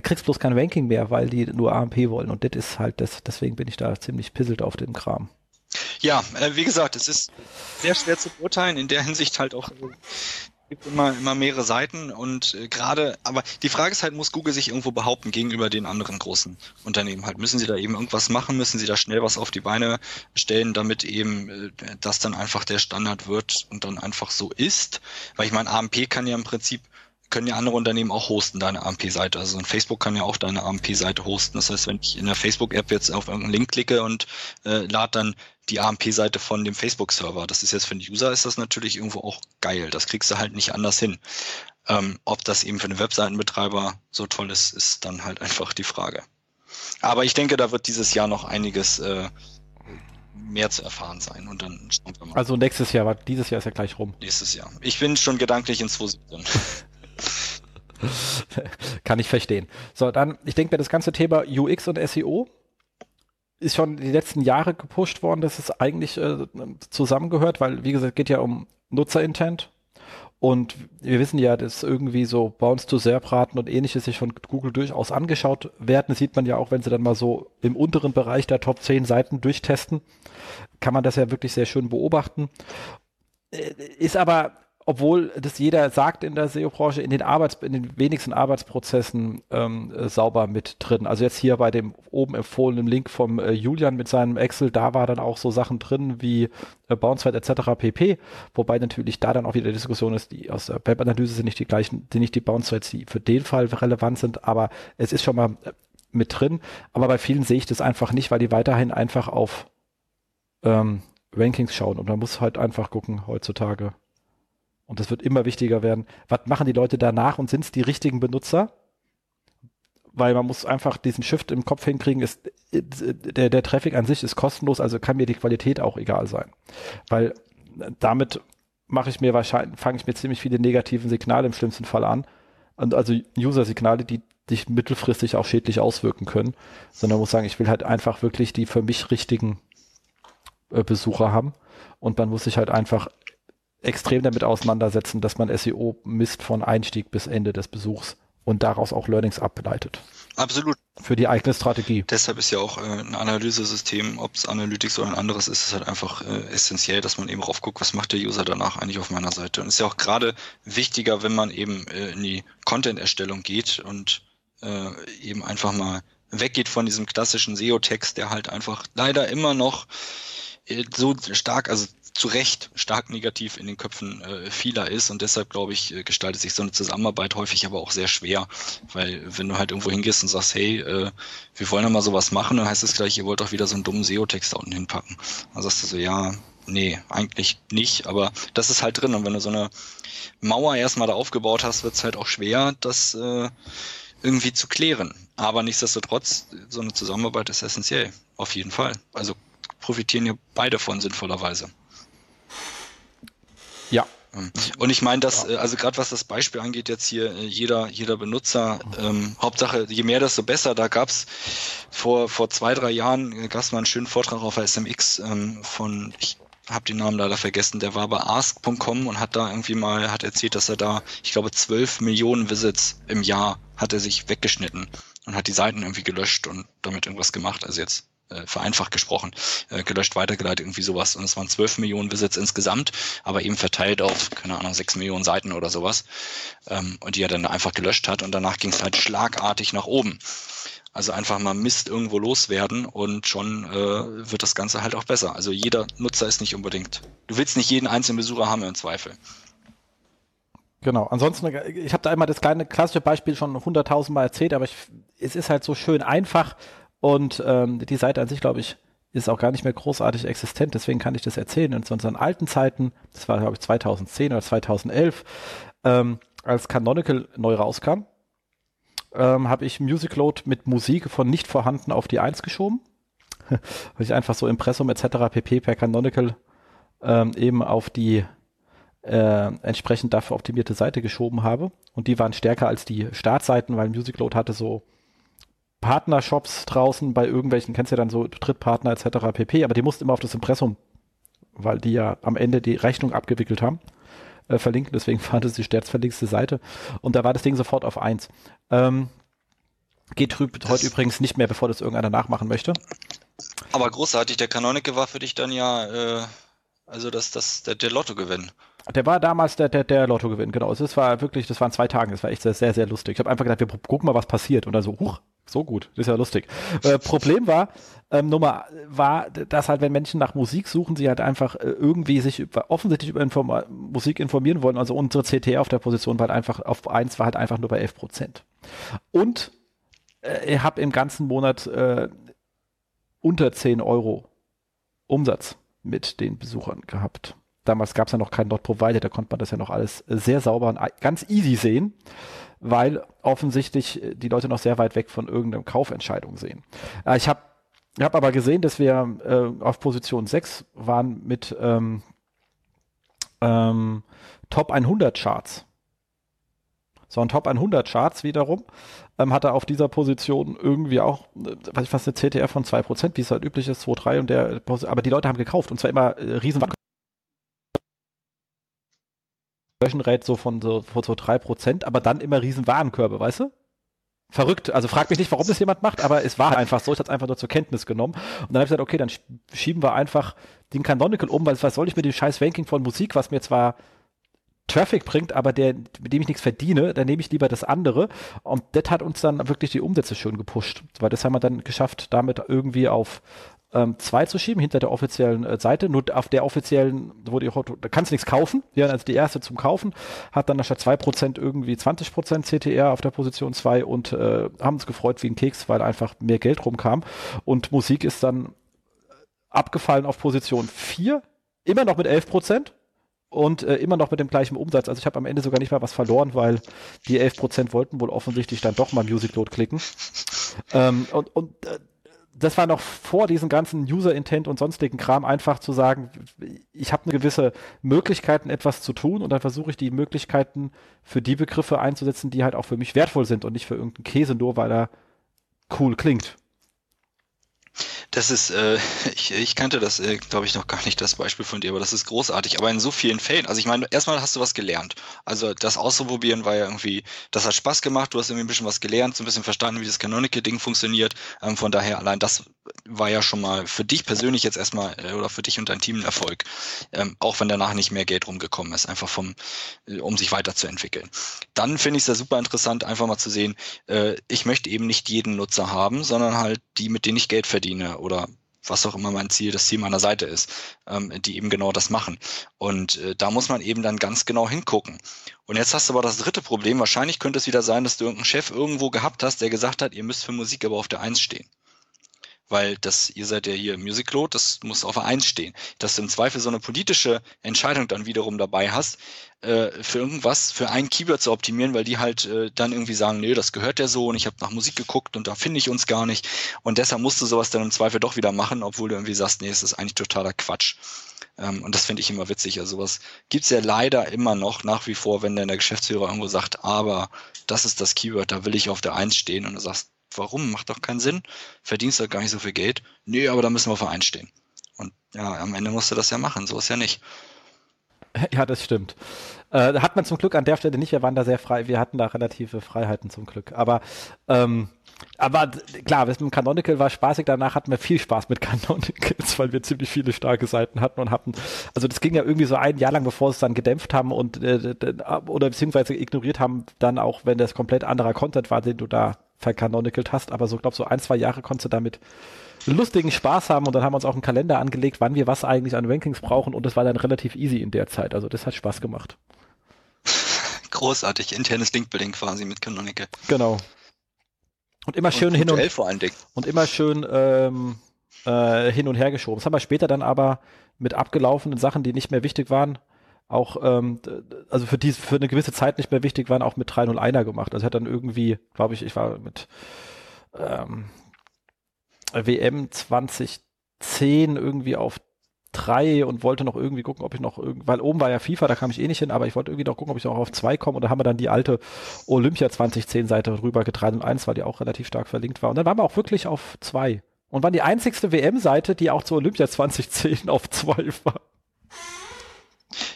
kriegst bloß kein Ranking mehr, weil die nur AMP wollen. Und das ist halt das, deswegen bin ich da ziemlich pisselt auf dem Kram. Ja, äh, wie gesagt, es ist sehr schwer zu beurteilen, in der Hinsicht halt auch äh, gibt immer, immer mehrere Seiten und äh, gerade, aber die Frage ist halt, muss Google sich irgendwo behaupten gegenüber den anderen großen Unternehmen halt? Müssen sie da eben irgendwas machen? Müssen sie da schnell was auf die Beine stellen, damit eben äh, das dann einfach der Standard wird und dann einfach so ist? Weil ich meine, AMP kann ja im Prinzip können ja andere Unternehmen auch hosten, deine AMP-Seite. Also ein Facebook kann ja auch deine AMP-Seite hosten. Das heißt, wenn ich in der Facebook-App jetzt auf irgendeinen Link klicke und äh, lade dann die AMP-Seite von dem Facebook-Server. Das ist jetzt für den User ist das natürlich irgendwo auch geil. Das kriegst du halt nicht anders hin. Ähm, ob das eben für den Webseitenbetreiber so toll ist, ist dann halt einfach die Frage. Aber ich denke, da wird dieses Jahr noch einiges äh, mehr zu erfahren sein und dann schauen wir mal. Also nächstes Jahr, dieses Jahr ist ja gleich rum. Nächstes Jahr. Ich bin schon gedanklich in 2017. Kann ich verstehen. So, dann, ich denke mir, das ganze Thema UX und SEO ist schon die letzten Jahre gepusht worden, dass es eigentlich äh, zusammengehört, weil, wie gesagt, geht ja um Nutzerintent. Und wir wissen ja, dass irgendwie so Bounce to Serbraten und ähnliches sich von Google durchaus angeschaut werden. Das sieht man ja auch, wenn sie dann mal so im unteren Bereich der Top 10 Seiten durchtesten, kann man das ja wirklich sehr schön beobachten. Äh, ist aber obwohl das jeder sagt in der SEO-Branche, in den Arbeits, in den wenigsten Arbeitsprozessen ähm, äh, sauber mit drin. Also jetzt hier bei dem oben empfohlenen Link vom äh, Julian mit seinem Excel, da war dann auch so Sachen drin wie äh, Bouncewert etc. pp. Wobei natürlich da dann auch wieder die Diskussion ist, die aus der Webanalyse sind nicht die gleichen, sind nicht die Bouncewets, die für den Fall relevant sind, aber es ist schon mal äh, mit drin. Aber bei vielen sehe ich das einfach nicht, weil die weiterhin einfach auf ähm, Rankings schauen und man muss halt einfach gucken heutzutage und das wird immer wichtiger werden, was machen die Leute danach und sind es die richtigen Benutzer? Weil man muss einfach diesen Shift im Kopf hinkriegen, ist, der, der Traffic an sich ist kostenlos, also kann mir die Qualität auch egal sein. Weil damit mache ich mir wahrscheinlich, fange ich mir ziemlich viele negativen Signale im schlimmsten Fall an. Und also User-Signale, die sich mittelfristig auch schädlich auswirken können, sondern muss sagen, ich will halt einfach wirklich die für mich richtigen äh, Besucher haben. Und man muss sich halt einfach extrem damit auseinandersetzen, dass man SEO misst von Einstieg bis Ende des Besuchs, und daraus auch Learnings ableitet. Absolut. Für die eigene Strategie. Deshalb ist ja auch äh, ein Analysesystem, ob es Analytics oder ein anderes ist, ist halt einfach äh, essentiell, dass man eben raufguckt, was macht der User danach eigentlich auf meiner Seite. Und ist ja auch gerade wichtiger, wenn man eben äh, in die Content-Erstellung geht und äh, eben einfach mal weggeht von diesem klassischen SEO-Text, der halt einfach leider immer noch äh, so stark, also zu Recht stark negativ in den Köpfen äh, vieler ist und deshalb glaube ich äh, gestaltet sich so eine Zusammenarbeit häufig aber auch sehr schwer, weil wenn du halt irgendwo hingehst und sagst, hey, äh, wir wollen ja mal sowas machen, dann heißt es gleich, ihr wollt doch wieder so einen dummen SEO-Text da unten hinpacken. Dann sagst du so, ja, nee, eigentlich nicht, aber das ist halt drin und wenn du so eine Mauer erstmal da aufgebaut hast, wird es halt auch schwer, das äh, irgendwie zu klären. Aber nichtsdestotrotz, so eine Zusammenarbeit ist essentiell, auf jeden Fall. Also profitieren ja beide von sinnvollerweise. Ja. Und ich meine, dass, äh, also gerade was das Beispiel angeht, jetzt hier äh, jeder, jeder Benutzer, ähm, Hauptsache, je mehr, desto besser. Da gab's vor, vor zwei, drei Jahren, äh, gab's mal einen schönen Vortrag auf SMX ähm, von, ich habe den Namen leider vergessen, der war bei ask.com und hat da irgendwie mal, hat erzählt, dass er da, ich glaube, 12 Millionen Visits im Jahr hat er sich weggeschnitten und hat die Seiten irgendwie gelöscht und damit irgendwas gemacht. Also jetzt äh, vereinfacht gesprochen, äh, gelöscht, weitergeleitet, irgendwie sowas. Und es waren 12 Millionen Visits insgesamt, aber eben verteilt auf, keine Ahnung, 6 Millionen Seiten oder sowas. Ähm, und die er dann einfach gelöscht hat und danach ging es halt schlagartig nach oben. Also einfach mal Mist irgendwo loswerden und schon äh, wird das Ganze halt auch besser. Also jeder Nutzer ist nicht unbedingt. Du willst nicht jeden einzelnen Besucher haben im Zweifel. Genau. Ansonsten, ich habe da einmal das kleine klassische Beispiel schon hunderttausendmal erzählt, aber ich, es ist halt so schön einfach und ähm, die Seite an sich, glaube ich, ist auch gar nicht mehr großartig existent. Deswegen kann ich das erzählen. Zu unseren alten Zeiten, das war, glaube ich, 2010 oder 2011, ähm, als Canonical neu rauskam, ähm, habe ich Music Load mit Musik von nicht vorhanden auf die 1 geschoben. weil ich einfach so Impressum etc. pp. per Canonical ähm, eben auf die äh, entsprechend dafür optimierte Seite geschoben habe. Und die waren stärker als die Startseiten, weil Music Load hatte so Partnershops draußen bei irgendwelchen, kennst du ja dann so Drittpartner etc. pp, aber die mussten immer auf das Impressum, weil die ja am Ende die Rechnung abgewickelt haben, äh, verlinken. Deswegen fand es die stärkstverlinkste Seite. Und da war das Ding sofort auf 1. Ähm, geht trüb heute übrigens nicht mehr, bevor das irgendeiner nachmachen möchte. Aber großartig, der Canonical war für dich dann ja, äh, also das, das, der, der Lottogewinn. Der war damals der, der, der Lottogewinn, genau. Also es war wirklich, das waren zwei Tage, das war echt sehr, sehr, sehr lustig. Ich habe einfach gedacht, wir gucken mal, was passiert. Und dann so, huch, so gut, das ist ja lustig. Äh, Problem war, ähm, Nummer war, dass halt, wenn Menschen nach Musik suchen, sie halt einfach äh, irgendwie sich über, offensichtlich über Inform Musik informieren wollen. Also unsere CTR auf der Position war halt einfach, auf eins war halt einfach nur bei 11 Prozent. Und äh, ich habe im ganzen Monat äh, unter 10 Euro Umsatz mit den Besuchern gehabt. Damals gab es ja noch keinen Not Provider, da konnte man das ja noch alles sehr sauber und ganz easy sehen weil offensichtlich die Leute noch sehr weit weg von irgendeiner Kaufentscheidung sehen. Äh, ich habe hab aber gesehen, dass wir äh, auf Position 6 waren mit ähm, ähm, Top 100 Charts. So ein Top 100 Charts wiederum ähm, hatte auf dieser Position irgendwie auch, äh, fast eine CTR von 2%, wie es halt üblich ist, 2, 3 und der, aber die Leute haben gekauft und zwar immer äh, riesen Conversion so von so, von so 3%, aber dann immer riesen Warenkörbe, weißt du? Verrückt. Also frag mich nicht, warum das jemand macht, aber es war einfach so. Ich habe es einfach nur zur Kenntnis genommen. Und dann habe ich gesagt, okay, dann schieben wir einfach den Canonical um, weil was soll ich mit dem scheiß Ranking von Musik, was mir zwar Traffic bringt, aber der, mit dem ich nichts verdiene, dann nehme ich lieber das andere. Und das hat uns dann wirklich die Umsätze schön gepusht. Weil das haben wir dann geschafft, damit irgendwie auf ähm, zwei zu schieben hinter der offiziellen äh, Seite. Nur auf der offiziellen, wo die, da kannst du nichts kaufen. Haben also die erste zum Kaufen, hat dann statt 2% irgendwie 20% CTR auf der Position 2 und äh, haben uns gefreut wie ein Keks, weil einfach mehr Geld rumkam. Und Musik ist dann abgefallen auf Position 4, immer noch mit 11% und äh, immer noch mit dem gleichen Umsatz. Also ich habe am Ende sogar nicht mal was verloren, weil die 11% wollten wohl offensichtlich dann doch mal Music Load klicken. Ähm, und und äh, das war noch vor diesem ganzen User-Intent und sonstigen Kram, einfach zu sagen, ich habe eine gewisse Möglichkeiten, etwas zu tun und dann versuche ich die Möglichkeiten für die Begriffe einzusetzen, die halt auch für mich wertvoll sind und nicht für irgendeinen Käse, nur weil er cool klingt. Das ist, äh, ich, ich kannte das, äh, glaube ich, noch gar nicht, das Beispiel von dir, aber das ist großartig. Aber in so vielen Fällen, also ich meine, erstmal hast du was gelernt. Also das Ausprobieren war ja irgendwie, das hat Spaß gemacht, du hast irgendwie ein bisschen was gelernt, so ein bisschen verstanden, wie das Canonical-Ding funktioniert. Ähm, von daher allein das war ja schon mal für dich persönlich jetzt erstmal äh, oder für dich und dein Team ein Erfolg. Ähm, auch wenn danach nicht mehr Geld rumgekommen ist, einfach vom, äh, um sich weiterzuentwickeln. Dann finde ich es ja super interessant, einfach mal zu sehen, äh, ich möchte eben nicht jeden Nutzer haben, sondern halt die, mit denen ich Geld verdiene oder was auch immer mein Ziel, das Ziel meiner Seite ist, ähm, die eben genau das machen. Und äh, da muss man eben dann ganz genau hingucken. Und jetzt hast du aber das dritte Problem. Wahrscheinlich könnte es wieder sein, dass du irgendeinen Chef irgendwo gehabt hast, der gesagt hat, ihr müsst für Musik aber auf der Eins stehen weil das, ihr seid ja hier Music Load, das muss auf eins stehen. Dass du im Zweifel so eine politische Entscheidung dann wiederum dabei hast, äh, für irgendwas, für ein Keyword zu optimieren, weil die halt äh, dann irgendwie sagen, nee, das gehört ja so und ich habe nach Musik geguckt und da finde ich uns gar nicht. Und deshalb musst du sowas dann im Zweifel doch wieder machen, obwohl du irgendwie sagst, nee, es ist eigentlich totaler Quatsch. Ähm, und das finde ich immer witzig. Also sowas gibt's ja leider immer noch nach wie vor, wenn dann der Geschäftsführer irgendwo sagt, aber das ist das Keyword, da will ich auf der Eins stehen und du sagst, warum? Macht doch keinen Sinn. Verdienst doch gar nicht so viel Geld. Nee, aber da müssen wir Verein stehen. Und ja, am Ende musst du das ja machen. So ist ja nicht. Ja, das stimmt. Äh, hat man zum Glück an der Stelle nicht. Wir waren da sehr frei. Wir hatten da relative Freiheiten zum Glück. Aber, ähm, aber klar, mit Canonical war spaßig. Danach hatten wir viel Spaß mit Canonicals, weil wir ziemlich viele starke Seiten hatten und hatten. Also das ging ja irgendwie so ein Jahr lang, bevor sie es dann gedämpft haben und äh, oder beziehungsweise ignoriert haben, dann auch, wenn das komplett anderer Content war, den du da vercanonicalt hast, aber so, glaube so ein, zwei Jahre konntest du damit lustigen Spaß haben und dann haben wir uns auch einen Kalender angelegt, wann wir was eigentlich an Rankings brauchen und das war dann relativ easy in der Zeit. Also das hat Spaß gemacht. Großartig, internes Linkbuilding quasi mit Canonical. Genau. Und immer schön und hin und vor allen Dingen. und immer schön ähm, äh, hin und her geschoben. Das haben wir später dann aber mit abgelaufenen Sachen, die nicht mehr wichtig waren, auch, ähm, also für die für eine gewisse Zeit nicht mehr wichtig waren, auch mit 301er gemacht. Also hat dann irgendwie, glaube ich, ich war mit ähm, WM 2010 irgendwie auf drei und wollte noch irgendwie gucken, ob ich noch irgendwie, weil oben war ja FIFA, da kam ich eh nicht hin, aber ich wollte irgendwie noch gucken, ob ich noch auf zwei komme und da haben wir dann die alte Olympia 2010 Seite rüber getragen und eins, weil die auch relativ stark verlinkt war und dann waren wir auch wirklich auf zwei und waren die einzigste WM-Seite, die auch zur Olympia 2010 auf zwei war.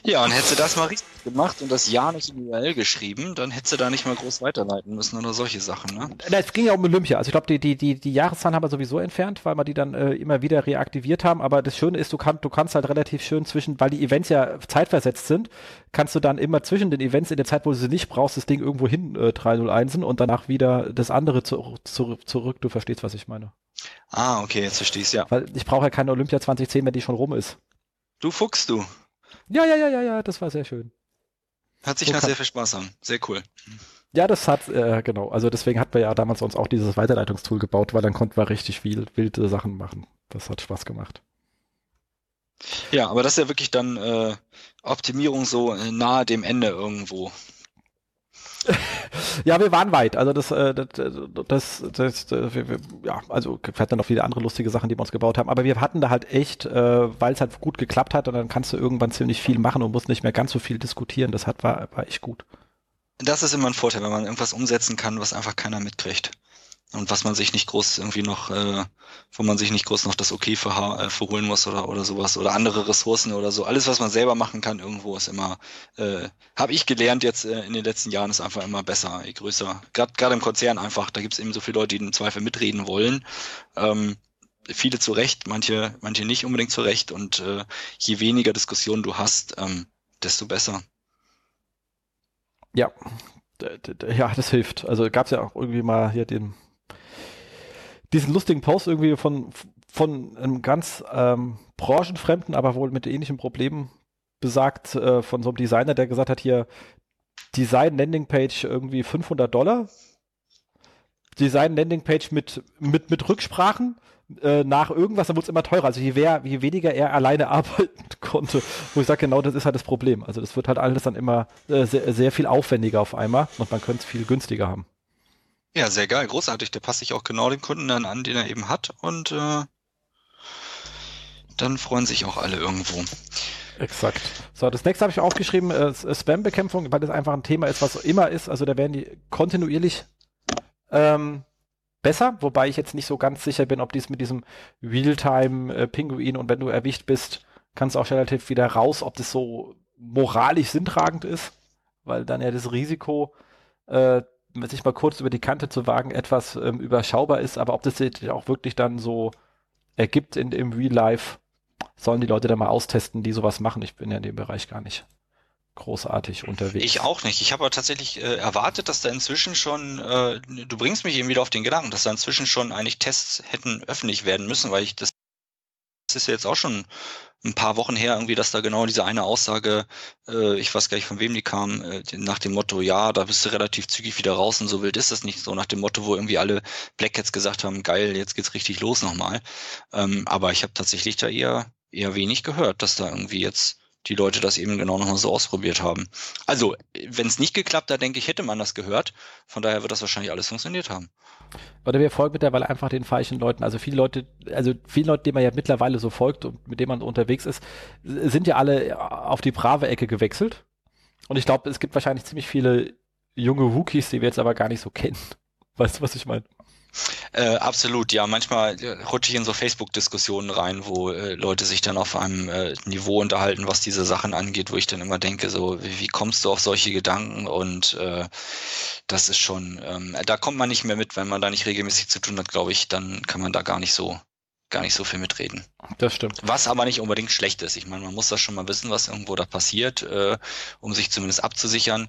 Ja, und hättest du das mal richtig gemacht und das Ja nicht in URL geschrieben, dann hättest du da nicht mal groß weiterleiten müssen oder solche Sachen, ne? Na, es ging ja um Olympia. Also ich glaube, die, die, die, die Jahreszahlen haben wir sowieso entfernt, weil wir die dann äh, immer wieder reaktiviert haben. Aber das Schöne ist, du, kann, du kannst halt relativ schön zwischen, weil die Events ja zeitversetzt sind, kannst du dann immer zwischen den Events in der Zeit, wo du sie nicht brauchst, das Ding irgendwo hin äh, 301 und danach wieder das andere zu, zu, zurück. Du verstehst, was ich meine. Ah, okay, jetzt verstehst ja. Weil ich brauche ja keine Olympia 2010, wenn die schon rum ist. Du fuchst du. Ja, ja, ja, ja, ja, das war sehr schön. Hat sich so nach sehr viel Spaß an. Sehr cool. Ja, das hat, äh, genau. Also deswegen hat wir ja damals uns auch dieses Weiterleitungstool gebaut, weil dann konnten wir richtig viel wilde Sachen machen. Das hat Spaß gemacht. Ja, aber das ist ja wirklich dann äh, Optimierung so nahe dem Ende irgendwo ja, wir waren weit. Also das, äh, das, das, das, das wir, wir, ja, also wir hatten noch viele andere lustige Sachen, die wir uns gebaut haben. Aber wir hatten da halt echt, äh, weil es halt gut geklappt hat und dann kannst du irgendwann ziemlich viel machen und musst nicht mehr ganz so viel diskutieren. Das hat war, war echt gut. Das ist immer ein Vorteil, wenn man irgendwas umsetzen kann, was einfach keiner mitkriegt und was man sich nicht groß irgendwie noch, äh, wo man sich nicht groß noch das Okay für, äh, verholen muss oder oder sowas oder andere Ressourcen oder so. Alles, was man selber machen kann, irgendwo ist immer, äh, habe ich gelernt jetzt äh, in den letzten Jahren, ist einfach immer besser, je größer. Gerade im Konzern einfach, da gibt es eben so viele Leute, die im Zweifel mitreden wollen. Ähm, viele zu Recht, manche, manche nicht unbedingt zu Recht. Und äh, je weniger Diskussionen du hast, ähm, desto besser. Ja, ja, das hilft. Also gab es ja auch irgendwie mal hier den diesen lustigen Post irgendwie von, von einem ganz ähm, branchenfremden, aber wohl mit ähnlichen Problemen besagt, äh, von so einem Designer, der gesagt hat, hier Design Landing Page irgendwie 500 Dollar. Design Landing Page mit, mit, mit Rücksprachen äh, nach irgendwas, dann wurde es immer teurer. Also je, mehr, je weniger er alleine arbeiten konnte, wo ich sage, genau das ist halt das Problem. Also das wird halt alles dann immer äh, sehr, sehr viel aufwendiger auf einmal und man könnte es viel günstiger haben. Ja, sehr geil, großartig. Der passt sich auch genau den Kunden dann an, den er eben hat und äh, dann freuen sich auch alle irgendwo. Exakt. So, das nächste habe ich aufgeschrieben, äh, Spam-Bekämpfung, weil das einfach ein Thema ist, was immer ist. Also da werden die kontinuierlich ähm, besser, wobei ich jetzt nicht so ganz sicher bin, ob dies mit diesem Realtime-Pinguin äh, und wenn du erwischt bist, kannst du auch relativ wieder raus, ob das so moralisch sinntragend ist, weil dann ja das Risiko, äh, sich mal kurz über die Kante zu wagen, etwas ähm, überschaubar ist, aber ob das sich auch wirklich dann so ergibt in, im Real Life, sollen die Leute da mal austesten, die sowas machen. Ich bin ja in dem Bereich gar nicht großartig unterwegs. Ich auch nicht. Ich habe aber tatsächlich äh, erwartet, dass da inzwischen schon, äh, du bringst mich eben wieder auf den Gedanken, dass da inzwischen schon eigentlich Tests hätten öffentlich werden müssen, weil ich das ist ja jetzt auch schon ein paar Wochen her irgendwie, dass da genau diese eine Aussage, äh, ich weiß gar nicht von wem die kam, äh, nach dem Motto, ja, da bist du relativ zügig wieder raus und so wild ist das nicht so, nach dem Motto, wo irgendwie alle Black Cats gesagt haben, geil, jetzt geht's richtig los nochmal. Ähm, aber ich habe tatsächlich da eher, eher wenig gehört, dass da irgendwie jetzt die Leute das eben genau nochmal so ausprobiert haben. Also, wenn es nicht geklappt hat, denke ich, hätte man das gehört. Von daher wird das wahrscheinlich alles funktioniert haben. Oder wir folgen mittlerweile einfach den falschen Leuten. Also viele Leute, also viele Leute, denen man ja mittlerweile so folgt und mit denen man unterwegs ist, sind ja alle auf die brave Ecke gewechselt. Und ich glaube, es gibt wahrscheinlich ziemlich viele junge Wookies, die wir jetzt aber gar nicht so kennen. Weißt du, was ich meine? Äh, absolut, ja. Manchmal äh, rutsche ich in so Facebook-Diskussionen rein, wo äh, Leute sich dann auf einem äh, Niveau unterhalten, was diese Sachen angeht, wo ich dann immer denke, so, wie, wie kommst du auf solche Gedanken? Und äh, das ist schon, ähm, da kommt man nicht mehr mit, wenn man da nicht regelmäßig zu tun hat, glaube ich, dann kann man da gar nicht so gar nicht so viel mitreden. Das stimmt. Was aber nicht unbedingt schlecht ist. Ich meine, man muss das schon mal wissen, was irgendwo da passiert, äh, um sich zumindest abzusichern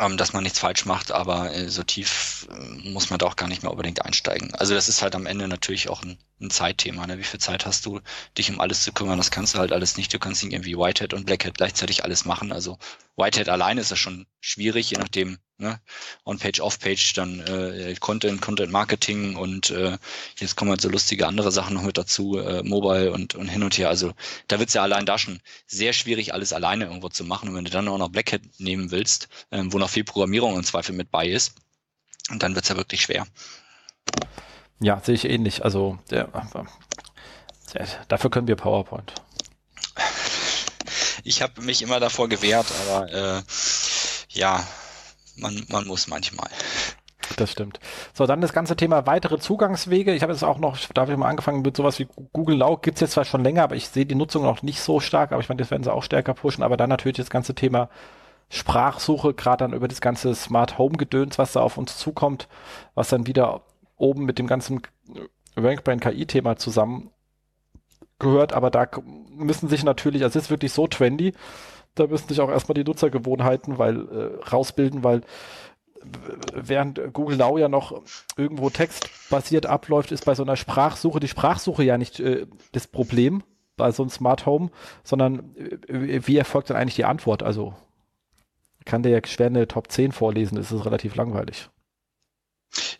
ähm, dass man nichts falsch macht, aber äh, so tief äh, muss man da auch gar nicht mehr unbedingt einsteigen. Also das ist halt am Ende natürlich auch ein, ein Zeitthema. Ne? Wie viel Zeit hast du, dich um alles zu kümmern? Das kannst du halt alles nicht. Du kannst nicht irgendwie Whitehead und Blackhead gleichzeitig alles machen. Also Whitehead alleine ist ja schon schwierig, je nachdem, ne? On-Page, Off-Page, dann äh, Content, Content Marketing und äh, jetzt kommen halt so lustige andere Sachen noch mit dazu, äh, Mobile und, und hin und her. Also da wird's ja allein da schon sehr schwierig, alles alleine irgendwo zu machen. Und wenn du dann auch noch Blackhead nehmen willst, äh, wo noch viel Programmierung im Zweifel mit bei ist, dann wird's ja wirklich schwer. Ja, sehe ich ähnlich. Also der, der, dafür können wir PowerPoint. Ich habe mich immer davor gewehrt, aber äh, ja, man, man muss manchmal. Das stimmt. So, dann das ganze Thema weitere Zugangswege. Ich habe jetzt auch noch, da habe ich mal angefangen mit sowas wie Google Now. Gibt es jetzt zwar schon länger, aber ich sehe die Nutzung noch nicht so stark. Aber ich meine, das werden sie auch stärker pushen. Aber dann natürlich das ganze Thema Sprachsuche, gerade dann über das ganze Smart Home Gedöns, was da auf uns zukommt, was dann wieder oben mit dem ganzen RankBrain KI-Thema zusammen gehört. Aber da müssen sich natürlich, also es ist wirklich so trendy, da müssen sich auch erstmal die Nutzergewohnheiten weil, äh, rausbilden, weil während Google Now ja noch irgendwo textbasiert abläuft, ist bei so einer Sprachsuche die Sprachsuche ja nicht äh, das Problem bei so einem Smart Home, sondern äh, wie erfolgt dann eigentlich die Antwort? Also kann der ja schwer eine Top 10 vorlesen, ist es relativ langweilig.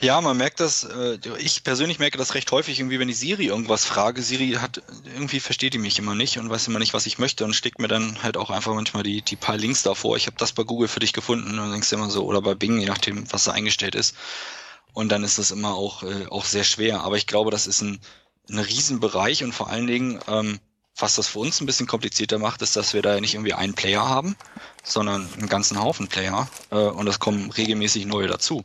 Ja, man merkt das, äh, ich persönlich merke das recht häufig, irgendwie, wenn ich Siri irgendwas frage. Siri hat, irgendwie versteht die mich immer nicht und weiß immer nicht, was ich möchte und schlägt mir dann halt auch einfach manchmal die, die paar Links davor. Ich habe das bei Google für dich gefunden und dann denkst du immer so, oder bei Bing, je nachdem, was da eingestellt ist. Und dann ist das immer auch, äh, auch sehr schwer. Aber ich glaube, das ist ein, ein Riesenbereich und vor allen Dingen, ähm, was das für uns ein bisschen komplizierter macht, ist, dass wir da nicht irgendwie einen Player haben, sondern einen ganzen Haufen Player äh, und es kommen regelmäßig neue dazu.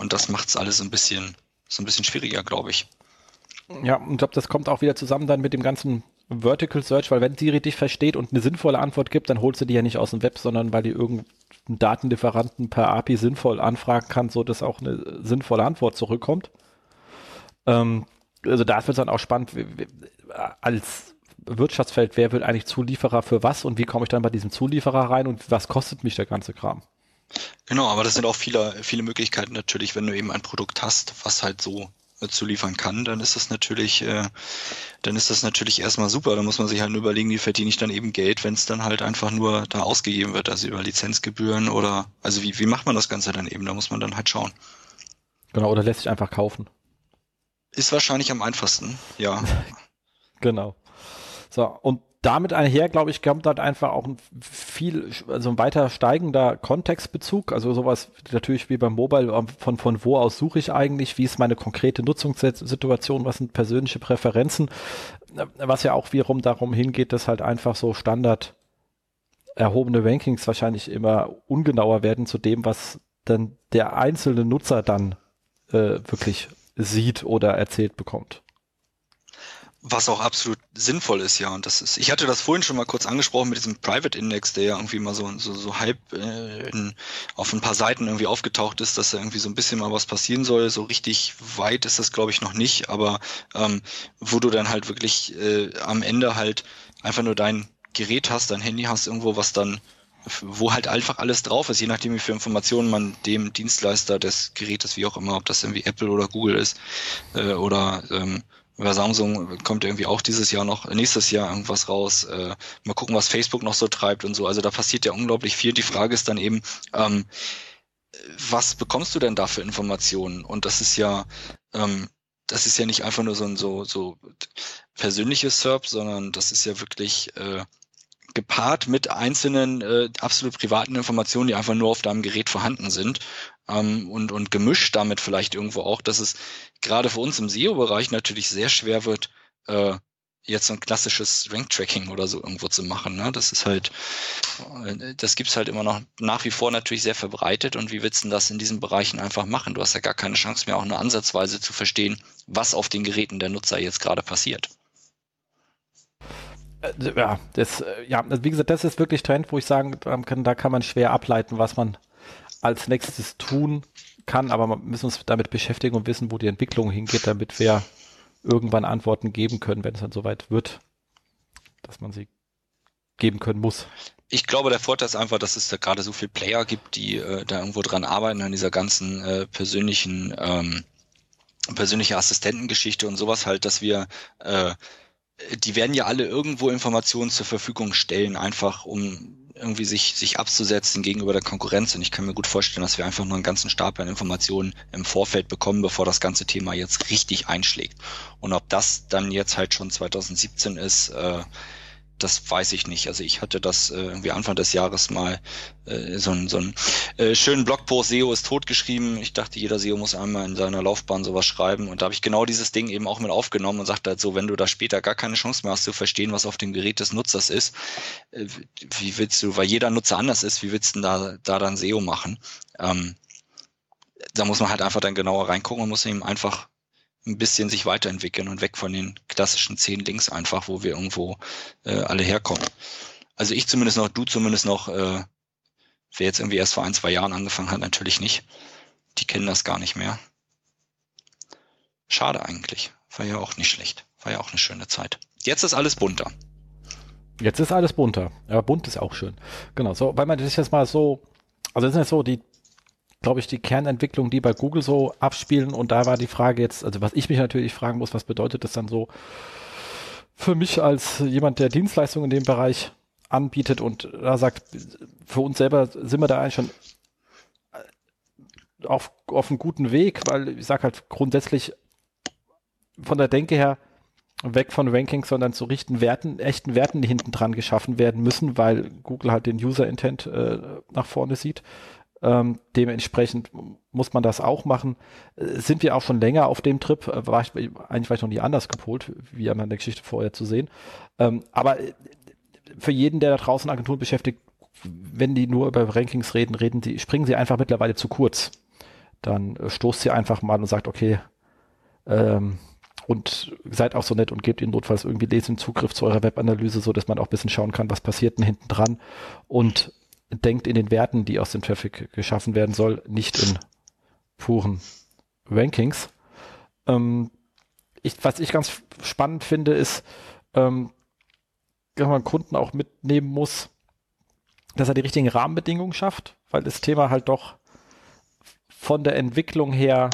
Und das macht es alles ein bisschen, so ein bisschen schwieriger, glaube ich. Ja, und ich glaube, das kommt auch wieder zusammen dann mit dem ganzen Vertical Search, weil wenn Siri dich versteht und eine sinnvolle Antwort gibt, dann holst du die ja nicht aus dem Web, sondern weil die irgendeinen Datenlieferanten per API sinnvoll anfragen kann, so dass auch eine sinnvolle Antwort zurückkommt. Ähm, also da wird es dann auch spannend, als Wirtschaftsfeld, wer wird eigentlich Zulieferer für was und wie komme ich dann bei diesem Zulieferer rein und was kostet mich der ganze Kram? Genau, aber das sind auch viele, viele Möglichkeiten natürlich, wenn du eben ein Produkt hast, was halt so äh, zu liefern kann, dann ist das natürlich, äh, dann ist das natürlich erstmal super. Da muss man sich halt nur überlegen, wie verdiene ich dann eben Geld, wenn es dann halt einfach nur da ausgegeben wird, also über Lizenzgebühren oder also wie, wie macht man das Ganze dann eben? Da muss man dann halt schauen. Genau, oder lässt sich einfach kaufen. Ist wahrscheinlich am einfachsten, ja. genau. So, und damit einher, glaube ich, kommt halt einfach auch ein viel, also ein weiter steigender Kontextbezug. Also sowas natürlich wie beim Mobile, ähm, von, von wo aus suche ich eigentlich, wie ist meine konkrete Nutzungssituation, was sind persönliche Präferenzen, was ja auch wiederum darum hingeht, dass halt einfach so Standard erhobene Rankings wahrscheinlich immer ungenauer werden zu dem, was dann der einzelne Nutzer dann äh, wirklich sieht oder erzählt bekommt. Was auch absolut sinnvoll ist, ja. Und das ist, ich hatte das vorhin schon mal kurz angesprochen mit diesem Private Index, der ja irgendwie mal so, so, so halb äh, in, auf ein paar Seiten irgendwie aufgetaucht ist, dass da irgendwie so ein bisschen mal was passieren soll. So richtig weit ist das, glaube ich, noch nicht, aber ähm, wo du dann halt wirklich äh, am Ende halt einfach nur dein Gerät hast, dein Handy hast, irgendwo, was dann wo halt einfach alles drauf ist, je nachdem, wie viel Informationen man dem Dienstleister des Gerätes, wie auch immer, ob das irgendwie Apple oder Google ist, äh, oder ähm, über Samsung kommt irgendwie auch dieses Jahr noch, nächstes Jahr irgendwas raus. Äh, mal gucken, was Facebook noch so treibt und so. Also da passiert ja unglaublich viel. Die Frage ist dann eben, ähm, was bekommst du denn da für Informationen? Und das ist ja, ähm, das ist ja nicht einfach nur so ein so, so persönliches SERP, sondern das ist ja wirklich äh, gepaart mit einzelnen äh, absolut privaten Informationen, die einfach nur auf deinem Gerät vorhanden sind ähm, und, und gemischt damit vielleicht irgendwo auch, dass es gerade für uns im SEO-Bereich natürlich sehr schwer wird, äh, jetzt so ein klassisches Rank-Tracking oder so irgendwo zu machen. Ne? Das ist halt, äh, das gibt's halt immer noch nach wie vor natürlich sehr verbreitet und wie willst du das in diesen Bereichen einfach machen? Du hast ja gar keine Chance mehr, auch nur ansatzweise zu verstehen, was auf den Geräten der Nutzer jetzt gerade passiert. Äh, ja, das, äh, ja, wie gesagt, das ist wirklich Trend, wo ich sagen kann, da kann man schwer ableiten, was man als nächstes tun kann, aber wir müssen uns damit beschäftigen und wissen, wo die Entwicklung hingeht, damit wir irgendwann Antworten geben können, wenn es dann soweit wird, dass man sie geben können muss. Ich glaube, der Vorteil ist einfach, dass es da gerade so viele Player gibt, die äh, da irgendwo dran arbeiten an dieser ganzen äh, persönlichen ähm, persönliche Assistentengeschichte und sowas halt, dass wir äh, die werden ja alle irgendwo Informationen zur Verfügung stellen, einfach um irgendwie sich, sich abzusetzen gegenüber der Konkurrenz. Und ich kann mir gut vorstellen, dass wir einfach nur einen ganzen Stapel an Informationen im Vorfeld bekommen, bevor das ganze Thema jetzt richtig einschlägt. Und ob das dann jetzt halt schon 2017 ist, äh, das weiß ich nicht. Also ich hatte das äh, irgendwie Anfang des Jahres mal äh, so ein so ein äh, schönen Blogpost SEO ist tot geschrieben. Ich dachte, jeder SEO muss einmal in seiner Laufbahn sowas schreiben und da habe ich genau dieses Ding eben auch mit aufgenommen und sagte halt so, wenn du da später gar keine Chance mehr hast zu verstehen, was auf dem Gerät des Nutzers ist, äh, wie willst du, weil jeder Nutzer anders ist, wie willst du da da dann SEO machen? Ähm, da muss man halt einfach dann genauer reingucken und muss ihm einfach ein bisschen sich weiterentwickeln und weg von den klassischen zehn Links einfach, wo wir irgendwo äh, alle herkommen. Also ich zumindest noch, du zumindest noch, äh, wer jetzt irgendwie erst vor ein, zwei Jahren angefangen hat, natürlich nicht. Die kennen das gar nicht mehr. Schade eigentlich. War ja auch nicht schlecht. War ja auch eine schöne Zeit. Jetzt ist alles bunter. Jetzt ist alles bunter. Ja, bunt ist auch schön. Genau, so, weil man das jetzt mal so, also das ist ja so, die glaube ich, die Kernentwicklung, die bei Google so abspielen. Und da war die Frage jetzt, also was ich mich natürlich fragen muss, was bedeutet das dann so für mich als jemand, der Dienstleistungen in dem Bereich anbietet und da sagt, für uns selber sind wir da eigentlich schon auf, auf einem guten Weg, weil ich sage halt grundsätzlich von der Denke her weg von Rankings, sondern zu richten Werten, echten Werten, die hinten dran geschaffen werden müssen, weil Google halt den User Intent äh, nach vorne sieht. Ähm, dementsprechend muss man das auch machen. Äh, sind wir auch schon länger auf dem Trip? Äh, war ich, eigentlich war ich noch nie anders gepolt, wie an der Geschichte vorher zu sehen. Ähm, aber äh, für jeden, der da draußen Agenturen beschäftigt, wenn die nur über Rankings reden, reden sie, springen sie einfach mittlerweile zu kurz. Dann äh, stoßt sie einfach mal und sagt, okay, ähm, und seid auch so nett und gebt ihnen notfalls irgendwie lesen Zugriff zu eurer Webanalyse, so dass man auch ein bisschen schauen kann, was passiert denn hinten dran. Und denkt in den Werten, die aus dem Traffic geschaffen werden soll, nicht in puren Rankings. Ähm, ich, was ich ganz spannend finde, ist, ähm, dass man Kunden auch mitnehmen muss, dass er die richtigen Rahmenbedingungen schafft, weil das Thema halt doch von der Entwicklung her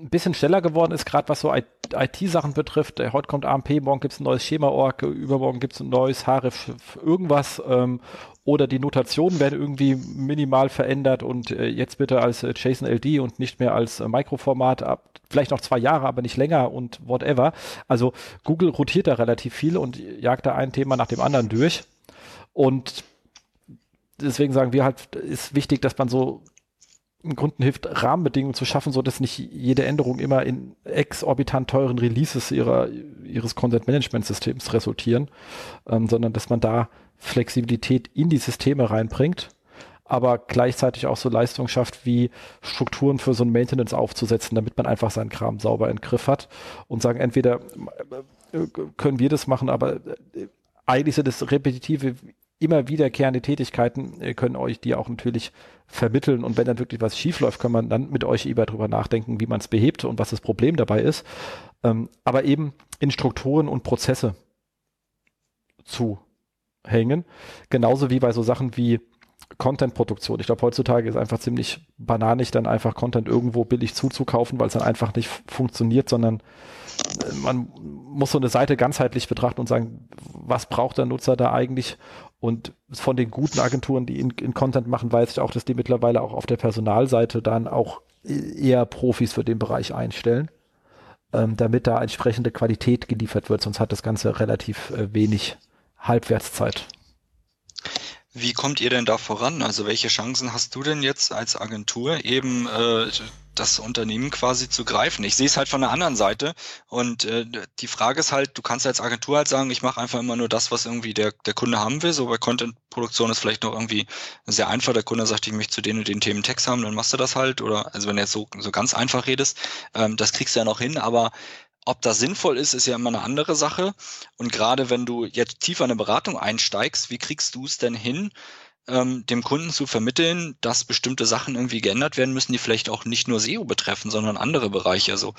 ein bisschen schneller geworden ist, gerade was so IT-Sachen betrifft. Heute kommt AMP, morgen gibt es ein neues Schema-Org, übermorgen gibt es ein neues Href irgendwas ähm, oder die Notationen werden irgendwie minimal verändert und äh, jetzt bitte als äh, JSON-LD und nicht mehr als äh, Mikroformat ab, vielleicht noch zwei Jahre, aber nicht länger und whatever. Also Google rotiert da relativ viel und jagt da ein Thema nach dem anderen durch und deswegen sagen wir halt, ist wichtig, dass man so Kunden hilft, Rahmenbedingungen zu schaffen, so dass nicht jede Änderung immer in exorbitant teuren Releases ihrer, ihres Content-Management-Systems resultieren, ähm, sondern dass man da Flexibilität in die Systeme reinbringt. aber gleichzeitig auch so Leistung schafft, wie Strukturen für so ein Maintenance aufzusetzen, damit man einfach seinen Kram sauber in Griff hat und sagen, entweder äh, können wir das machen, aber äh, eigentlich sind es repetitive, immer wiederkehrende Tätigkeiten, äh, können euch die auch natürlich vermitteln und wenn dann wirklich was schief läuft, kann man dann mit euch lieber drüber nachdenken, wie man es behebt und was das Problem dabei ist. Ähm, aber eben in Strukturen und Prozesse zu hängen. Genauso wie bei so Sachen wie Content-Produktion. Ich glaube, heutzutage ist einfach ziemlich bananig, dann einfach Content irgendwo billig zuzukaufen, weil es dann einfach nicht funktioniert, sondern äh, man muss so eine Seite ganzheitlich betrachten und sagen, was braucht der Nutzer da eigentlich? Und von den guten Agenturen, die in, in Content machen, weiß ich auch, dass die mittlerweile auch auf der Personalseite dann auch e-, eher Profis für den Bereich einstellen, ähm, damit da entsprechende Qualität geliefert wird. Sonst hat das Ganze relativ äh, wenig Halbwertszeit. Wie kommt ihr denn da voran? Also welche Chancen hast du denn jetzt als Agentur eben äh, das Unternehmen quasi zu greifen? Ich sehe es halt von der anderen Seite und äh, die Frage ist halt, du kannst als Agentur halt sagen, ich mache einfach immer nur das, was irgendwie der, der Kunde haben will. So bei Content-Produktion ist vielleicht noch irgendwie sehr einfach. Der Kunde sagt, ich möchte zu den und den Themen Text haben, dann machst du das halt. Oder also wenn du jetzt so, so ganz einfach redest, ähm, das kriegst du ja noch hin, aber ob das sinnvoll ist, ist ja immer eine andere Sache. Und gerade wenn du jetzt tiefer in eine Beratung einsteigst, wie kriegst du es denn hin, ähm, dem Kunden zu vermitteln, dass bestimmte Sachen irgendwie geändert werden müssen, die vielleicht auch nicht nur SEO betreffen, sondern andere Bereiche. Also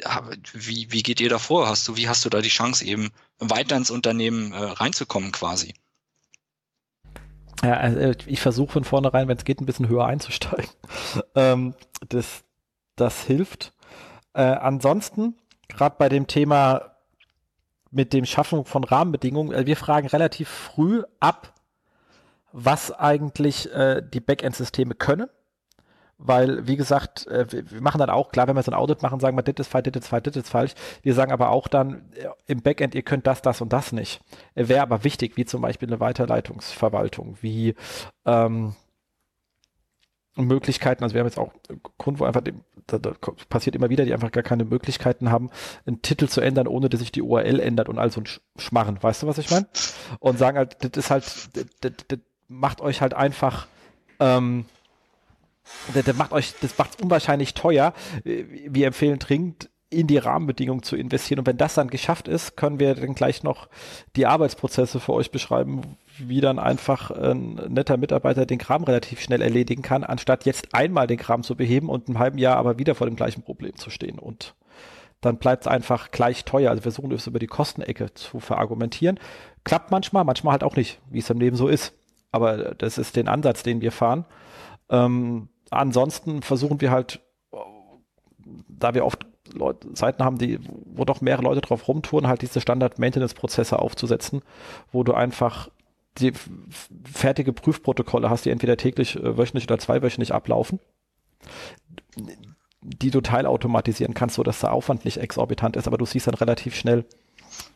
ja, wie, wie geht ihr da vor? Hast du, wie hast du da die Chance, eben weiter ins Unternehmen äh, reinzukommen quasi? Ja, also ich versuche von vornherein, wenn es geht, ein bisschen höher einzusteigen. ähm, das, das hilft. Äh, ansonsten gerade bei dem Thema mit dem Schaffen von Rahmenbedingungen, äh, wir fragen relativ früh ab, was eigentlich äh, die Backend-Systeme können. Weil, wie gesagt, äh, wir machen dann auch, klar, wenn wir so ein Audit machen, sagen wir, das ist falsch, das ist falsch, das ist falsch. Wir sagen aber auch dann äh, im Backend, ihr könnt das, das und das nicht. Wäre aber wichtig, wie zum Beispiel eine Weiterleitungsverwaltung, wie ähm, Möglichkeiten, also wir haben jetzt auch Kunden, wo einfach, da, da passiert immer wieder, die einfach gar keine Möglichkeiten haben, einen Titel zu ändern, ohne dass sich die URL ändert und all so ein Schmarren. Weißt du, was ich meine? Und sagen halt, das ist halt, das, das macht euch halt einfach, ähm, das, das macht euch, das macht unwahrscheinlich teuer. Wir empfehlen dringend, in die Rahmenbedingungen zu investieren. Und wenn das dann geschafft ist, können wir dann gleich noch die Arbeitsprozesse für euch beschreiben, wie dann einfach ein netter Mitarbeiter den Kram relativ schnell erledigen kann, anstatt jetzt einmal den Kram zu beheben und im halben Jahr aber wieder vor dem gleichen Problem zu stehen. Und dann bleibt es einfach gleich teuer. Also wir versuchen es über die Kostenecke zu verargumentieren. Klappt manchmal, manchmal halt auch nicht, wie es im Leben so ist. Aber das ist den Ansatz, den wir fahren. Ähm, ansonsten versuchen wir halt, da wir oft Leute, Seiten haben, die, wo doch mehrere Leute drauf rumtouren, halt diese Standard-Maintenance-Prozesse aufzusetzen, wo du einfach die fertige Prüfprotokolle hast, die entweder täglich, äh, wöchentlich oder zweiwöchentlich ablaufen, die du teilautomatisieren kannst, so dass der Aufwand nicht exorbitant ist, aber du siehst dann relativ schnell,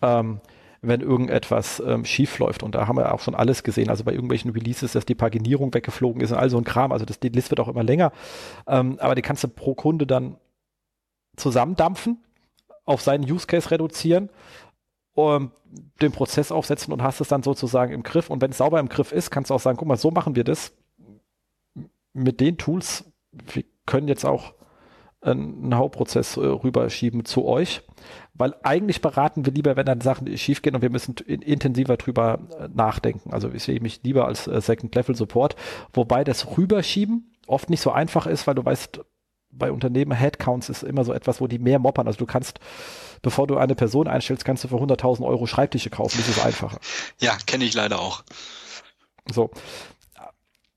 ähm, wenn irgendetwas ähm, schief läuft. Und da haben wir auch schon alles gesehen. Also bei irgendwelchen Releases, dass die Paginierung weggeflogen ist und all so ein Kram. Also das, die Liste wird auch immer länger. Ähm, aber die kannst du pro Kunde dann zusammendampfen, auf seinen Use Case reduzieren um, den Prozess aufsetzen und hast es dann sozusagen im Griff. Und wenn es sauber im Griff ist, kannst du auch sagen, guck mal, so machen wir das. Mit den Tools, wir können jetzt auch einen Hauptprozess äh, rüberschieben zu euch, weil eigentlich beraten wir lieber, wenn dann Sachen schief gehen und wir müssen in, intensiver drüber äh, nachdenken. Also ich sehe mich lieber als äh, Second Level Support, wobei das Rüberschieben oft nicht so einfach ist, weil du weißt, bei Unternehmen Headcounts ist immer so etwas, wo die mehr moppern. Also du kannst, bevor du eine Person einstellst, kannst du für 100.000 Euro Schreibtische kaufen. Das ist einfacher. Ja, kenne ich leider auch. So.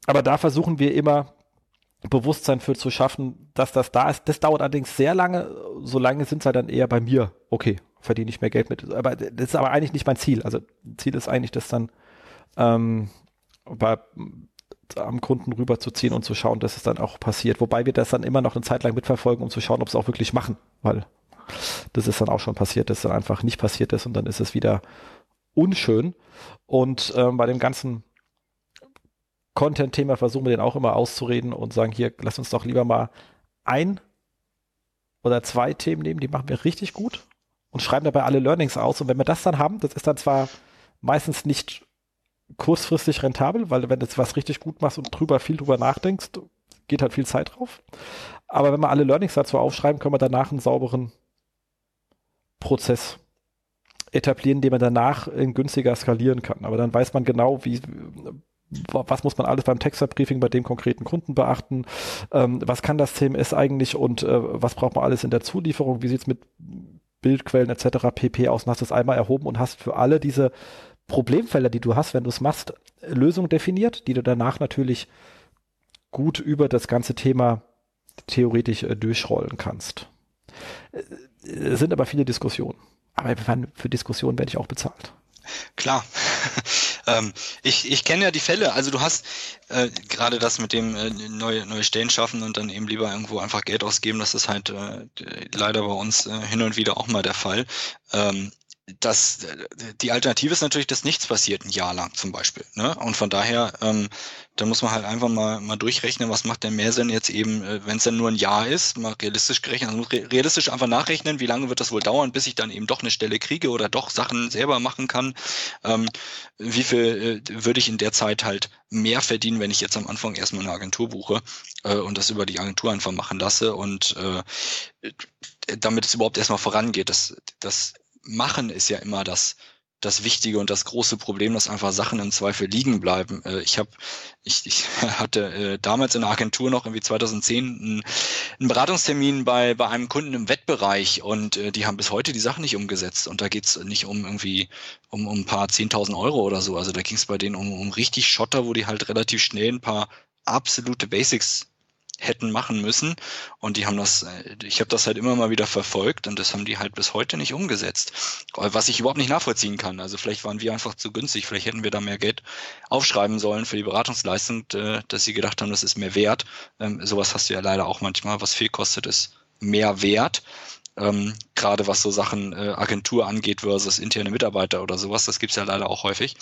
Aber da versuchen wir immer Bewusstsein für zu schaffen, dass das da ist. Das dauert allerdings sehr lange. So lange sind es halt dann eher bei mir. Okay, verdiene ich mehr Geld mit. Aber das ist aber eigentlich nicht mein Ziel. Also Ziel ist eigentlich, dass dann ähm, bei am Kunden rüberzuziehen und zu schauen, dass es dann auch passiert. Wobei wir das dann immer noch eine Zeit lang mitverfolgen, um zu schauen, ob sie auch wirklich machen, weil das ist dann auch schon passiert, dass es dann einfach nicht passiert ist und dann ist es wieder unschön. Und ähm, bei dem ganzen Content-Thema versuchen wir den auch immer auszureden und sagen, hier, lass uns doch lieber mal ein oder zwei Themen nehmen, die machen wir richtig gut und schreiben dabei alle Learnings aus. Und wenn wir das dann haben, das ist dann zwar meistens nicht kurzfristig rentabel, weil wenn du was richtig gut machst und drüber viel drüber nachdenkst, geht halt viel Zeit drauf. Aber wenn wir alle Learnings dazu aufschreiben, können wir danach einen sauberen Prozess etablieren, den man danach in günstiger skalieren kann. Aber dann weiß man genau, wie, was muss man alles beim Texter-Briefing bei dem konkreten Kunden beachten, ähm, was kann das CMS eigentlich und äh, was braucht man alles in der Zulieferung, wie sieht's mit Bildquellen etc. pp aus und hast es einmal erhoben und hast für alle diese Problemfelder, die du hast, wenn du es machst, Lösungen definiert, die du danach natürlich gut über das ganze Thema theoretisch äh, durchrollen kannst. Äh, es sind aber viele Diskussionen. Aber für Diskussionen werde ich auch bezahlt. Klar. ähm, ich, ich kenne ja die Fälle. Also du hast äh, gerade das mit dem äh, neue, neue Stellen schaffen und dann eben lieber irgendwo einfach Geld ausgeben. Das ist halt äh, leider bei uns äh, hin und wieder auch mal der Fall. Ähm, das, die Alternative ist natürlich, dass nichts passiert ein Jahr lang zum Beispiel. Ne? Und von daher, ähm, da muss man halt einfach mal, mal durchrechnen, was macht denn mehr Sinn jetzt eben, äh, wenn es dann nur ein Jahr ist, mal realistisch gerechnet, also realistisch einfach nachrechnen, wie lange wird das wohl dauern, bis ich dann eben doch eine Stelle kriege oder doch Sachen selber machen kann. Ähm, wie viel äh, würde ich in der Zeit halt mehr verdienen, wenn ich jetzt am Anfang erstmal eine Agentur buche äh, und das über die Agentur einfach machen lasse und äh, damit es überhaupt erstmal vorangeht. Das, das machen ist ja immer das, das Wichtige und das große Problem, dass einfach Sachen im Zweifel liegen bleiben. Äh, ich habe, ich, ich hatte äh, damals in der Agentur noch irgendwie 2010 einen, Beratungstermin bei bei einem Kunden im Wettbereich und äh, die haben bis heute die Sachen nicht umgesetzt. Und da geht's nicht um irgendwie um, um ein paar 10.000 Euro oder so. Also da ging's bei denen um, um richtig Schotter, wo die halt relativ schnell ein paar absolute Basics hätten machen müssen. Und die haben das, äh, ich habe das halt immer mal wieder verfolgt und das haben die halt bis heute nicht umgesetzt. Was ich überhaupt nicht nachvollziehen kann. Also vielleicht waren wir einfach zu günstig, vielleicht hätten wir da mehr Geld aufschreiben sollen für die Beratungsleistung, äh, dass sie gedacht haben, das ist mehr wert. Ähm, sowas hast du ja leider auch manchmal, was viel kostet, ist mehr wert. Ähm, gerade was so Sachen äh, Agentur angeht versus interne Mitarbeiter oder sowas, das gibt's ja leider auch häufig.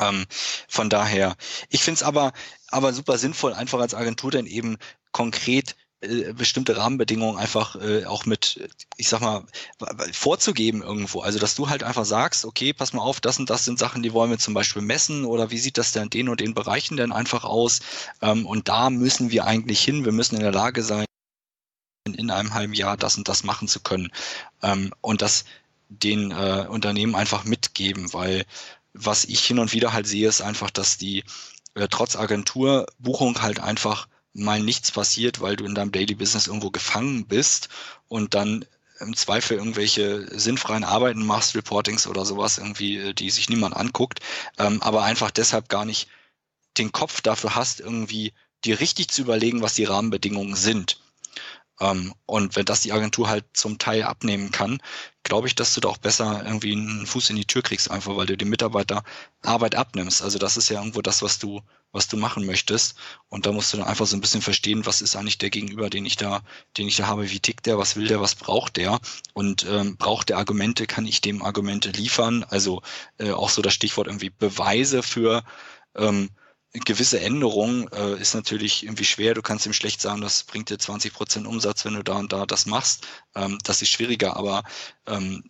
Ähm, von daher, ich finde es aber, aber super sinnvoll, einfach als Agentur dann eben konkret äh, bestimmte Rahmenbedingungen einfach äh, auch mit, ich sag mal, vorzugeben irgendwo. Also dass du halt einfach sagst, okay, pass mal auf, das und das sind Sachen, die wollen wir zum Beispiel messen oder wie sieht das denn in den und den Bereichen denn einfach aus? Ähm, und da müssen wir eigentlich hin, wir müssen in der Lage sein, in einem halben Jahr das und das machen zu können. Ähm, und das den äh, Unternehmen einfach mitgeben, weil was ich hin und wieder halt sehe, ist einfach, dass die äh, trotz Agenturbuchung halt einfach mal nichts passiert, weil du in deinem Daily Business irgendwo gefangen bist und dann im Zweifel irgendwelche sinnfreien Arbeiten machst, Reportings oder sowas irgendwie, äh, die sich niemand anguckt, ähm, aber einfach deshalb gar nicht den Kopf dafür hast, irgendwie dir richtig zu überlegen, was die Rahmenbedingungen sind. Ähm, und wenn das die Agentur halt zum Teil abnehmen kann, glaube ich, dass du da auch besser irgendwie einen Fuß in die Tür kriegst, einfach weil du dem Mitarbeiter Arbeit abnimmst. Also das ist ja irgendwo das, was du, was du machen möchtest. Und da musst du dann einfach so ein bisschen verstehen, was ist eigentlich der Gegenüber, den ich da, den ich da habe, wie tickt der, was will der, was braucht der? Und ähm, braucht der Argumente, kann ich dem Argumente liefern? Also äh, auch so das Stichwort irgendwie Beweise für ähm, gewisse Änderung äh, ist natürlich irgendwie schwer. Du kannst ihm schlecht sagen, das bringt dir 20 Prozent Umsatz, wenn du da und da das machst. Ähm, das ist schwieriger, aber ähm,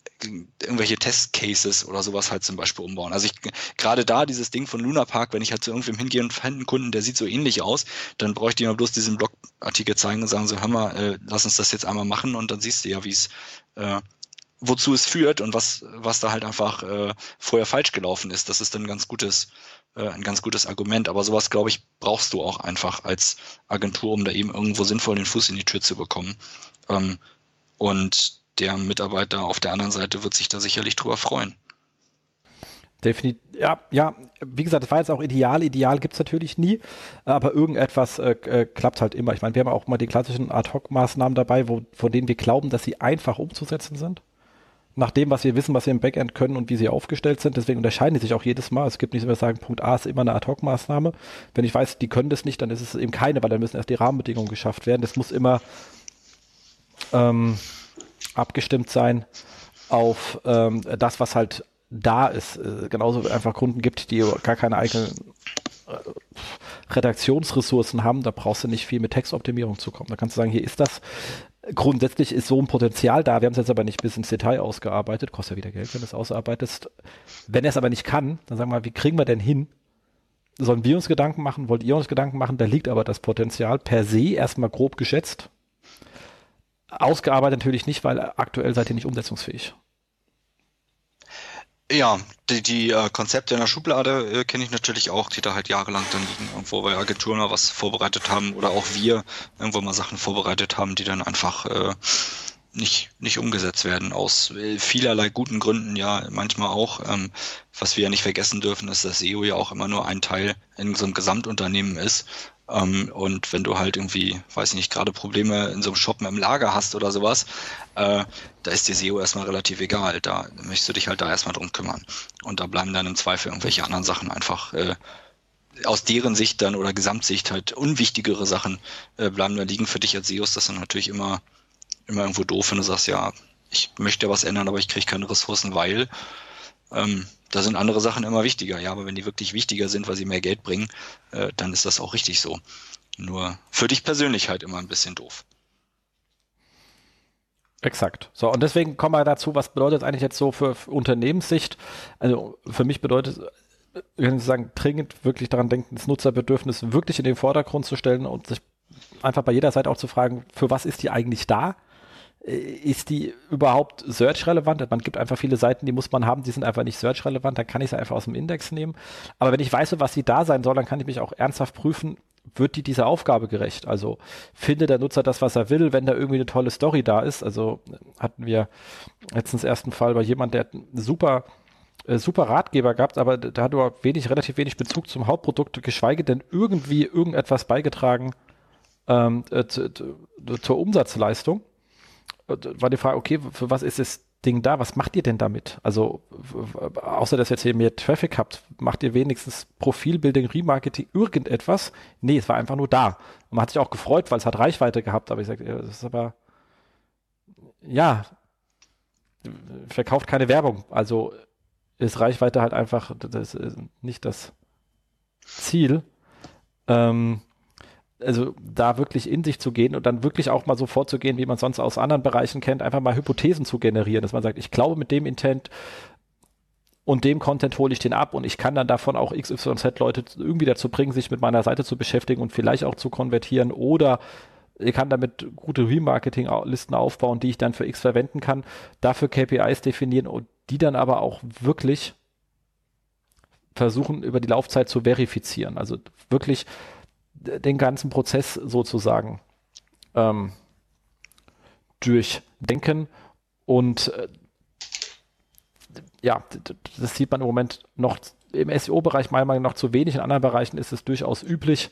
irgendwelche Testcases oder sowas halt zum Beispiel umbauen. Also ich gerade da dieses Ding von Luna Park, wenn ich halt zu irgendwem hingehe und fände einen Kunden, der sieht so ähnlich aus, dann bräuchte ich ihm bloß diesen Blogartikel zeigen und sagen so, hör mal, äh, lass uns das jetzt einmal machen und dann siehst du ja, wie es äh, wozu es führt und was, was da halt einfach äh, vorher falsch gelaufen ist. Das ist dann ein ganz gutes, äh, ein ganz gutes Argument. Aber sowas, glaube ich, brauchst du auch einfach als Agentur, um da eben irgendwo sinnvoll den Fuß in die Tür zu bekommen. Ähm, und der Mitarbeiter auf der anderen Seite wird sich da sicherlich drüber freuen. Definitiv, ja, ja, wie gesagt, das war jetzt auch ideal. Ideal gibt es natürlich nie, aber irgendetwas äh, äh, klappt halt immer. Ich meine, wir haben auch mal die klassischen Ad-Hoc-Maßnahmen dabei, wo, von denen wir glauben, dass sie einfach umzusetzen sind nach dem, was wir wissen, was wir im Backend können und wie sie aufgestellt sind. Deswegen unterscheiden die sich auch jedes Mal. Es gibt nicht, so, wir sagen, Punkt A ist immer eine Ad-Hoc-Maßnahme. Wenn ich weiß, die können das nicht, dann ist es eben keine, weil dann müssen erst die Rahmenbedingungen geschafft werden. Das muss immer ähm, abgestimmt sein auf ähm, das, was halt da ist. Äh, genauso einfach Kunden gibt, die gar keine eigenen äh, Redaktionsressourcen haben, da brauchst du nicht viel mit Textoptimierung zu kommen. Da kannst du sagen, hier ist das grundsätzlich ist so ein Potenzial da. Wir haben es jetzt aber nicht bis ins Detail ausgearbeitet. Kostet ja wieder Geld, wenn du es ausarbeitest. Wenn er es aber nicht kann, dann sagen wir wie kriegen wir denn hin? Sollen wir uns Gedanken machen? Wollt ihr uns Gedanken machen? Da liegt aber das Potenzial per se erstmal grob geschätzt. Ausgearbeitet natürlich nicht, weil aktuell seid ihr nicht umsetzungsfähig. Ja, die, die äh, Konzepte in der Schublade äh, kenne ich natürlich auch, die da halt jahrelang dann liegen, irgendwo bei Agenturen mal was vorbereitet haben oder auch wir irgendwo mal Sachen vorbereitet haben, die dann einfach äh, nicht, nicht umgesetzt werden, aus äh, vielerlei guten Gründen, ja, manchmal auch. Ähm, was wir ja nicht vergessen dürfen, ist, dass SEO ja auch immer nur ein Teil in so einem Gesamtunternehmen ist ähm, und wenn du halt irgendwie, weiß ich nicht, gerade Probleme in so einem Shoppen im Lager hast oder sowas, äh, da ist dir SEO erstmal relativ egal. Da möchtest du dich halt da erstmal drum kümmern. Und da bleiben dann im Zweifel irgendwelche anderen Sachen einfach äh, aus deren Sicht dann oder Gesamtsicht halt unwichtigere Sachen äh, bleiben da liegen für dich als SEOs. Das ist dann natürlich immer, immer irgendwo doof, wenn du sagst, ja, ich möchte was ändern, aber ich kriege keine Ressourcen, weil ähm, da sind andere Sachen immer wichtiger. Ja, aber wenn die wirklich wichtiger sind, weil sie mehr Geld bringen, äh, dann ist das auch richtig so. Nur für dich persönlich halt immer ein bisschen doof. Exakt. So, und deswegen kommen wir dazu, was bedeutet eigentlich jetzt so für, für Unternehmenssicht? Also für mich bedeutet, ich kann sagen, dringend wirklich daran denken, das Nutzerbedürfnis wirklich in den Vordergrund zu stellen und sich einfach bei jeder Seite auch zu fragen, für was ist die eigentlich da? Äh, ist die überhaupt search-relevant? Man gibt einfach viele Seiten, die muss man haben, die sind einfach nicht search-relevant, dann kann ich sie einfach aus dem Index nehmen. Aber wenn ich weiß, was sie da sein soll, dann kann ich mich auch ernsthaft prüfen, wird die dieser Aufgabe gerecht? Also findet der Nutzer das, was er will, wenn da irgendwie eine tolle Story da ist? Also hatten wir letztens ersten Fall bei jemand, der super äh, super Ratgeber gehabt, aber da hat er wenig, relativ wenig Bezug zum Hauptprodukt, geschweige denn irgendwie irgendetwas beigetragen ähm, äh, zu, zu, zur Umsatzleistung war die Frage, okay, für was ist das Ding da? Was macht ihr denn damit? Also, außer dass ihr jetzt hier mehr Traffic habt, macht ihr wenigstens Profilbuilding, Remarketing, irgendetwas? Nee, es war einfach nur da. Und man hat sich auch gefreut, weil es hat Reichweite gehabt, aber ich sage, das ist aber, ja, verkauft keine Werbung. Also ist Reichweite halt einfach das ist nicht das Ziel. Ähm, also da wirklich in sich zu gehen und dann wirklich auch mal so vorzugehen, wie man sonst aus anderen Bereichen kennt, einfach mal Hypothesen zu generieren, dass man sagt, ich glaube mit dem Intent und dem Content hole ich den ab und ich kann dann davon auch XYZ Leute irgendwie dazu bringen, sich mit meiner Seite zu beschäftigen und vielleicht auch zu konvertieren oder ich kann damit gute Remarketing-Listen aufbauen, die ich dann für X verwenden kann, dafür KPIs definieren und die dann aber auch wirklich versuchen, über die Laufzeit zu verifizieren. Also wirklich den ganzen Prozess sozusagen ähm, durchdenken und äh, ja, das sieht man im Moment noch im SEO-Bereich meiner Meinung nach zu wenig, in anderen Bereichen ist es durchaus üblich,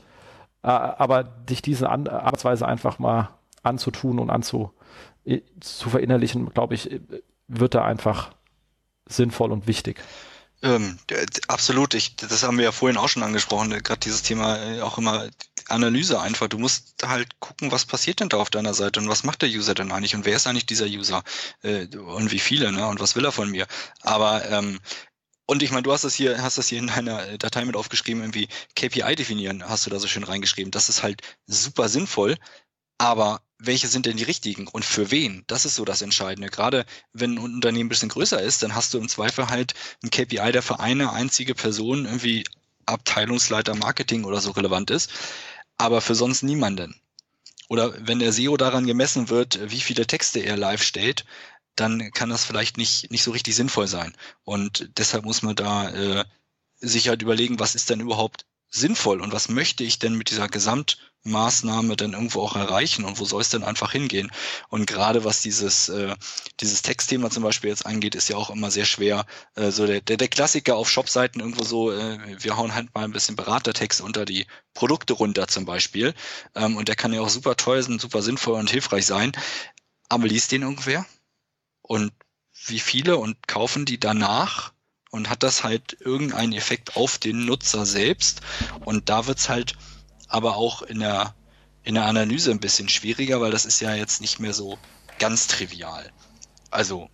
äh, aber sich diese An Arbeitsweise einfach mal anzutun und anzu äh, zu verinnerlichen, glaube ich, wird da einfach sinnvoll und wichtig. Ähm, absolut, ich, das haben wir ja vorhin auch schon angesprochen, äh, gerade dieses Thema äh, auch immer Analyse einfach. Du musst halt gucken, was passiert denn da auf deiner Seite und was macht der User denn eigentlich und wer ist eigentlich dieser User äh, und wie viele, ne? Und was will er von mir? Aber ähm, und ich meine, du hast das hier, hast das hier in deiner Datei mit aufgeschrieben, irgendwie KPI definieren, hast du da so schön reingeschrieben. Das ist halt super sinnvoll, aber welche sind denn die richtigen und für wen? Das ist so das Entscheidende. Gerade wenn ein Unternehmen ein bisschen größer ist, dann hast du im Zweifel halt ein KPI, der für eine einzige Person irgendwie Abteilungsleiter Marketing oder so relevant ist, aber für sonst niemanden. Oder wenn der SEO daran gemessen wird, wie viele Texte er live stellt, dann kann das vielleicht nicht, nicht so richtig sinnvoll sein. Und deshalb muss man da äh, sich halt überlegen, was ist denn überhaupt sinnvoll und was möchte ich denn mit dieser Gesamtmaßnahme denn irgendwo auch erreichen und wo soll es denn einfach hingehen? Und gerade was dieses, äh, dieses Textthema zum Beispiel jetzt angeht, ist ja auch immer sehr schwer. Äh, so der, der, der Klassiker auf Shopseiten irgendwo so, äh, wir hauen halt mal ein bisschen Beratertext unter die Produkte runter zum Beispiel. Ähm, und der kann ja auch super teuer sein, super sinnvoll und hilfreich sein. Aber liest den irgendwer? Und wie viele und kaufen die danach? und hat das halt irgendeinen Effekt auf den Nutzer selbst. Und da wird's halt aber auch in der, in der Analyse ein bisschen schwieriger, weil das ist ja jetzt nicht mehr so ganz trivial. Also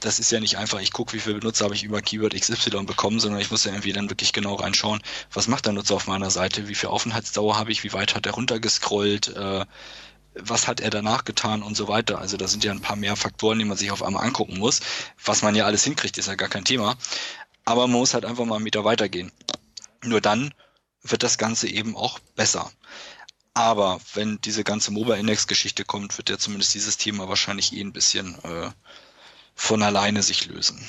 das ist ja nicht einfach, ich gucke, wie viele Benutzer habe ich über Keyword XY bekommen, sondern ich muss ja irgendwie dann wirklich genau reinschauen, was macht der Nutzer auf meiner Seite, wie viel Aufenthaltsdauer habe ich, wie weit hat er runtergescrollt, äh, was hat er danach getan und so weiter. Also da sind ja ein paar mehr Faktoren, die man sich auf einmal angucken muss. Was man ja alles hinkriegt, ist ja gar kein Thema. Aber man muss halt einfach mal einen Meter weitergehen. Nur dann wird das Ganze eben auch besser. Aber wenn diese ganze Mobile Index Geschichte kommt, wird ja zumindest dieses Thema wahrscheinlich eh ein bisschen äh, von alleine sich lösen.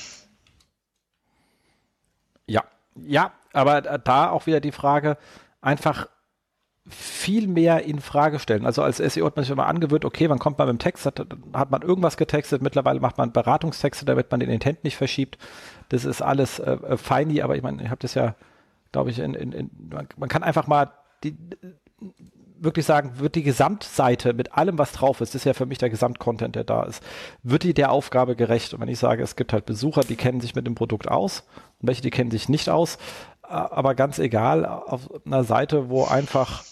Ja, ja, aber da auch wieder die Frage, einfach viel mehr in Frage stellen. Also als SEO hat man sich immer angewöhnt, okay, wann kommt man mit dem Text, hat, hat man irgendwas getextet, mittlerweile macht man Beratungstexte, damit man den Intent nicht verschiebt. Das ist alles äh feini, aber ich meine, ich habe das ja, glaube ich, in, in, in, man kann einfach mal die, wirklich sagen, wird die Gesamtseite mit allem, was drauf ist, das ist ja für mich der Gesamtcontent, der da ist, wird die der Aufgabe gerecht? Und wenn ich sage, es gibt halt Besucher, die kennen sich mit dem Produkt aus und welche, die kennen sich nicht aus, aber ganz egal, auf einer Seite, wo einfach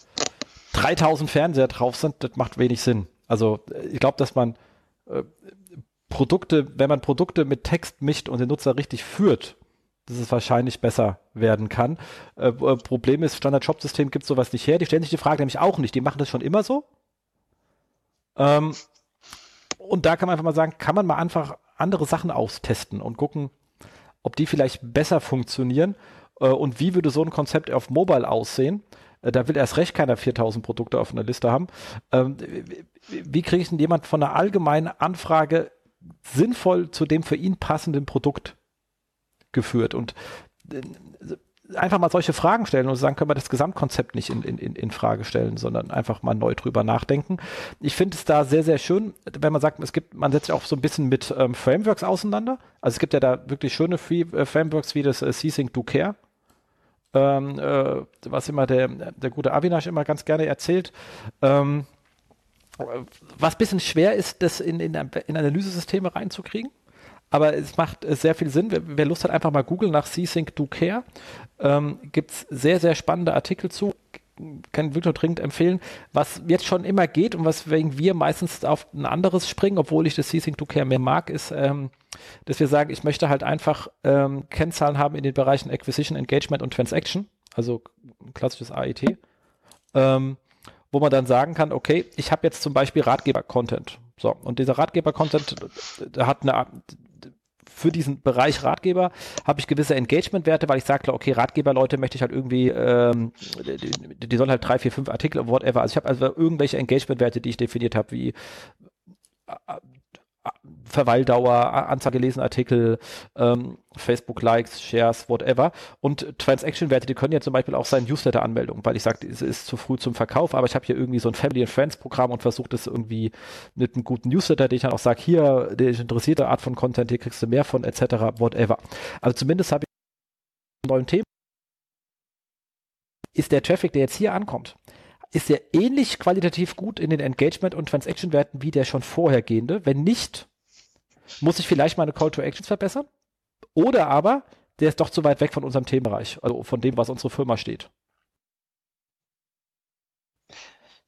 3000 Fernseher drauf sind, das macht wenig Sinn. Also ich glaube, dass man äh, Produkte, wenn man Produkte mit Text mischt und den Nutzer richtig führt, dass es wahrscheinlich besser werden kann. Äh, äh Problem ist, Standard-Shop-System gibt sowas nicht her. Die stellen sich die Frage nämlich auch nicht. Die machen das schon immer so. Ähm, und da kann man einfach mal sagen, kann man mal einfach andere Sachen austesten und gucken, ob die vielleicht besser funktionieren äh, und wie würde so ein Konzept auf Mobile aussehen. Äh, da will erst recht keiner 4000 Produkte auf einer Liste haben. Ähm, wie, wie kriege ich denn jemand von einer allgemeinen Anfrage sinnvoll zu dem für ihn passenden Produkt geführt. Und äh, einfach mal solche Fragen stellen und sagen, können wir das Gesamtkonzept nicht in, in, in Frage stellen, sondern einfach mal neu drüber nachdenken. Ich finde es da sehr, sehr schön, wenn man sagt, es gibt, man setzt sich auch so ein bisschen mit ähm, Frameworks auseinander. Also es gibt ja da wirklich schöne Free, äh, Frameworks wie das äh, C-Sync Do Care. Ähm, äh, was immer der, der gute Avinash immer ganz gerne erzählt. Ähm, was ein bisschen schwer ist, das in, in, in Analysesysteme reinzukriegen aber es macht sehr viel Sinn. Wer, wer Lust hat, einfach mal googeln nach C-Sync Do Care. Ähm, Gibt es sehr, sehr spannende Artikel zu. Kann wirklich nur dringend empfehlen. Was jetzt schon immer geht und was wegen wir meistens auf ein anderes springen, obwohl ich das C-Sync Do Care mehr mag, ist, ähm, dass wir sagen, ich möchte halt einfach ähm, Kennzahlen haben in den Bereichen Acquisition, Engagement und Transaction, also klassisches AET, ähm, wo man dann sagen kann, okay, ich habe jetzt zum Beispiel Ratgeber-Content. So, und dieser Ratgeber-Content hat eine, für diesen Bereich Ratgeber habe ich gewisse Engagement-Werte, weil ich sage, okay, Ratgeber-Leute möchte ich halt irgendwie, ähm, die, die sollen halt drei, vier, fünf Artikel, whatever. Also ich habe also irgendwelche Engagement-Werte, die ich definiert habe, wie Verweildauer, Anzahl gelesener Artikel, ähm, Facebook-Likes, Shares, whatever. Und Transaction-Werte, die können ja zum Beispiel auch sein Newsletter-Anmeldung, weil ich sage, es ist zu früh zum Verkauf, aber ich habe hier irgendwie so ein Family and Friends-Programm und versuche das irgendwie mit einem guten Newsletter, den ich dann auch sage, hier, der interessierte Art von Content, hier kriegst du mehr von, etc., whatever. Also zumindest habe ich neuen Thema. Ist der Traffic, der jetzt hier ankommt, ist er ähnlich qualitativ gut in den Engagement- und Transaction-Werten wie der schon vorhergehende. Wenn nicht, muss ich vielleicht meine Call to Actions verbessern. Oder aber, der ist doch zu weit weg von unserem Themenbereich, also von dem, was unsere Firma steht.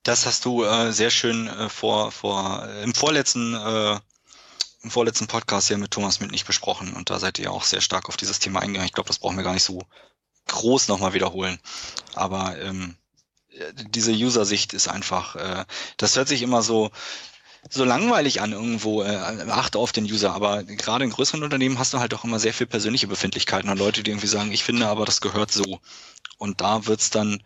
Das hast du äh, sehr schön äh, vor, vor, äh, im vorletzten, äh, im vorletzten Podcast hier mit Thomas mit nicht besprochen und da seid ihr auch sehr stark auf dieses Thema eingegangen. Ich glaube, das brauchen wir gar nicht so groß nochmal wiederholen. Aber ähm, diese User-Sicht ist einfach, äh, das hört sich immer so, so langweilig an irgendwo, äh, achte auf den User, aber gerade in größeren Unternehmen hast du halt auch immer sehr viel persönliche Befindlichkeiten und Leute, die irgendwie sagen, ich finde aber, das gehört so. Und da wird's dann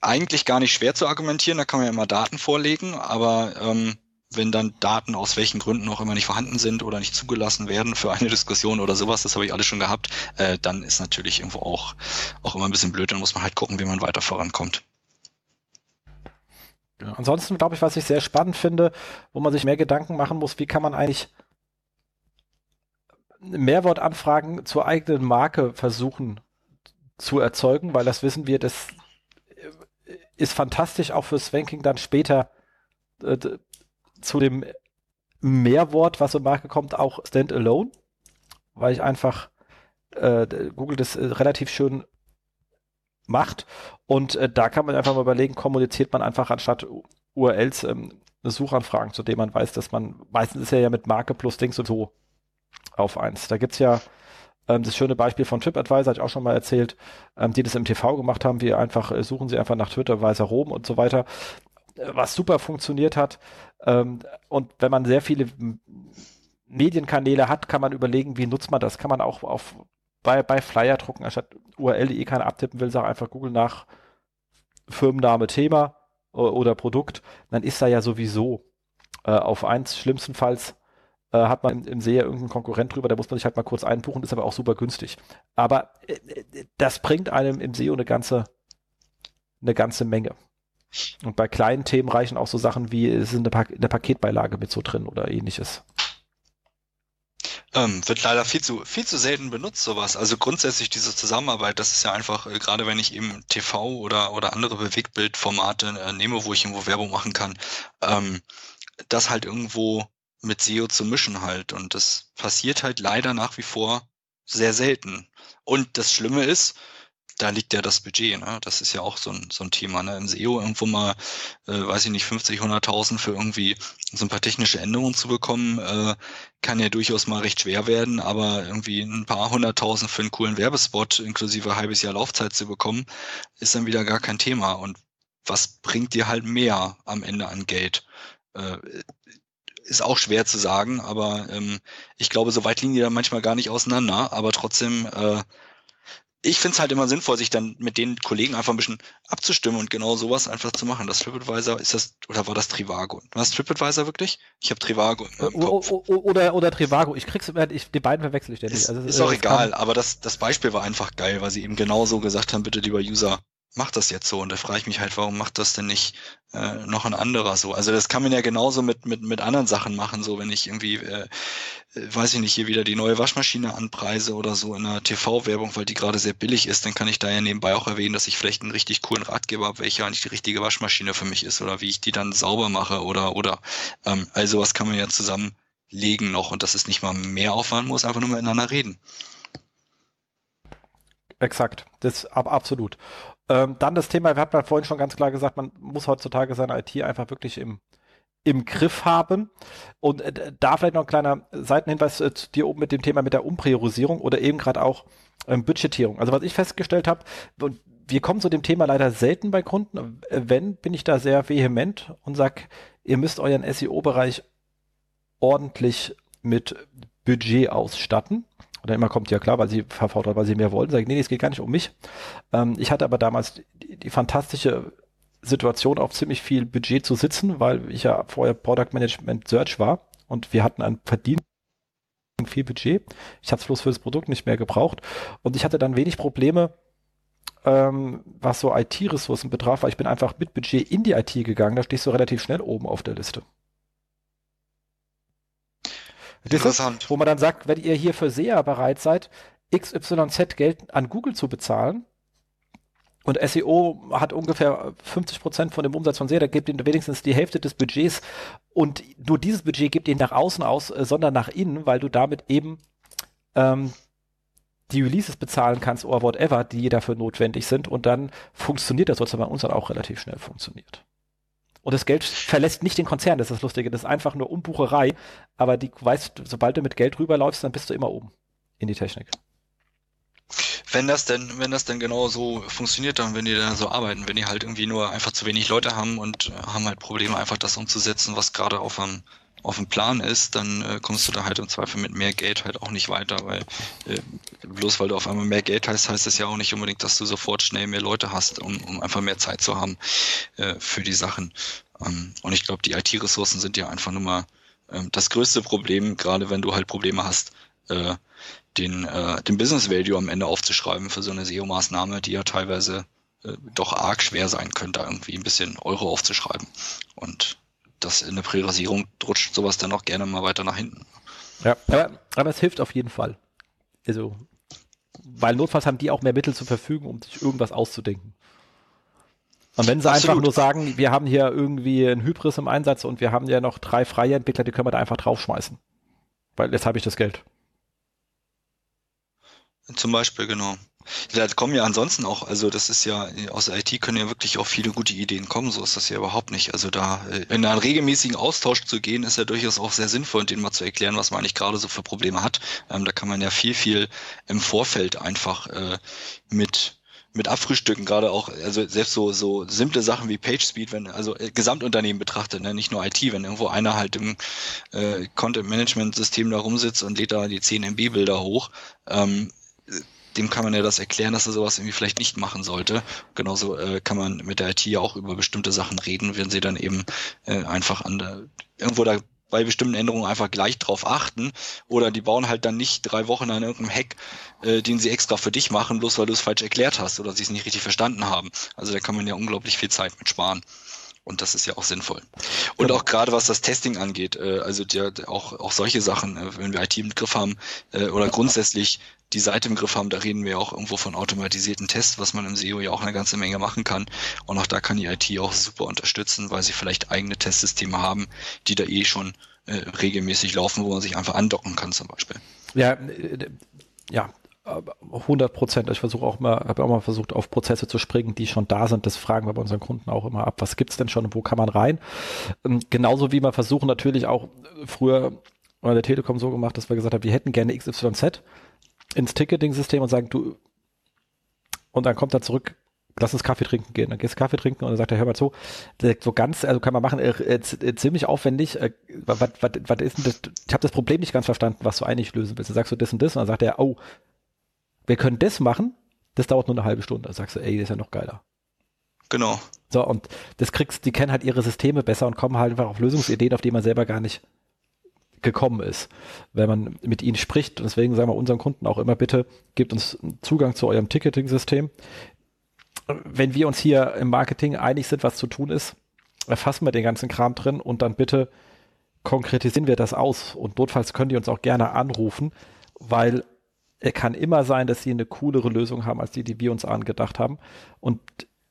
eigentlich gar nicht schwer zu argumentieren, da kann man ja immer Daten vorlegen, aber ähm, wenn dann Daten aus welchen Gründen auch immer nicht vorhanden sind oder nicht zugelassen werden für eine Diskussion oder sowas, das habe ich alles schon gehabt, äh, dann ist natürlich irgendwo auch, auch immer ein bisschen blöd, dann muss man halt gucken, wie man weiter vorankommt. Ja. Ansonsten glaube ich, was ich sehr spannend finde, wo man sich mehr Gedanken machen muss, wie kann man eigentlich Mehrwortanfragen zur eigenen Marke versuchen zu erzeugen, weil das wissen wir, das ist fantastisch auch fürs Ranking dann später äh, zu dem Mehrwort, was zur Marke kommt, auch Standalone, weil ich einfach äh, Google das äh, relativ schön macht. Und äh, da kann man einfach mal überlegen, kommuniziert man einfach anstatt URLs ähm, Suchanfragen, zu dem man weiß, dass man, meistens ist ja mit Marke plus Dings und so auf eins. Da gibt's ja ähm, das schöne Beispiel von TripAdvisor, hatte ich auch schon mal erzählt, ähm, die das im TV gemacht haben, wie einfach, äh, suchen sie einfach nach TripAdvisor Rom und so weiter, äh, was super funktioniert hat. Ähm, und wenn man sehr viele Medienkanäle hat, kann man überlegen, wie nutzt man das? Kann man auch auf, bei, bei Flyer drucken, anstatt URL, die eh keiner abtippen will, sag einfach Google nach Firmenname, Thema oder Produkt, dann ist da ja sowieso äh, auf eins schlimmstenfalls äh, hat man im, im SEA irgendeinen Konkurrent drüber, da muss man sich halt mal kurz einbuchen, ist aber auch super günstig. Aber äh, äh das bringt einem im SEO eine ganze, eine ganze Menge. Und bei kleinen Themen reichen auch so Sachen wie, es ist eine, pa eine Paketbeilage mit so drin oder ähnliches. Ähm, wird leider viel zu, viel zu selten benutzt, sowas. Also grundsätzlich diese Zusammenarbeit, das ist ja einfach, äh, gerade wenn ich eben TV oder, oder andere Bewegtbildformate äh, nehme, wo ich irgendwo Werbung machen kann, ähm, das halt irgendwo mit SEO zu mischen halt. Und das passiert halt leider nach wie vor sehr selten. Und das Schlimme ist, da liegt ja das Budget, ne? Das ist ja auch so ein, so ein Thema, ne? Im SEO irgendwo mal, äh, weiß ich nicht, 50, 100.000 für irgendwie so ein paar technische Änderungen zu bekommen, äh, kann ja durchaus mal recht schwer werden, aber irgendwie ein paar hunderttausend für einen coolen Werbespot inklusive halbes Jahr Laufzeit zu bekommen, ist dann wieder gar kein Thema. Und was bringt dir halt mehr am Ende an Geld? Äh, ist auch schwer zu sagen, aber ähm, ich glaube, so weit liegen die da manchmal gar nicht auseinander, aber trotzdem äh, ich finde es halt immer sinnvoll, sich dann mit den Kollegen einfach ein bisschen abzustimmen und genau sowas einfach zu machen. Das TripAdvisor ist das, oder war das Trivago? War das TripAdvisor wirklich? Ich habe Trivago. Oder, oder Trivago. Ich krieg's, ich, die beiden verwechsel ich ständig. Also, ist, ist auch egal, aber das, das Beispiel war einfach geil, weil sie eben genau so gesagt haben, bitte lieber User, macht das jetzt so. Und da frage ich mich halt, warum macht das denn nicht äh, noch ein anderer so? Also das kann man ja genauso mit, mit, mit anderen Sachen machen, so wenn ich irgendwie, äh, äh weiß ich nicht, hier wieder die neue Waschmaschine anpreise oder so in einer TV-Werbung, weil die gerade sehr billig ist, dann kann ich da ja nebenbei auch erwähnen, dass ich vielleicht einen richtig coolen Ratgeber habe, welcher eigentlich die richtige Waschmaschine für mich ist oder wie ich die dann sauber mache oder oder ähm, also was kann man ja zusammenlegen noch und dass es nicht mal mehr Aufwand muss, einfach nur miteinander reden. Exakt, das ab, absolut. Ähm, dann das Thema, wir hatten ja vorhin schon ganz klar gesagt, man muss heutzutage seine IT einfach wirklich im, im Griff haben. Und äh, da vielleicht noch ein kleiner Seitenhinweis äh, dir oben mit dem Thema mit der Umpriorisierung oder eben gerade auch ähm, Budgetierung. Also was ich festgestellt habe, und wir kommen zu dem Thema leider selten bei Kunden. Wenn, bin ich da sehr vehement und sag, ihr müsst euren SEO-Bereich ordentlich mit Budget ausstatten. Und dann immer kommt, ja klar, weil sie verfordert, weil sie mehr wollen. Sag ich, nee, nee, es geht gar nicht um mich. Ähm, ich hatte aber damals die, die, fantastische Situation, auf ziemlich viel Budget zu sitzen, weil ich ja vorher Product Management Search war und wir hatten ein Verdien viel Budget. Ich habe es bloß für das Produkt nicht mehr gebraucht. Und ich hatte dann wenig Probleme, ähm, was so IT-Ressourcen betraf, weil ich bin einfach mit Budget in die IT gegangen. Da stehst du relativ schnell oben auf der Liste. Interessant. Ist, wo man dann sagt, wenn ihr hier für SEA bereit seid, XYZ Geld an Google zu bezahlen, und SEO hat ungefähr 50 Prozent von dem Umsatz von SEA, da gibt ihnen wenigstens die Hälfte des Budgets und nur dieses Budget gibt ihnen nach außen aus, äh, sondern nach innen, weil du damit eben ähm, die Releases bezahlen kannst oder whatever, die dafür notwendig sind und dann funktioniert das, was bei uns dann auch relativ schnell funktioniert. Und das Geld verlässt nicht den Konzern, das ist das Lustige. Das ist einfach nur Umbucherei. Aber die weißt, sobald du mit Geld rüberläufst, dann bist du immer oben in die Technik. Wenn das denn, wenn das denn genau so funktioniert, dann, wenn die da so arbeiten, wenn die halt irgendwie nur einfach zu wenig Leute haben und haben halt Probleme, einfach das umzusetzen, was gerade auf einem auf dem Plan ist, dann äh, kommst du da halt im Zweifel mit mehr Geld halt auch nicht weiter, weil äh, bloß weil du auf einmal mehr Geld hast, heißt das ja auch nicht unbedingt, dass du sofort schnell mehr Leute hast, um, um einfach mehr Zeit zu haben äh, für die Sachen. Ähm, und ich glaube, die IT-Ressourcen sind ja einfach nur mal ähm, das größte Problem, gerade wenn du halt Probleme hast, äh, den, äh, den Business Value am Ende aufzuschreiben für so eine SEO-Maßnahme, die ja teilweise äh, doch arg schwer sein könnte, irgendwie ein bisschen Euro aufzuschreiben. Und das in der Priorisierung rutscht sowas dann auch gerne mal weiter nach hinten. Ja, aber, aber es hilft auf jeden Fall. Also, weil notfalls haben die auch mehr Mittel zur Verfügung, um sich irgendwas auszudenken. Und wenn sie Absolut. einfach nur sagen, wir haben hier irgendwie ein Hybris im Einsatz und wir haben ja noch drei freie Entwickler, die können wir da einfach draufschmeißen. Weil jetzt habe ich das Geld. Zum Beispiel, genau. Da kommen ja ansonsten auch, also das ist ja, aus der IT können ja wirklich auch viele gute Ideen kommen, so ist das ja überhaupt nicht. Also da äh, in einen regelmäßigen Austausch zu gehen, ist ja durchaus auch sehr sinnvoll denen mal zu erklären, was man eigentlich gerade so für Probleme hat. Ähm, da kann man ja viel, viel im Vorfeld einfach äh, mit mit abfrühstücken, gerade auch, also selbst so, so simple Sachen wie PageSpeed, wenn, also äh, Gesamtunternehmen betrachtet, ne, nicht nur IT, wenn irgendwo einer halt im äh, Content-Management-System da rumsitzt und lädt da die 10 MB-Bilder hoch, ähm, dem kann man ja das erklären, dass er sowas irgendwie vielleicht nicht machen sollte. Genauso äh, kann man mit der IT ja auch über bestimmte Sachen reden, wenn sie dann eben äh, einfach an der, irgendwo da bei bestimmten Änderungen einfach gleich drauf achten oder die bauen halt dann nicht drei Wochen an irgendeinem Hack, äh, den sie extra für dich machen, bloß weil du es falsch erklärt hast oder sie es nicht richtig verstanden haben. Also da kann man ja unglaublich viel Zeit mit sparen. Und das ist ja auch sinnvoll. Und genau. auch gerade was das Testing angeht, äh, also der, auch, auch solche Sachen, äh, wenn wir IT im Griff haben äh, oder grundsätzlich die Seite im Griff haben, da reden wir auch irgendwo von automatisierten Tests, was man im SEO ja auch eine ganze Menge machen kann. Und auch da kann die IT auch super unterstützen, weil sie vielleicht eigene Testsysteme haben, die da eh schon äh, regelmäßig laufen, wo man sich einfach andocken kann zum Beispiel. Ja, äh, ja, 100 Prozent. Ich versuche auch mal, habe auch mal versucht, auf Prozesse zu springen, die schon da sind. Das fragen wir bei unseren Kunden auch immer ab. Was gibt's denn schon und wo kann man rein? Ähm, genauso wie wir versuchen natürlich auch früher bei der Telekom so gemacht, dass wir gesagt haben, wir hätten gerne XYZ ins Ticketing-System und sagen, du, und dann kommt er zurück, lass uns Kaffee trinken gehen. Dann gehst du Kaffee trinken und dann sagt er, hör mal zu, so ganz, also kann man machen, äh, äh, ziemlich aufwendig, äh, was, was, was ist denn das, ich habe das Problem nicht ganz verstanden, was du eigentlich lösen willst. Dann sagst du das und das und dann sagt er, oh, wir können das machen, das dauert nur eine halbe Stunde. Dann sagst du, ey, das ist ja noch geiler. Genau. So, und das kriegst, die kennen halt ihre Systeme besser und kommen halt einfach auf Lösungsideen, auf die man selber gar nicht gekommen ist, wenn man mit ihnen spricht. Und deswegen sagen wir unseren Kunden auch immer, bitte gebt uns Zugang zu eurem Ticketing-System. Wenn wir uns hier im Marketing einig sind, was zu tun ist, erfassen wir den ganzen Kram drin und dann bitte konkretisieren wir das aus. Und notfalls können die uns auch gerne anrufen, weil er kann immer sein, dass sie eine coolere Lösung haben als die, die wir uns angedacht haben. Und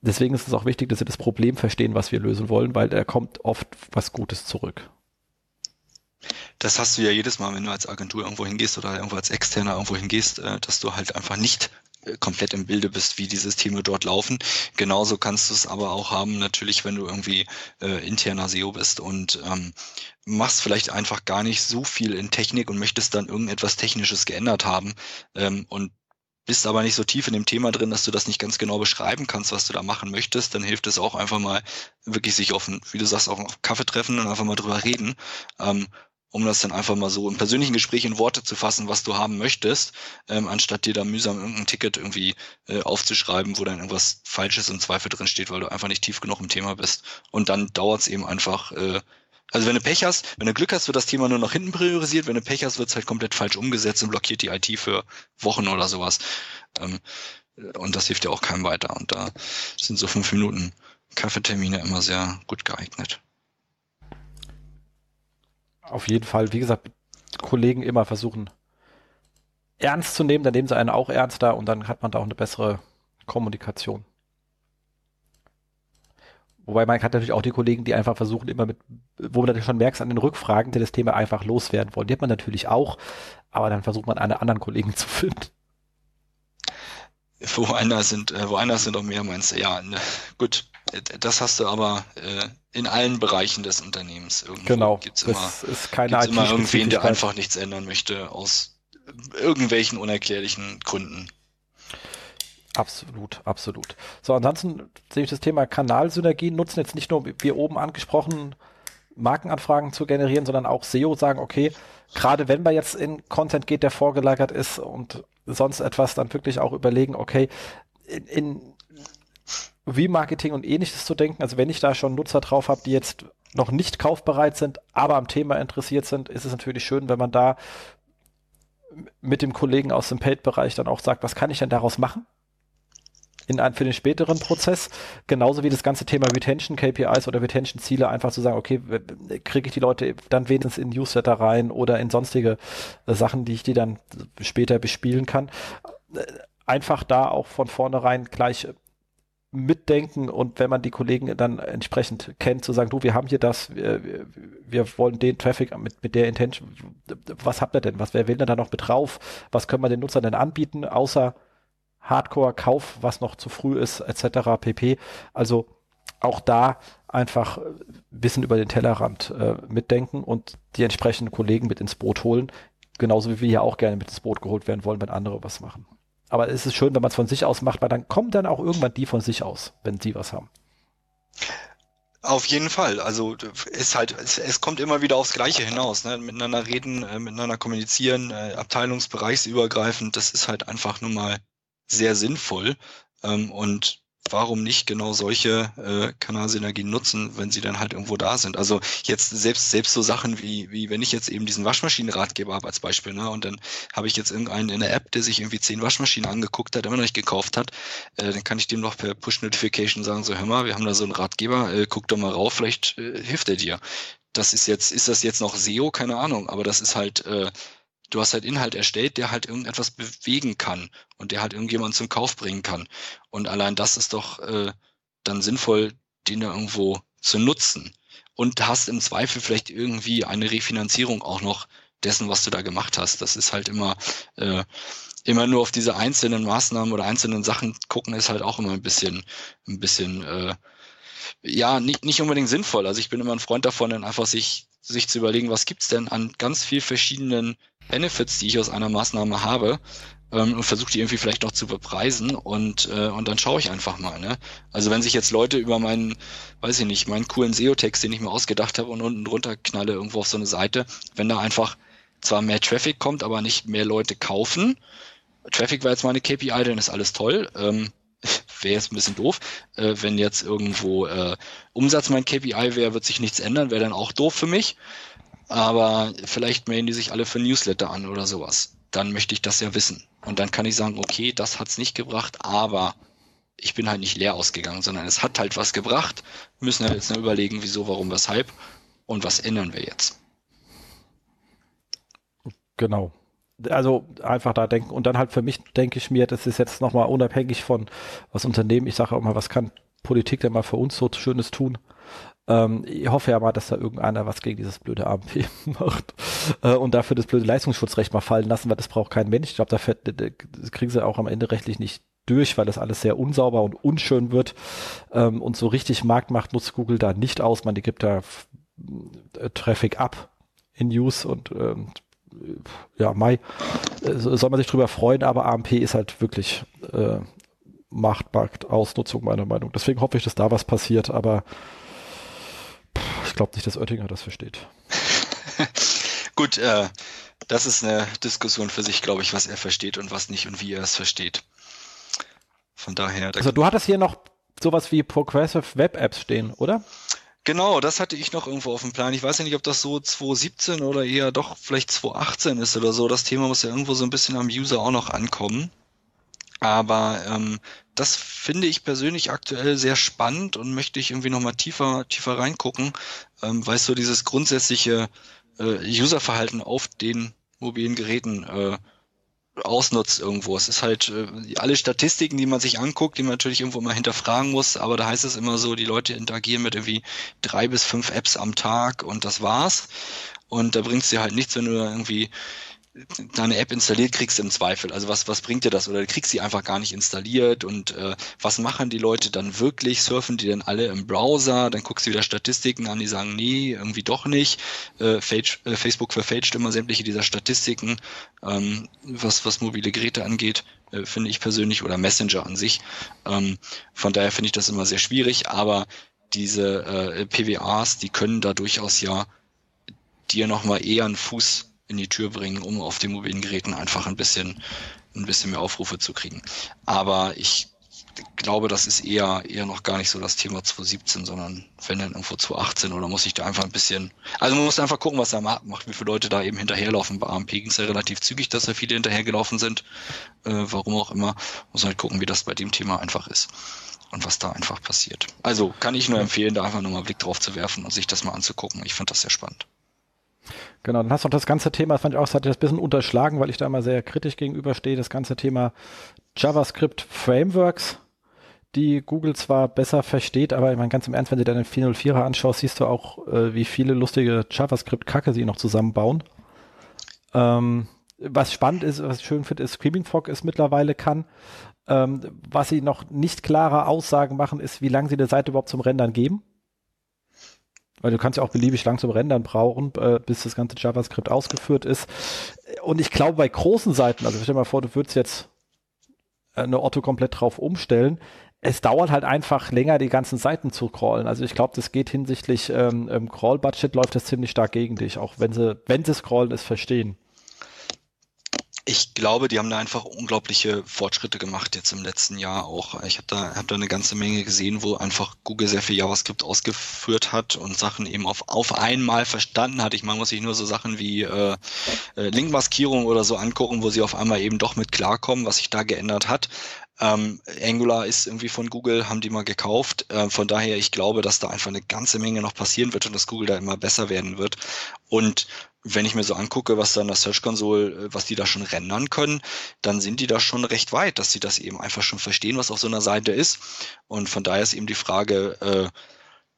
deswegen ist es auch wichtig, dass sie das Problem verstehen, was wir lösen wollen, weil da kommt oft was Gutes zurück. Das hast du ja jedes Mal, wenn du als Agentur irgendwo hingehst oder irgendwo als Externer irgendwo hingehst, äh, dass du halt einfach nicht äh, komplett im Bilde bist, wie die Systeme dort laufen. Genauso kannst du es aber auch haben, natürlich, wenn du irgendwie äh, interner SEO bist und ähm, machst vielleicht einfach gar nicht so viel in Technik und möchtest dann irgendetwas Technisches geändert haben ähm, und bist aber nicht so tief in dem Thema drin, dass du das nicht ganz genau beschreiben kannst, was du da machen möchtest, dann hilft es auch einfach mal wirklich sich auf, wie du sagst, auch auf Kaffee treffen und einfach mal drüber reden. Ähm, um das dann einfach mal so im persönlichen Gespräch in Worte zu fassen, was du haben möchtest, ähm, anstatt dir da mühsam irgendein Ticket irgendwie äh, aufzuschreiben, wo dann irgendwas Falsches im Zweifel drin steht, weil du einfach nicht tief genug im Thema bist. Und dann dauert es eben einfach, äh, also wenn du Pech hast, wenn du Glück hast, wird das Thema nur nach hinten priorisiert, wenn du Pech hast, wird es halt komplett falsch umgesetzt und blockiert die IT für Wochen oder sowas. Ähm, und das hilft ja auch keinem weiter. Und da sind so fünf Minuten Kaffeetermine immer sehr gut geeignet auf jeden Fall, wie gesagt, Kollegen immer versuchen ernst zu nehmen, dann nehmen sie einen auch ernster und dann hat man da auch eine bessere Kommunikation. Wobei man hat natürlich auch die Kollegen, die einfach versuchen, immer mit, wo man natürlich schon merkt an den Rückfragen, die das Thema einfach loswerden wollen. Die hat man natürlich auch, aber dann versucht man einen anderen Kollegen zu finden. Woanders sind, äh, woanders sind auch mehr, meinst du? Ja, ne, gut. Das hast du aber äh, in allen Bereichen des Unternehmens. Irgendwo genau. Gibt's immer, ist keine gibt's immer irgendwen, der einfach nichts ändern möchte aus irgendwelchen unerklärlichen Gründen. Absolut, absolut. So, ansonsten sehe ich das Thema Kanalsynergien nutzen jetzt nicht nur, wie oben angesprochen, Markenanfragen zu generieren, sondern auch SEO sagen, okay, gerade wenn man jetzt in Content geht, der vorgelagert ist und sonst etwas, dann wirklich auch überlegen, okay, in, in Remarketing und ähnliches zu denken. Also wenn ich da schon Nutzer drauf habe, die jetzt noch nicht kaufbereit sind, aber am Thema interessiert sind, ist es natürlich schön, wenn man da mit dem Kollegen aus dem Paid-Bereich dann auch sagt, was kann ich denn daraus machen? In ein, für den späteren Prozess, genauso wie das ganze Thema Retention KPIs oder Retention Ziele, einfach zu sagen, okay, kriege ich die Leute dann wenigstens in Newsletter rein oder in sonstige äh, Sachen, die ich die dann später bespielen kann. Äh, einfach da auch von vornherein gleich mitdenken und wenn man die Kollegen dann entsprechend kennt, zu sagen, du, wir haben hier das, wir, wir wollen den Traffic mit, mit der Intention, was habt ihr denn? Was, wer will denn da noch mit drauf? Was können wir den Nutzern denn anbieten, außer Hardcore-Kauf, was noch zu früh ist, etc. pp. Also auch da einfach Wissen über den Tellerrand äh, mitdenken und die entsprechenden Kollegen mit ins Boot holen. Genauso wie wir hier auch gerne mit ins Boot geholt werden wollen, wenn andere was machen. Aber es ist schön, wenn man es von sich aus macht, weil dann kommen dann auch irgendwann die von sich aus, wenn sie was haben. Auf jeden Fall. Also ist halt, es, es kommt immer wieder aufs Gleiche hinaus. Ne? Miteinander reden, äh, miteinander kommunizieren, äh, abteilungsbereichsübergreifend, das ist halt einfach nun mal sehr sinnvoll. Ähm, und warum nicht genau solche äh, Kanalsynergien nutzen, wenn sie dann halt irgendwo da sind. Also jetzt selbst selbst so Sachen wie wie wenn ich jetzt eben diesen Waschmaschinenratgeber habe als Beispiel, ne, und dann habe ich jetzt irgendeinen in der App, der sich irgendwie zehn Waschmaschinen angeguckt hat, immer noch nicht gekauft hat, äh, dann kann ich dem noch per Push Notification sagen, so hör mal, wir haben da so einen Ratgeber, äh, guck doch mal rauf, vielleicht äh, hilft er dir. Das ist jetzt ist das jetzt noch SEO, keine Ahnung, aber das ist halt äh, du hast halt Inhalt erstellt, der halt irgendetwas bewegen kann und der halt irgendjemand zum Kauf bringen kann. Und allein das ist doch äh, dann sinnvoll, den da irgendwo zu nutzen. Und hast im Zweifel vielleicht irgendwie eine Refinanzierung auch noch dessen, was du da gemacht hast. Das ist halt immer, äh, immer nur auf diese einzelnen Maßnahmen oder einzelnen Sachen gucken, ist halt auch immer ein bisschen, ein bisschen, äh, ja, nicht, nicht unbedingt sinnvoll. Also ich bin immer ein Freund davon, dann einfach sich, sich zu überlegen, was gibt's denn an ganz viel verschiedenen Benefits, die ich aus einer Maßnahme habe ähm, und versuche die irgendwie vielleicht noch zu bepreisen und, äh, und dann schaue ich einfach mal. Ne? Also wenn sich jetzt Leute über meinen, weiß ich nicht, meinen coolen SEO-Text, den ich mir ausgedacht habe und unten drunter knalle irgendwo auf so eine Seite, wenn da einfach zwar mehr Traffic kommt, aber nicht mehr Leute kaufen, Traffic war jetzt meine KPI, dann ist alles toll. Ähm, wäre jetzt ein bisschen doof. Äh, wenn jetzt irgendwo äh, Umsatz mein KPI wäre, wird sich nichts ändern, wäre dann auch doof für mich aber vielleicht melden die sich alle für Newsletter an oder sowas. Dann möchte ich das ja wissen. Und dann kann ich sagen, okay, das hat's nicht gebracht, aber ich bin halt nicht leer ausgegangen, sondern es hat halt was gebracht. Wir müssen halt jetzt nur überlegen, wieso, warum, weshalb und was ändern wir jetzt. Genau. Also einfach da denken und dann halt für mich denke ich mir, das ist jetzt nochmal unabhängig von was Unternehmen, ich sage auch mal, was kann Politik denn mal für uns so Schönes tun? Ähm, ich hoffe ja mal, dass da irgendeiner was gegen dieses blöde AMP macht äh, und dafür das blöde Leistungsschutzrecht mal fallen lassen, weil das braucht kein Mensch. Ich glaube, da das kriegen sie auch am Ende rechtlich nicht durch, weil das alles sehr unsauber und unschön wird. Ähm, und so richtig Marktmacht nutzt Google da nicht aus. Man, die gibt da äh, Traffic ab in News und ähm, ja, Mai äh, soll man sich drüber freuen, aber AMP ist halt wirklich äh, Machtmarktausnutzung meiner Meinung. Deswegen hoffe ich, dass da was passiert, aber ich glaube nicht, dass Oettinger das versteht. Gut, äh, das ist eine Diskussion für sich, glaube ich, was er versteht und was nicht und wie er es versteht. Von daher. Also du hattest hier noch sowas wie Progressive Web Apps stehen, oder? Genau, das hatte ich noch irgendwo auf dem Plan. Ich weiß ja nicht, ob das so 2017 oder eher doch vielleicht 2018 ist oder so. Das Thema muss ja irgendwo so ein bisschen am User auch noch ankommen. Aber ähm, das finde ich persönlich aktuell sehr spannend und möchte ich irgendwie nochmal tiefer, tiefer reingucken, ähm, weil es so dieses grundsätzliche äh, Userverhalten auf den mobilen Geräten äh, ausnutzt irgendwo. Es ist halt äh, alle Statistiken, die man sich anguckt, die man natürlich irgendwo mal hinterfragen muss, aber da heißt es immer so, die Leute interagieren mit irgendwie drei bis fünf Apps am Tag und das war's. Und da bringt es dir halt nichts, wenn du irgendwie deine App installiert kriegst im Zweifel. Also was, was bringt dir das? Oder du kriegst sie einfach gar nicht installiert und äh, was machen die Leute dann wirklich? Surfen die dann alle im Browser? Dann guckst du wieder Statistiken an, die sagen, nee, irgendwie doch nicht. Äh, äh, Facebook verfälscht immer sämtliche dieser Statistiken, ähm, was, was mobile Geräte angeht, äh, finde ich persönlich, oder Messenger an sich. Ähm, von daher finde ich das immer sehr schwierig, aber diese äh, PWAs, die können da durchaus ja dir nochmal eher einen Fuß in die Tür bringen, um auf den mobilen Geräten einfach ein bisschen, ein bisschen mehr Aufrufe zu kriegen. Aber ich glaube, das ist eher, eher noch gar nicht so das Thema 2017, sondern wenn dann irgendwo 2018 oder muss ich da einfach ein bisschen, also man muss einfach gucken, was Markt macht, wie viele Leute da eben hinterherlaufen. Bei AMP ging es ja relativ zügig, dass da viele hinterhergelaufen sind, äh, warum auch immer. Muss halt gucken, wie das bei dem Thema einfach ist und was da einfach passiert. Also kann ich nur empfehlen, da einfach nochmal einen Blick drauf zu werfen und sich das mal anzugucken. Ich fand das sehr spannend. Genau, dann hast du noch das ganze Thema, das fand ich auch, das hatte ich das ein bisschen unterschlagen, weil ich da immer sehr kritisch gegenüberstehe, das ganze Thema JavaScript Frameworks, die Google zwar besser versteht, aber ich meine, ganz im Ernst, wenn du deine 404er anschaust, siehst du auch, äh, wie viele lustige JavaScript-Kacke sie noch zusammenbauen. Ähm, was spannend ist, was ich schön finde, ist, Screaming Frog es mittlerweile kann. Ähm, was sie noch nicht klare Aussagen machen, ist, wie lange sie der Seite überhaupt zum Rendern geben. Weil du kannst ja auch beliebig lang zum Rendern brauchen, äh, bis das ganze JavaScript ausgeführt ist. Und ich glaube, bei großen Seiten, also stell dir mal vor, du würdest jetzt eine Otto komplett drauf umstellen, es dauert halt einfach länger, die ganzen Seiten zu crawlen. Also ich glaube, das geht hinsichtlich ähm, Crawl-Budget läuft das ziemlich stark gegen dich, auch wenn sie, wenn sie scrollen, es verstehen ich glaube, die haben da einfach unglaubliche Fortschritte gemacht jetzt im letzten Jahr auch. Ich habe da, hab da eine ganze Menge gesehen, wo einfach Google sehr viel JavaScript ausgeführt hat und Sachen eben auf, auf einmal verstanden hat. Ich meine, muss sich nur so Sachen wie äh, äh, Linkmaskierung oder so angucken, wo sie auf einmal eben doch mit klarkommen, was sich da geändert hat. Ähm, Angular ist irgendwie von Google, haben die mal gekauft. Äh, von daher, ich glaube, dass da einfach eine ganze Menge noch passieren wird und dass Google da immer besser werden wird. Und wenn ich mir so angucke, was da in der Search Console, äh, was die da schon rendern können, dann sind die da schon recht weit, dass sie das eben einfach schon verstehen, was auf so einer Seite ist. Und von daher ist eben die Frage, äh,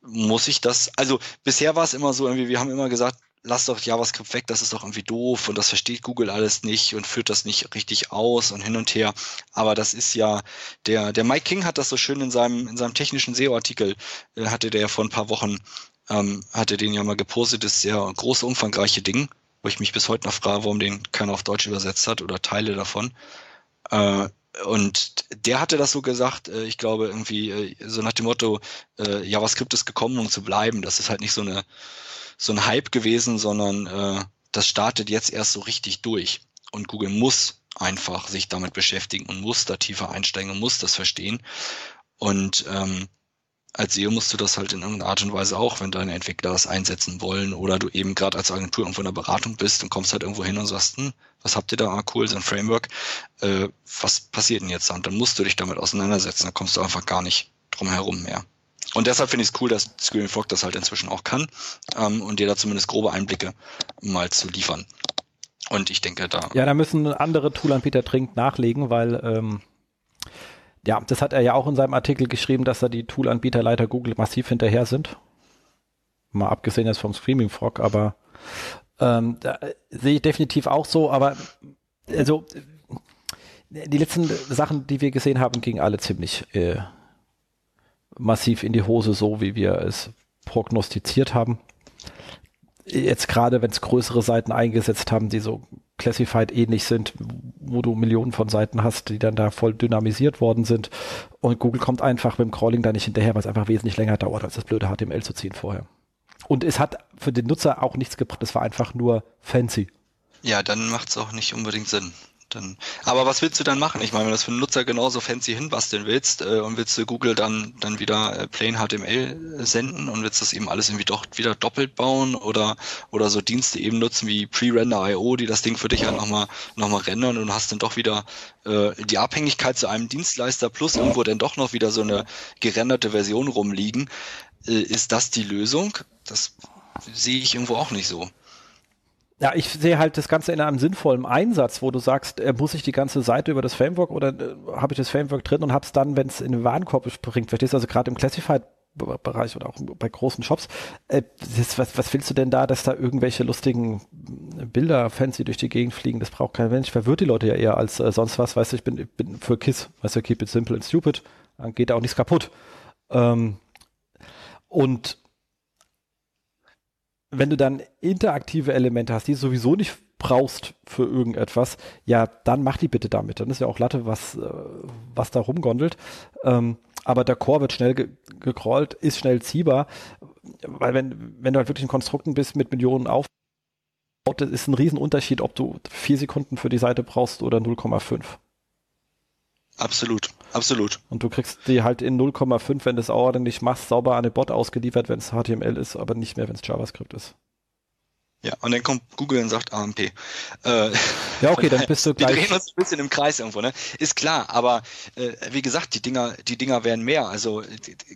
muss ich das, also bisher war es immer so, irgendwie, wir haben immer gesagt, lass doch JavaScript weg, das ist doch irgendwie doof und das versteht Google alles nicht und führt das nicht richtig aus und hin und her. Aber das ist ja, der, der Mike King hat das so schön in seinem, in seinem technischen SEO-Artikel, äh, hatte der ja vor ein paar Wochen, ähm, hatte den ja mal gepostet, das sehr große, umfangreiche Ding, wo ich mich bis heute noch frage, warum den keiner auf Deutsch übersetzt hat oder Teile davon. Äh, und der hatte das so gesagt, äh, ich glaube irgendwie äh, so nach dem Motto, äh, JavaScript ist gekommen, um zu bleiben. Das ist halt nicht so eine so ein Hype gewesen, sondern äh, das startet jetzt erst so richtig durch. Und Google muss einfach sich damit beschäftigen und muss da tiefer einsteigen und muss das verstehen. Und ähm, als SEO musst du das halt in irgendeiner Art und Weise auch, wenn deine Entwickler das einsetzen wollen oder du eben gerade als Agentur irgendwo in der Beratung bist und kommst halt irgendwo hin und sagst, hm, was habt ihr da? Ah, cool, so ein Framework. Äh, was passiert denn jetzt? Und dann musst du dich damit auseinandersetzen. Da kommst du einfach gar nicht drum herum mehr. Und deshalb finde ich es cool, dass Screaming Frog das halt inzwischen auch kann ähm, und dir da zumindest grobe Einblicke mal zu liefern. Und ich denke da. Ja, da müssen andere Toolanbieter dringend nachlegen, weil ähm, ja, das hat er ja auch in seinem Artikel geschrieben, dass da die Toolanbieter leider Google massiv hinterher sind. Mal abgesehen jetzt vom Screaming Frog, aber ähm, da sehe ich definitiv auch so, aber also die letzten Sachen, die wir gesehen haben, gingen alle ziemlich äh, massiv in die Hose, so wie wir es prognostiziert haben. Jetzt gerade, wenn es größere Seiten eingesetzt haben, die so classified ähnlich sind, wo du Millionen von Seiten hast, die dann da voll dynamisiert worden sind. Und Google kommt einfach mit dem Crawling da nicht hinterher, weil es einfach wesentlich länger dauert, als das blöde HTML zu ziehen vorher. Und es hat für den Nutzer auch nichts gebracht, es war einfach nur fancy. Ja, dann macht es auch nicht unbedingt Sinn. Dann, aber was willst du dann machen? Ich meine, wenn du das für einen Nutzer genauso fancy hinbasteln willst äh, und willst du Google dann, dann wieder äh, plain HTML senden und willst das eben alles irgendwie doch wieder doppelt bauen oder, oder so Dienste eben nutzen wie Pre-Render.io, die das Ding für dich halt nochmal noch mal rendern und hast dann doch wieder äh, die Abhängigkeit zu einem Dienstleister plus irgendwo dann doch noch wieder so eine gerenderte Version rumliegen. Äh, ist das die Lösung? Das sehe ich irgendwo auch nicht so. Ja, ich sehe halt das Ganze in einem sinnvollen Einsatz, wo du sagst, äh, muss ich die ganze Seite über das Framework oder äh, habe ich das Framework drin und habe es dann, wenn es in den Warenkorb springt, verstehst du, also gerade im Classified Bereich oder auch bei großen Shops. Äh, das, was, was willst du denn da, dass da irgendwelche lustigen Bilder fancy durch die Gegend fliegen? Das braucht kein Mensch. Verwirrt die Leute ja eher als äh, sonst was. Weißt du, ich bin, ich bin für KISS, weißt du, keep it simple and stupid. Dann geht da auch nichts kaputt. Ähm, und wenn du dann interaktive Elemente hast, die du sowieso nicht brauchst für irgendetwas, ja, dann mach die bitte damit. Dann ist ja auch Latte, was, äh, was da rumgondelt. Ähm, aber der Core wird schnell ge gecrawlt, ist schnell ziehbar, weil wenn, wenn du halt wirklich ein Konstrukten bist mit Millionen auf, das ist ein Riesenunterschied, ob du vier Sekunden für die Seite brauchst oder 0,5. Absolut, absolut. Und du kriegst die halt in 0,5, wenn du es ordentlich machst, sauber an den Bot ausgeliefert, wenn es HTML ist, aber nicht mehr, wenn es JavaScript ist. Ja, und dann kommt Google und sagt AMP. Äh, ja, okay, dann bist du gleich. Wir drehen uns ein bisschen im Kreis irgendwo, ne? Ist klar, aber äh, wie gesagt, die Dinger, die Dinger werden mehr. Also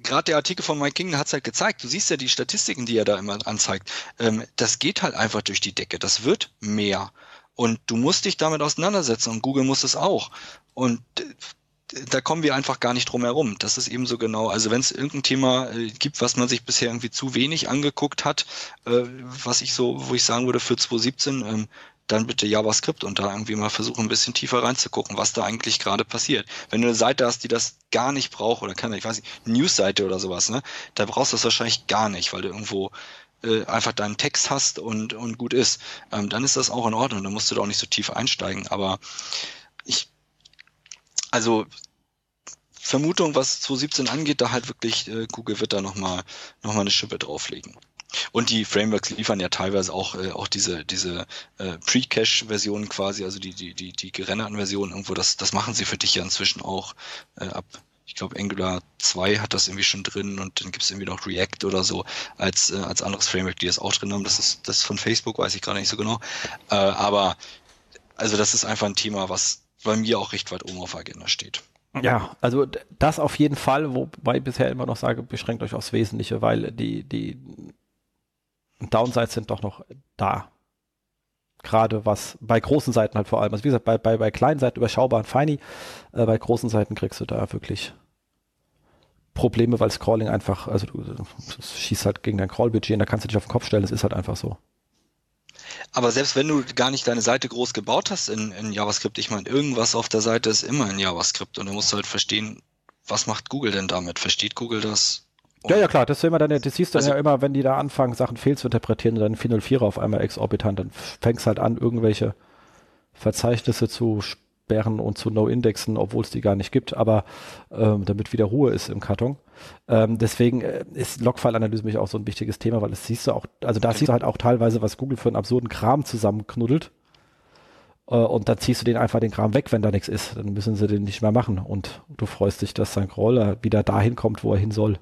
gerade der Artikel von Mike King hat es halt gezeigt. Du siehst ja die Statistiken, die er da immer anzeigt. Ähm, das geht halt einfach durch die Decke. Das wird mehr. Und du musst dich damit auseinandersetzen und Google muss es auch. Und da kommen wir einfach gar nicht drum herum. Das ist eben so genau. Also wenn es irgendein Thema äh, gibt, was man sich bisher irgendwie zu wenig angeguckt hat, äh, was ich so, wo ich sagen würde für 2017, ähm, dann bitte JavaScript und da irgendwie mal versuchen, ein bisschen tiefer reinzugucken, was da eigentlich gerade passiert. Wenn du eine Seite hast, die das gar nicht braucht oder kann, ich weiß nicht, News-Seite oder sowas, ne, da brauchst du das wahrscheinlich gar nicht, weil du irgendwo äh, einfach deinen Text hast und, und gut ist. Ähm, dann ist das auch in Ordnung, dann musst du da auch nicht so tief einsteigen. Aber ich, also Vermutung, was 2017 angeht, da halt wirklich äh, Google wird da nochmal noch mal eine Schippe drauflegen. Und die Frameworks liefern ja teilweise auch, äh, auch diese, diese äh, Pre-Cache-Versionen quasi, also die, die, die, die gerenderten Versionen irgendwo, das, das machen sie für dich ja inzwischen auch äh, ab. Ich glaube, Angular 2 hat das irgendwie schon drin und dann gibt es irgendwie noch React oder so als, äh, als anderes Framework, die das auch drin haben. Das ist das von Facebook, weiß ich gerade nicht so genau. Äh, aber also das ist einfach ein Thema, was bei mir auch recht weit oben auf der Agenda steht. Ja, also das auf jeden Fall, wobei ich bisher immer noch sage, beschränkt euch aufs Wesentliche, weil die, die Downsides sind doch noch da. Gerade was bei großen Seiten halt vor allem. Also wie gesagt, bei, bei, bei kleinen Seiten überschaubar und feini, äh, bei großen Seiten kriegst du da wirklich Probleme, weil Scrolling einfach, also du, du schießt halt gegen dein Crawl-Budget und da kannst du dich auf den Kopf stellen, das ist halt einfach so. Aber selbst wenn du gar nicht deine Seite groß gebaut hast in, in JavaScript, ich meine, irgendwas auf der Seite ist immer in JavaScript und du musst halt verstehen, was macht Google denn damit? Versteht Google das? Ja, ja, klar, das, wir dann, das siehst du also, ja immer, wenn die da anfangen, Sachen fehl zu interpretieren und dann 404 auf einmal exorbitant, dann fängst halt an, irgendwelche Verzeichnisse zu sperren und zu No-Indexen, obwohl es die gar nicht gibt, aber ähm, damit wieder Ruhe ist im Karton. Ähm, deswegen äh, ist Logfile-Analyse mich auch so ein wichtiges Thema, weil das siehst du auch, also da siehst du halt auch teilweise, was Google für einen absurden Kram zusammenknuddelt. Äh, und dann ziehst du den einfach den Kram weg, wenn da nichts ist. Dann müssen sie den nicht mehr machen. Und du freust dich, dass dein Crawler wieder dahin kommt, wo er hin soll.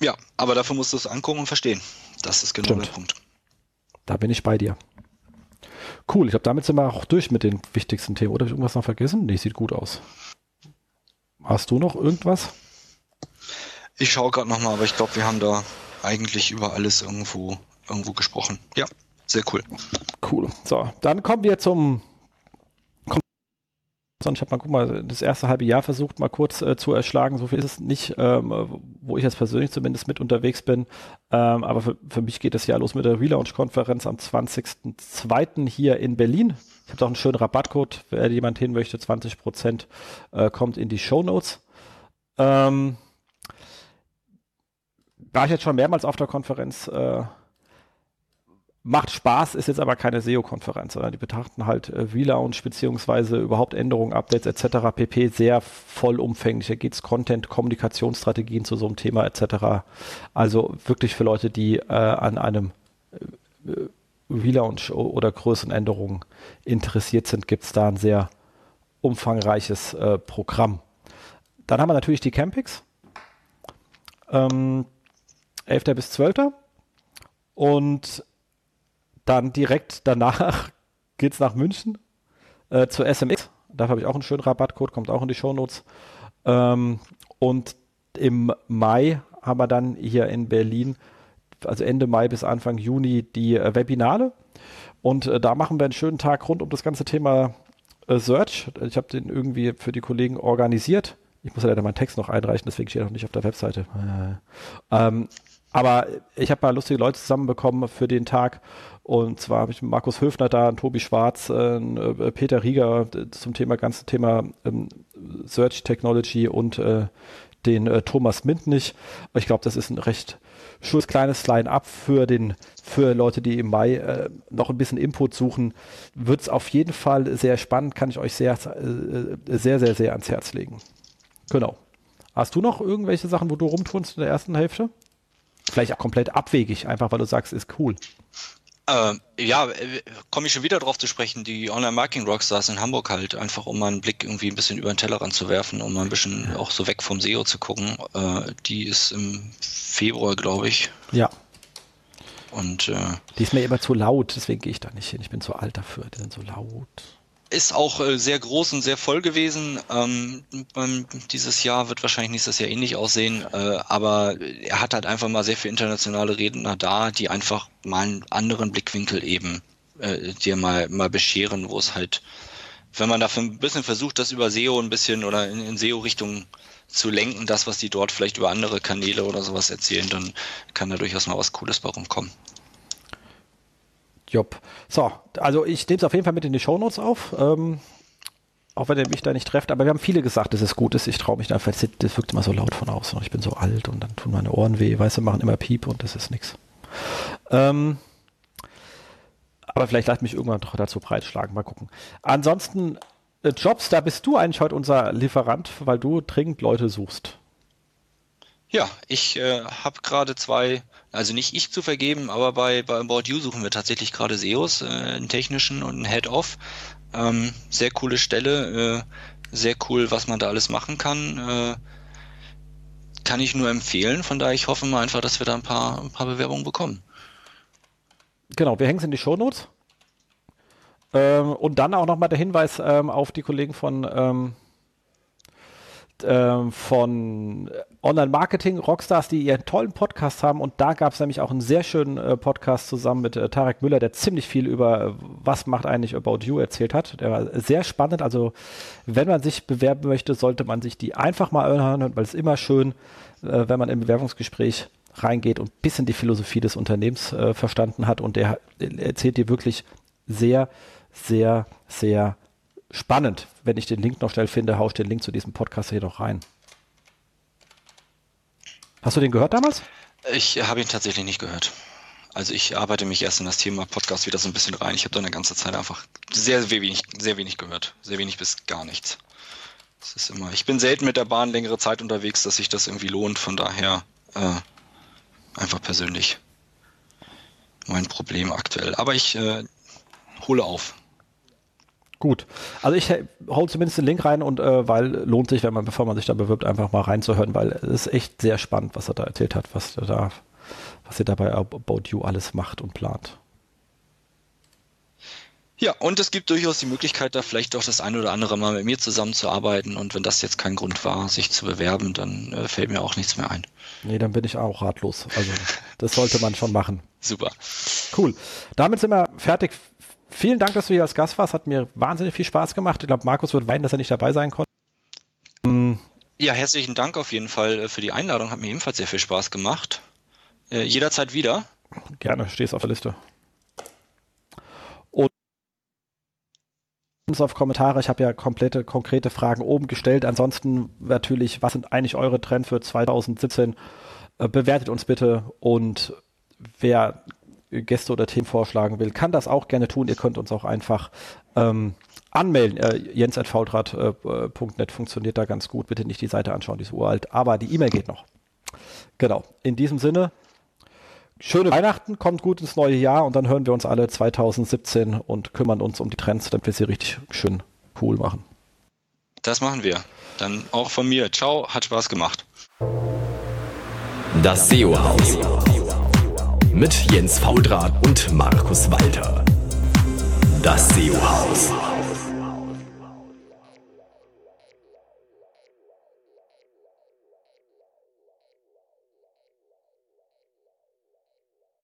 Ja, aber dafür musst du es angucken und verstehen. Das ist genau Stimmt. der Punkt. Da bin ich bei dir. Cool, ich glaube, damit sind wir auch durch mit den wichtigsten Themen. Oder habe ich irgendwas noch vergessen? Nee, sieht gut aus. Hast du noch irgendwas? Ich schaue gerade nochmal, aber ich glaube, wir haben da eigentlich über alles irgendwo, irgendwo gesprochen. Ja, sehr cool. Cool. So, dann kommen wir zum ich habe mal, guck mal, das erste halbe Jahr versucht, mal kurz äh, zu erschlagen. So viel ist es nicht, ähm, wo ich jetzt persönlich zumindest mit unterwegs bin. Ähm, aber für, für, mich geht das Jahr los mit der Relaunch-Konferenz am 20.02. hier in Berlin. Ich habe auch einen schönen Rabattcode, wer jemand hin möchte, 20 Prozent äh, kommt in die Show Notes. Ähm, war ich jetzt schon mehrmals auf der Konferenz. Äh, Macht Spaß, ist jetzt aber keine SEO-Konferenz, sondern die betrachten halt äh, Relaunch beziehungsweise überhaupt Änderungen, Updates etc. pp. sehr vollumfänglich. Da geht es Content, Kommunikationsstrategien zu so einem Thema etc. Also wirklich für Leute, die äh, an einem äh, Relaunch oder größeren Änderungen interessiert sind, gibt es da ein sehr umfangreiches äh, Programm. Dann haben wir natürlich die Campings. Ähm, 11. bis 12. Und dann direkt danach geht es nach München äh, zur SMX. Dafür habe ich auch einen schönen Rabattcode, kommt auch in die Shownotes. Ähm, und im Mai haben wir dann hier in Berlin, also Ende Mai bis Anfang Juni, die äh, Webinale. Und äh, da machen wir einen schönen Tag rund um das ganze Thema äh, Search. Ich habe den irgendwie für die Kollegen organisiert. Ich muss ja leider meinen Text noch einreichen, deswegen steht er noch nicht auf der Webseite. Äh, ähm, aber ich habe mal lustige Leute zusammenbekommen für den Tag und zwar habe ich Markus Höfner da, Tobi Schwarz, äh, äh Peter Rieger zum Thema ganze Thema ähm, Search Technology und äh, den äh, Thomas Mintnich. Ich glaube, das ist ein recht schönes kleines Line-up für den für Leute, die im Mai äh, noch ein bisschen Input suchen. Wird es auf jeden Fall sehr spannend, kann ich euch sehr, äh, sehr, sehr, sehr ans Herz legen. Genau. Hast du noch irgendwelche Sachen, wo du rumtunst in der ersten Hälfte? Vielleicht auch komplett abwegig, einfach weil du sagst, ist cool. Äh, ja, komme ich schon wieder drauf zu sprechen, die Online-Marketing-Rockstars in Hamburg halt, einfach um mal einen Blick irgendwie ein bisschen über den Tellerrand zu werfen, um mal ein bisschen auch so weg vom SEO zu gucken. Äh, die ist im Februar, glaube ich. Ja. Und äh, die ist mir immer zu laut, deswegen gehe ich da nicht hin. Ich bin zu alt dafür, die sind so laut ist auch äh, sehr groß und sehr voll gewesen. Ähm, dieses Jahr wird wahrscheinlich nächstes Jahr ähnlich aussehen, äh, aber er hat halt einfach mal sehr viele internationale Redner da, die einfach mal einen anderen Blickwinkel eben äh, dir mal, mal bescheren, wo es halt, wenn man dafür ein bisschen versucht, das über SEO ein bisschen oder in, in SEO-Richtung zu lenken, das, was die dort vielleicht über andere Kanäle oder sowas erzählen, dann kann da durchaus mal was Cooles bei rumkommen. Job. So, also ich nehme es auf jeden Fall mit in die Shownotes auf. Ähm, auch wenn ihr mich da nicht trefft, aber wir haben viele gesagt, dass es gut ist. Ich traue mich da, das wirkt immer so laut von außen ich bin so alt und dann tun meine Ohren weh, weißt du, machen immer Piep und das ist nichts. Ähm, aber vielleicht lasse ich mich irgendwann doch dazu breitschlagen, mal gucken. Ansonsten, äh, Jobs, da bist du eigentlich heute unser Lieferant, weil du dringend Leute suchst. Ja, ich äh, habe gerade zwei, also nicht ich zu vergeben, aber bei, bei About You suchen wir tatsächlich gerade SEOs, äh, einen technischen und einen Head-Off. Ähm, sehr coole Stelle, äh, sehr cool, was man da alles machen kann. Äh, kann ich nur empfehlen. Von daher, ich hoffe mal einfach, dass wir da ein paar, ein paar Bewerbungen bekommen. Genau, wir hängen es in die Shownotes. Ähm, und dann auch nochmal der Hinweis ähm, auf die Kollegen von ähm, von Online-Marketing, Rockstars, die ihren tollen Podcast haben. Und da gab es nämlich auch einen sehr schönen äh, Podcast zusammen mit äh, Tarek Müller, der ziemlich viel über äh, was macht eigentlich About You erzählt hat. Der war sehr spannend. Also wenn man sich bewerben möchte, sollte man sich die einfach mal anhören, weil es immer schön, äh, wenn man im Bewerbungsgespräch reingeht und ein bisschen die Philosophie des Unternehmens äh, verstanden hat. Und der erzählt dir wirklich sehr, sehr, sehr spannend. Wenn ich den Link noch schnell finde, haue ich den Link zu diesem Podcast hier noch rein. Hast du den gehört damals? Ich habe ihn tatsächlich nicht gehört. Also ich arbeite mich erst in das Thema Podcast wieder so ein bisschen rein. Ich habe da eine ganze Zeit einfach sehr, wenig, sehr wenig gehört. Sehr wenig bis gar nichts. Das ist immer. Ich bin selten mit der Bahn längere Zeit unterwegs, dass sich das irgendwie lohnt. Von daher äh, einfach persönlich mein Problem aktuell. Aber ich äh, hole auf. Gut. Also ich hole zumindest den Link rein und äh, weil lohnt sich, wenn man, bevor man sich da bewirbt, einfach mal reinzuhören, weil es ist echt sehr spannend, was er da erzählt hat, was er da, was er dabei About You alles macht und plant. Ja, und es gibt durchaus die Möglichkeit, da vielleicht auch das eine oder andere Mal mit mir zusammenzuarbeiten. Und wenn das jetzt kein Grund war, sich zu bewerben, dann äh, fällt mir auch nichts mehr ein. Nee, dann bin ich auch ratlos. Also das sollte man schon machen. Super. Cool. Damit sind wir fertig Vielen Dank, dass du hier als Gast warst. Hat mir wahnsinnig viel Spaß gemacht. Ich glaube, Markus wird weinen, dass er nicht dabei sein konnte. Ja, herzlichen Dank auf jeden Fall äh, für die Einladung. Hat mir ebenfalls sehr viel Spaß gemacht. Äh, jederzeit wieder. Gerne, stehst auf der Liste. Und uns auf Kommentare. Ich habe ja komplette, konkrete Fragen oben gestellt. Ansonsten natürlich, was sind eigentlich eure Trends für 2017? Äh, bewertet uns bitte und wer Gäste oder Themen vorschlagen will, kann das auch gerne tun. Ihr könnt uns auch einfach ähm, anmelden. Äh, jens.faultrat.net funktioniert da ganz gut. Bitte nicht die Seite anschauen, die ist uralt, aber die E-Mail geht noch. Genau. In diesem Sinne, schöne Weihnachten, kommt gut ins neue Jahr und dann hören wir uns alle 2017 und kümmern uns um die Trends, damit wir sie richtig schön cool machen. Das machen wir. Dann auch von mir. Ciao, hat Spaß gemacht. Das SEO-Haus mit Jens Faudrat und Markus Walter. Das SEO-Haus.